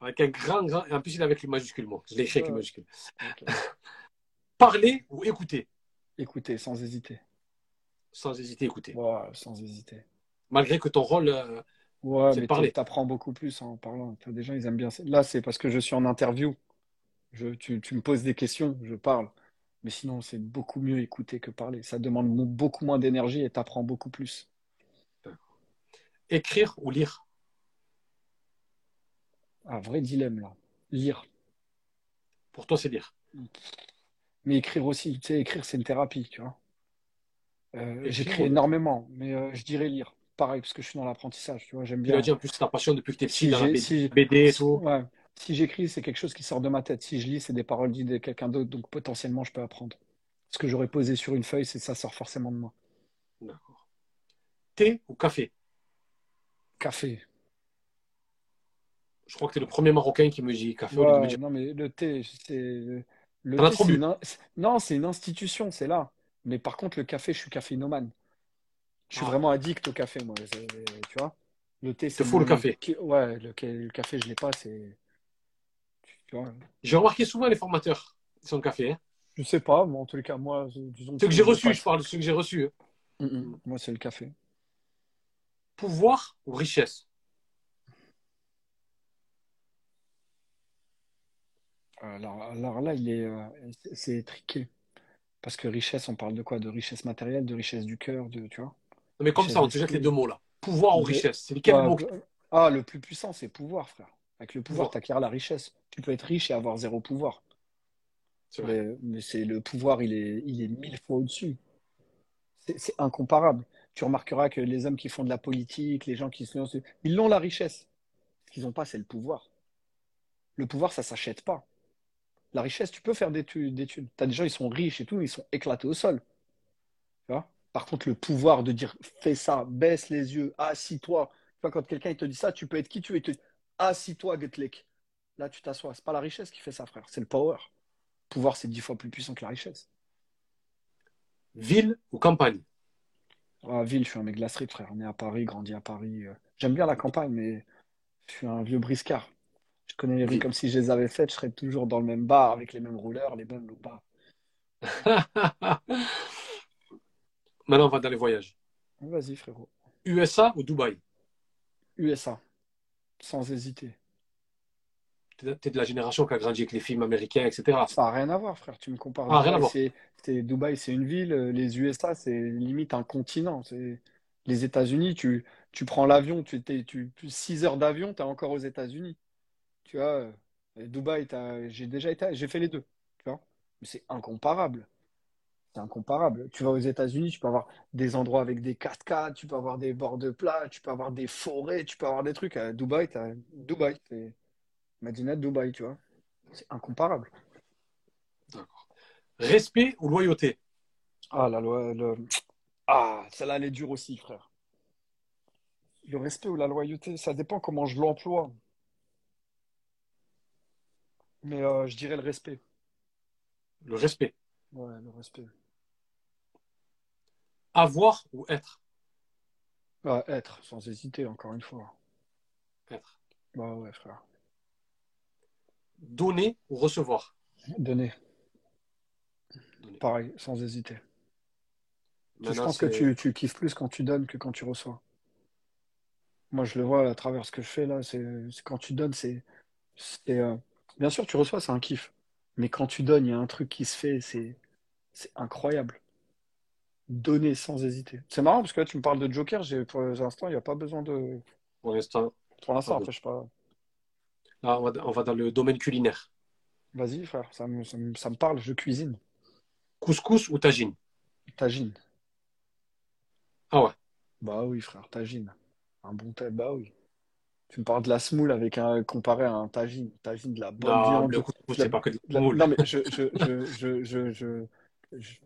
Avec un grand, grand. En plus, il est avec les majuscules, moi. Je l'ai écrit avec les majuscules. Parler ou écouter? Écoutez, sans hésiter. Sans hésiter, écouter. Ouais, sans hésiter. Malgré que ton rôle. euh, Ouais, mais parler. tu apprends beaucoup plus en parlant. Des gens, ils aiment bien ça. Là, c'est parce que je suis en interview. Je, tu, tu me poses des questions, je parle. Mais sinon, c'est beaucoup mieux écouter que parler. Ça demande beaucoup moins d'énergie et t'apprends beaucoup plus. écrire ou lire? Un vrai dilemme, là. Lire. Pour toi, c'est lire. Mais écrire aussi. Tu sais, écrire, c'est une thérapie, tu vois. Euh, j'écris énormément, mais euh, je dirais lire. Pareil, parce que je suis dans l'apprentissage, tu vois. J'aime Tu bien. dit en plus, c'est ta passion depuis que tu es petit Si dans la BD, si, BD et tout. ouais. Si j'écris, c'est quelque chose qui sort de ma tête. Si je lis, c'est des paroles dites de quelqu'un d'autre, donc potentiellement, je peux apprendre. Ce que j'aurais posé sur une feuille, c'est ça sort forcément de moi. D'accord. Thé ou café? Café. Je crois que tu es le premier Marocain qui me dit café au lieu de me dire. non, mais le thé, c'est. Le T'en as thé, trop bu. une Non, c'est une institution, c'est là. Mais par contre, le café, je suis caféinomane. Je suis Ah. vraiment addict au café, moi. Tu vois? Le thé, c'est Te faut le café. Ouais, le, le café, je l'ai pas, c'est. Tu vois? J'ai remarqué souvent les formateurs sans café. Hein. Je sais pas, mais en tous les cas, moi, disons Ceux que j'ai reçus, je parle de ceux que j'ai reçus. hein. Mm, mm. Moi, c'est le café. Pouvoir ou richesse? Alors, alors là, il est, euh, c'est c'est triqué. Parce que richesse, on parle de quoi? De richesse matérielle, de richesse du cœur, de, tu vois? Non, mais comme ça, on te jette les deux mots là. Pouvoir ou richesse C'est lesquels mots Ah, le plus puissant, c'est pouvoir, frère. Avec le pouvoir, tu acquiers la richesse. Tu peux être riche et avoir zéro pouvoir. Mais, mais c'est le pouvoir, il est, il est mille fois au-dessus. C'est c'est incomparable. Tu remarqueras que les hommes qui font de la politique, les gens qui se lancent, ils l'ont la richesse. Ce qu'ils n'ont pas, c'est le pouvoir. Le pouvoir, ça s'achète pas. La richesse, tu peux faire des tu- des thunes. Tu as des gens, ils sont riches et tout, ils sont éclatés au sol. Tu vois? Par contre, le pouvoir de dire fais ça, baisse les yeux, assis-toi. Quand quelqu'un te dit ça, tu peux être qui tu veux, te assis-toi, Getlek. Là, tu t'assois. C'est pas la richesse qui fait ça, frère. C'est le power. Le pouvoir, c'est dix fois plus puissant que la richesse. Ville ou campagne? À ville, je suis un mec de la street, frère. On est à Paris, grandi à Paris. euh. J'aime bien la campagne, mais je suis un vieux briscard. Je connais les rues comme si je les avais faites. Je serais toujours dans le même bar, avec les mêmes rouleurs, les mêmes loupas. Maintenant, on va dans les voyages. Vas-y, frérot. USA ou Dubaï? USA, sans hésiter. T'es de la génération qui a grandi avec les films américains, etc. Ça n'a rien à voir, frère. Tu me compares. Ah, rien à Dubaï, voir. c'est, c'est- Dubaï, c'est une ville. Les USA, c'est limite un continent. C'est les États-Unis. Tu, tu prends l'avion, tu tu, 6 heures d'avion, tu es encore aux États-Unis. Tu vois, euh, Dubaï, t'as- j'ai déjà été, j'ai fait les deux. Tu vois, mais c'est incomparable. C'est incomparable. Tu vas aux États-Unis, tu peux avoir des endroits avec des cascades, tu peux avoir des bords de plage, tu peux avoir des forêts, tu peux avoir des trucs. À Dubaï, tu as Dubaï, c'est Madinat Dubaï, tu vois. C'est incomparable. D'accord. Respect ou loyauté? Ah, la loi. Le... Ah, celle-là, elle est dure aussi, frère. Le respect ou la loyauté, ça dépend comment je l'emploie. Mais euh, je dirais le respect. Le respect. Ouais, le respect. Avoir ou être Ah, être, sans hésiter, encore une fois. Être. Bah ouais, frère. Donner ou recevoir? Donner. Donner. Pareil, sans hésiter. je pense que tu, tu kiffes plus quand tu donnes que quand tu reçois. Moi, je le vois à travers ce que je fais là. C'est quand tu donnes, c'est. c'est, euh, Bien sûr, tu reçois, c'est un kiff. Mais quand tu donnes, il y a un truc qui se fait, c'est c'est incroyable. Donner sans hésiter. C'est marrant parce que là, tu me parles de Joker. J'ai, pour l'instant, il n'y a pas besoin de. Pour l'instant, Pour l'instant, Ah je sais pas. là, on va, on va dans le domaine culinaire. Vas-y, frère, ça me, ça me, ça me parle. Je cuisine. Couscous ou tagine? Tagine. Ah ouais. Bah oui, frère, tagine. Un bon tagine, bah oui. Tu me parles de la semoule avec un comparé à un tagine. Tagine, de la bonne Non, viande. le couscous, c'est pas que de la-. Non, mais je, je, je- je-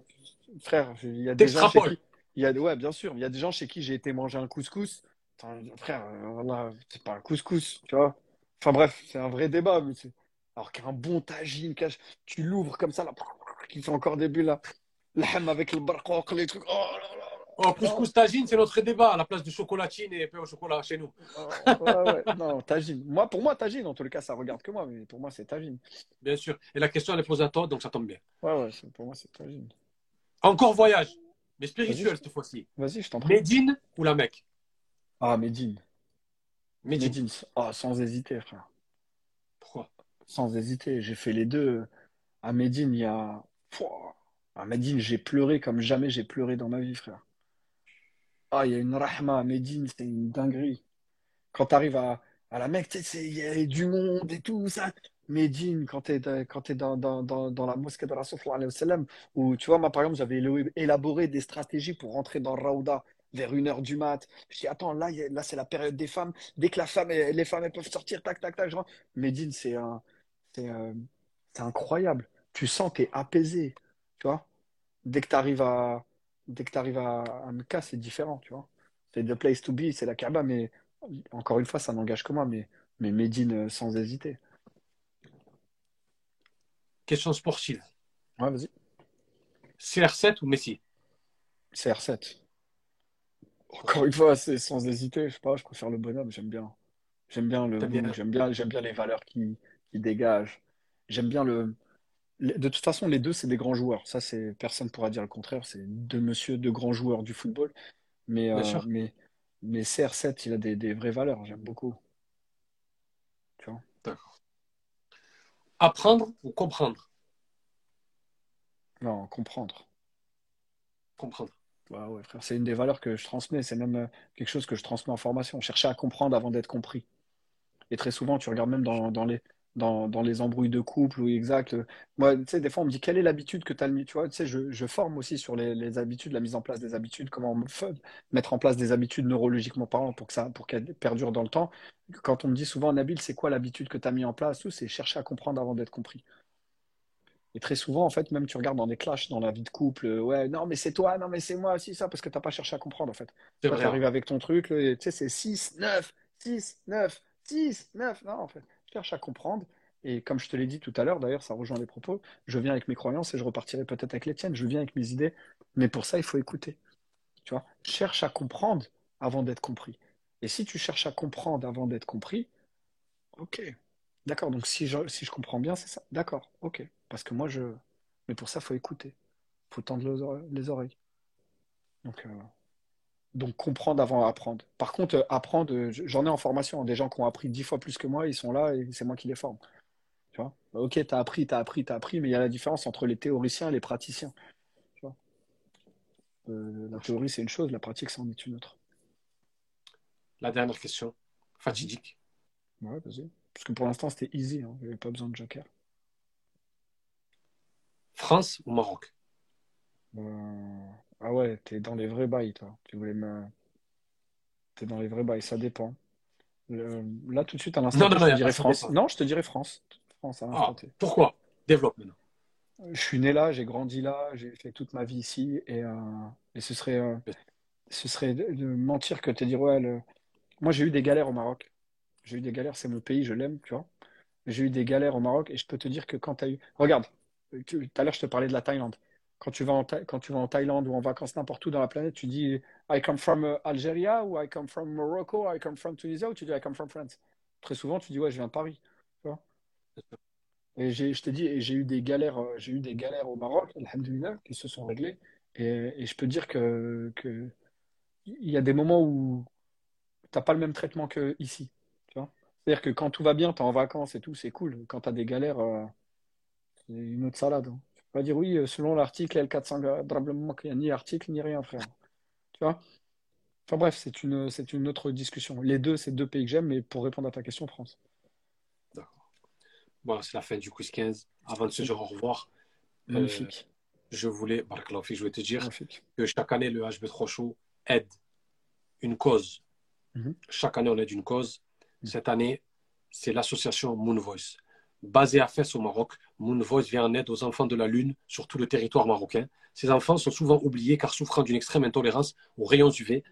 frère, il y a des gens chez qui, il y a, ouais, bien sûr, il y a des gens chez qui j'ai été manger un couscous. Attends, frère, euh, c'est pas un couscous, tu vois. Enfin bref, c'est un vrai débat, mais alors qu'un bon tagine, tu l'ouvres comme ça, là, qui fait encore des bulles, là. L'ham avec le barcoq, les trucs. Oh là là. Oh, couscous tagine, c'est notre débat à la place de chocolatine et pain au chocolat chez nous. Ouais, ouais, non, tagine. Moi, pour moi, tagine, en les cas, ça regarde que moi, mais pour moi, c'est tagine. Bien sûr. Et la question, elle est posée à toi, donc ça tombe bien. Ouais, ouais, pour moi, c'est tagine. Encore voyage, mais spirituel cette fois-ci. Vas-y, je t'en prie. Médine ou la Mecque? Ah, Médine. Médine. Médine. Ah, sans hésiter, frère. Pourquoi? Sans hésiter. J'ai fait les deux. À Médine, il y a. Pouah. À Médine, j'ai pleuré comme jamais j'ai pleuré dans ma vie, frère. Ah, il y a une rahma à Médine, c'est une dinguerie. Quand tu arrives à, à la Mecque, tu sais, c'est- il y a du monde et tout ça. Médine, quand tu es, quand t'es dans, dans, dans, la mosquée de Rasul sallallahu alayhi wa sallam, où tu vois, moi par exemple, j'avais élaboré des stratégies pour rentrer dans Raouda vers une heure du mat. Je dis, attends, là, là c'est la période des femmes. Dès que la femme, les femmes peuvent sortir, tac, tac, tac. je. Médine, euh, c'est incroyable. Tu sens, tu es apaisé, tu vois. Dès que tu arrives à, dès que arrives à, à Mecca, c'est différent, tu vois. C'est the place to be, c'est la Kaaba, mais encore une fois, ça n'engage que moi, mais, mais Médine euh, sans hésiter. Question sportive. Ouais, vas-y. CR7 ou Messi? CR7. Encore une fois, c'est sans hésiter, je sais pas, je préfère le bonhomme, j'aime bien. J'aime bien le j'aime bien, j'aime bien les valeurs qui, qui dégagent. J'aime bien le. De toute façon, les deux, c'est des grands joueurs. Ça, c'est personne pourra dire le contraire. C'est deux monsieur, deux grands joueurs du football. Mais, euh, mais, mais CR7, il a des, des vraies valeurs. J'aime beaucoup. Tu vois? D'accord. Apprendre ou comprendre Non, comprendre. Comprendre. Ouais, ouais, frère. C'est une des valeurs que je transmets. C'est même euh, quelque chose que je transmets en formation. Chercher à comprendre avant d'être compris. Et très souvent, tu regardes même dans, dans les, dans, dans les embrouilles de couple ou exact. euh, Moi, tu sais, des fois, on me dit quelle est l'habitude que tu as mis. Tu vois, tu sais, je, je forme aussi sur les, les habitudes, la mise en place des habitudes, comment mettre en place des habitudes neurologiquement parlant pour que ça, pour qu'elles perdurent dans le temps. Quand on me dit souvent, Nabil, c'est quoi l'habitude que tu as mis en place, tout, c'est chercher à comprendre avant d'être compris. Et très souvent, en fait, même tu regardes dans des clashs dans la vie de couple, euh, ouais, non, mais c'est toi, non, mais c'est moi, si, ça, parce que t'as pas cherché à comprendre, en fait. Toi, vrai. t'arrives avec ton truc, tu sais, c'est 6, 9, 6, 9, 6, 9. Non, en fait, cherche à comprendre. Et comme je te l'ai dit tout à l'heure, d'ailleurs, ça rejoint les propos, je viens avec mes croyances et je repartirai peut-être avec les tiennes. Je viens avec mes idées, mais pour ça, il faut écouter. Tu vois, cherche à comprendre avant d'être compris. Et si tu cherches à comprendre avant d'être compris, ok. D'accord, donc si je, si je comprends bien, c'est ça. D'accord, ok. Parce que moi, je. Mais pour ça, il faut écouter. Il faut tendre les oreilles. les oreilles. Donc, euh, donc, comprendre avant apprendre. Par contre, euh, apprendre, euh, j'en ai en formation. hein, Des gens qui ont appris dix fois plus que moi, ils sont là et c'est moi qui les forme. Tu vois? Bah, Ok, t'as appris, t'as appris, t'as appris, mais il y a la différence entre les théoriciens et les praticiens. Tu vois? Euh, la théorie, c'est une chose, la pratique, c'en est une autre. La dernière question. Fatidique. Ouais, vas-y. Parce que pour l'instant, c'était easy. Hein. Il n'y avait pas besoin de joker. France ou Maroc? Euh, Ah ouais, t'es dans les vrais bails, toi. Tu voulais me... T'es dans les vrais bails, ça dépend. Le- Là, tout de suite, à l'instant Non, T, non, je te pas dirais ça France. dépend. Non, je te dirais France. France, à l'instant Ah, T. pourquoi? Développe maintenant. Je suis né là, j'ai grandi là, j'ai fait toute ma vie ici, et, euh, et ce serait, euh, ce serait de, de mentir que de te dire, ouais, le- moi j'ai eu des galères au Maroc. J'ai eu des galères, c'est mon pays, je l'aime, tu vois. J'ai eu des galères au Maroc, et je peux te dire que quand tu as eu... Regarde, tu- tout à l'heure je te parlais de la Thaïlande. Quand tu vas en, quand tu vas en Thaïlande ou en vacances n'importe où dans la planète, tu dis I come from euh, Algeria ou I come from Morocco, I come from Tunisia ou tu dis I come from France? Très souvent, tu dis ouais, je viens de Paris. tu. Et je t'ai dit, j'ai eu des galères, euh, j'ai eu des galères au Maroc, alhamdoulilah, qui se sont réglées. Et, et je peux dire que, que il y a des moments où t'as pas le même traitement que ici. Tu? C'est-à-dire que quand tout va bien, t'es en vacances et tout, c'est cool. Quand t'as des galères, euh, c'est une autre salade. hein. Peux pas dire oui, euh, selon l'article L400, probablement qu'il n'y a ni article ni rien, frère. Tu vois? Enfin bref, c'est une, c'est une autre discussion. Les deux, c'est deux pays que j'aime, mais pour répondre à ta question, France. D'accord. Voilà, c'est la fin du quiz 15. Avant de se dire au revoir, euh, Magnifique. je voulais, fik, je voulais te dire Magnifique. que chaque année, le HB3 Show aide une cause. Mhm. Chaque année, on aide une cause. Mhm. Cette année, c'est l'association Moon Voice. Basée à Fès au Maroc, Moon Voice vient en aide aux enfants de la Lune sur tout le territoire marocain. Ces enfants sont souvent oubliés car souffrant d'une extrême intolérance aux rayons UV.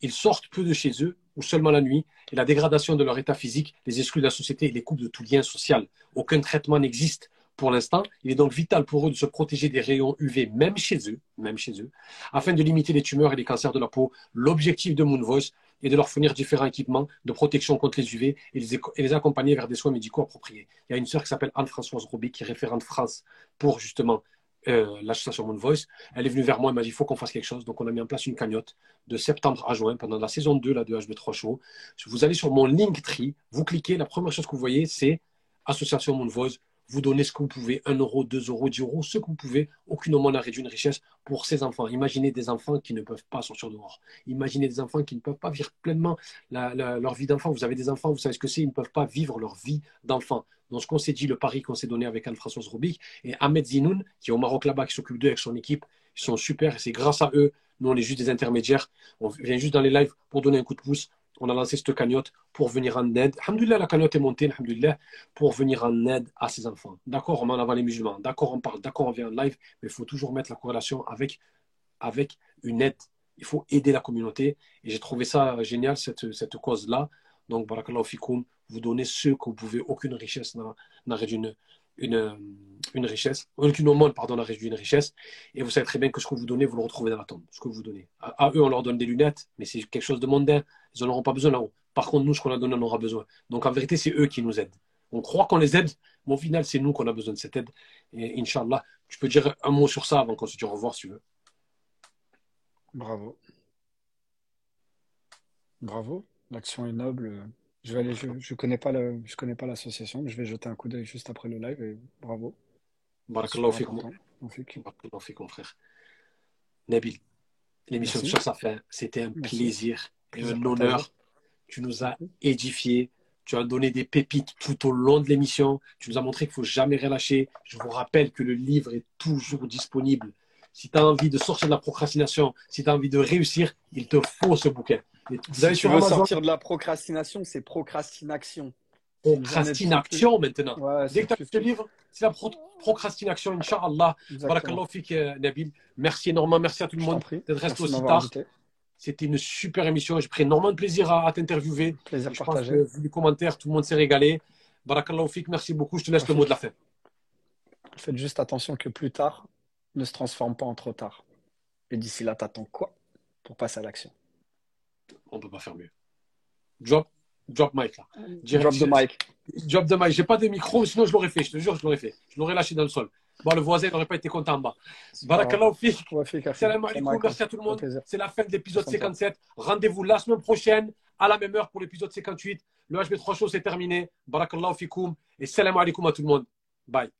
Ils sortent peu de chez eux ou seulement la nuit et la dégradation de leur état physique les exclut de la société et les coupe de tout lien social. Aucun traitement n'existe pour l'instant. Il est donc vital pour eux de se protéger des rayons UV même chez eux, même chez eux, afin de limiter les tumeurs et les cancers de la peau. L'objectif de Moon Est de leur fournir différents équipements de protection contre les UV et les, et accompagner vers des soins médicaux appropriés. Il y a une sœur qui s'appelle Anne-Françoise Roby qui est référente France pour justement euh, l'association Moon Voice. Elle est venue vers moi et m'a dit il faut qu'on fasse quelque chose. Donc on a mis en place une cagnotte de septembre à juin pendant la saison 2 là, de HB3 Show. Vous allez sur mon Linktree, vous cliquez, la première chose que vous voyez c'est Association Moon Voice. Vous donnez ce que vous pouvez, 1 euro, 2 euros, 10 euros, ce que vous pouvez. Aucune aumône n'a réduit une richesse pour ces enfants. Imaginez des enfants qui ne peuvent pas sortir dehors. Imaginez des enfants qui ne peuvent pas vivre pleinement leur vie d'enfant. Vous avez des enfants, vous savez ce que c'est, ils ne peuvent pas vivre leur vie d'enfant. Donc, ce qu'on s'est dit, le pari qu'on s'est donné avec Anne-Françoise Robic et Ahmed Zinoun, qui est au Maroc là-bas, qui s'occupe d'eux avec son équipe, ils sont super et c'est grâce à eux. Nous, on est juste des intermédiaires. On vient juste dans les lives pour donner un coup de pouce. On a lancé cette cagnotte pour venir en aide. Alhamdoulilah, la cagnotte est montée, alhamdoulilah, pour venir en aide à ces enfants. D'accord, on met en avant les musulmans. D'accord, on parle. D'accord, on vient en live. Mais il faut toujours mettre la corrélation avec, avec une aide. Il faut aider la communauté. Et j'ai trouvé ça génial, cette, cette cause-là. Donc, barakallahu fikoum, vous donnez ce que vous pouvez. Aucune richesse n'a n'a réduit une, une, une richesse. Aucune aumône, pardon, n'a réduit une richesse. Et vous savez très bien que ce que vous donnez, vous le retrouvez dans la tombe. Ce que vous donnez. À, à eux, on leur donne des lunettes, mais c'est quelque chose de mondain. Ils n'en auront pas besoin là-haut. Par contre, nous, ce qu'on a donné, on aura besoin. Donc, en vérité, c'est eux qui nous aident. On croit qu'on les aide, mais au final, c'est nous qu'on a besoin de cette aide. Et Inch'Allah, tu peux dire un mot sur ça avant qu'on se dise au revoir, si tu veux. Bravo. Bravo. L'action est noble. Je vais aller, je, je connais pas le, je connais pas l'association, mais je vais jeter un coup d'œil juste après le live et bravo. Barakallahu. Magnifique. Barakallahu fikoum, frère. Nabil, l'émission Merci. sur sa fin, c'était un Merci. plaisir et un honneur. Tu nous as édifié. Tu as donné des pépites tout au long de l'émission. Tu nous as montré qu'il faut jamais relâcher. Je vous rappelle que le livre est toujours disponible. Si tu as envie de sortir de la procrastination, si tu as envie de réussir, il te faut ce bouquin. Si avez tu sur veux Amazon sortir de la procrastination, c'est procrastination. procrastination maintenant. Ouais, Dès que tu as ce livre, c'est la pro- procrastination, Inch'Allah. Exactement. Barakallahu fik, euh, Nabil. Merci énormément. Merci à tout le monde d'être resté aussi tard. C'était une super émission. J'ai pris énormément de plaisir à, à t'interviewer. Plaisir Je pense partagé. que vu les commentaires, tout le monde s'est régalé. Barakallahu fik, merci beaucoup. Je te laisse le mot de la fin. Faites juste attention que plus tard ne se transforme pas en trop tard. Et d'ici là, t'attends quoi pour passer à l'action? On ne peut pas faire mieux. Drop, drop mic là. Direct- Drop the mic. Drop the mic. J'ai pas de micro, sinon je l'aurais fait. Je te jure, je l'aurais fait. Je l'aurais lâché dans le sol. Bon, le voisin n'aurait pas été content en bas. Barakallahu fik. Salam alaikum, merci à tout le monde. C'est la fin de l'épisode Sympa. 57. Rendez-vous la semaine prochaine à la même heure pour l'épisode 58. Le HB3 Show c'est terminé. Barakallahu fikoum et salam alaikum à tout le monde. Bye.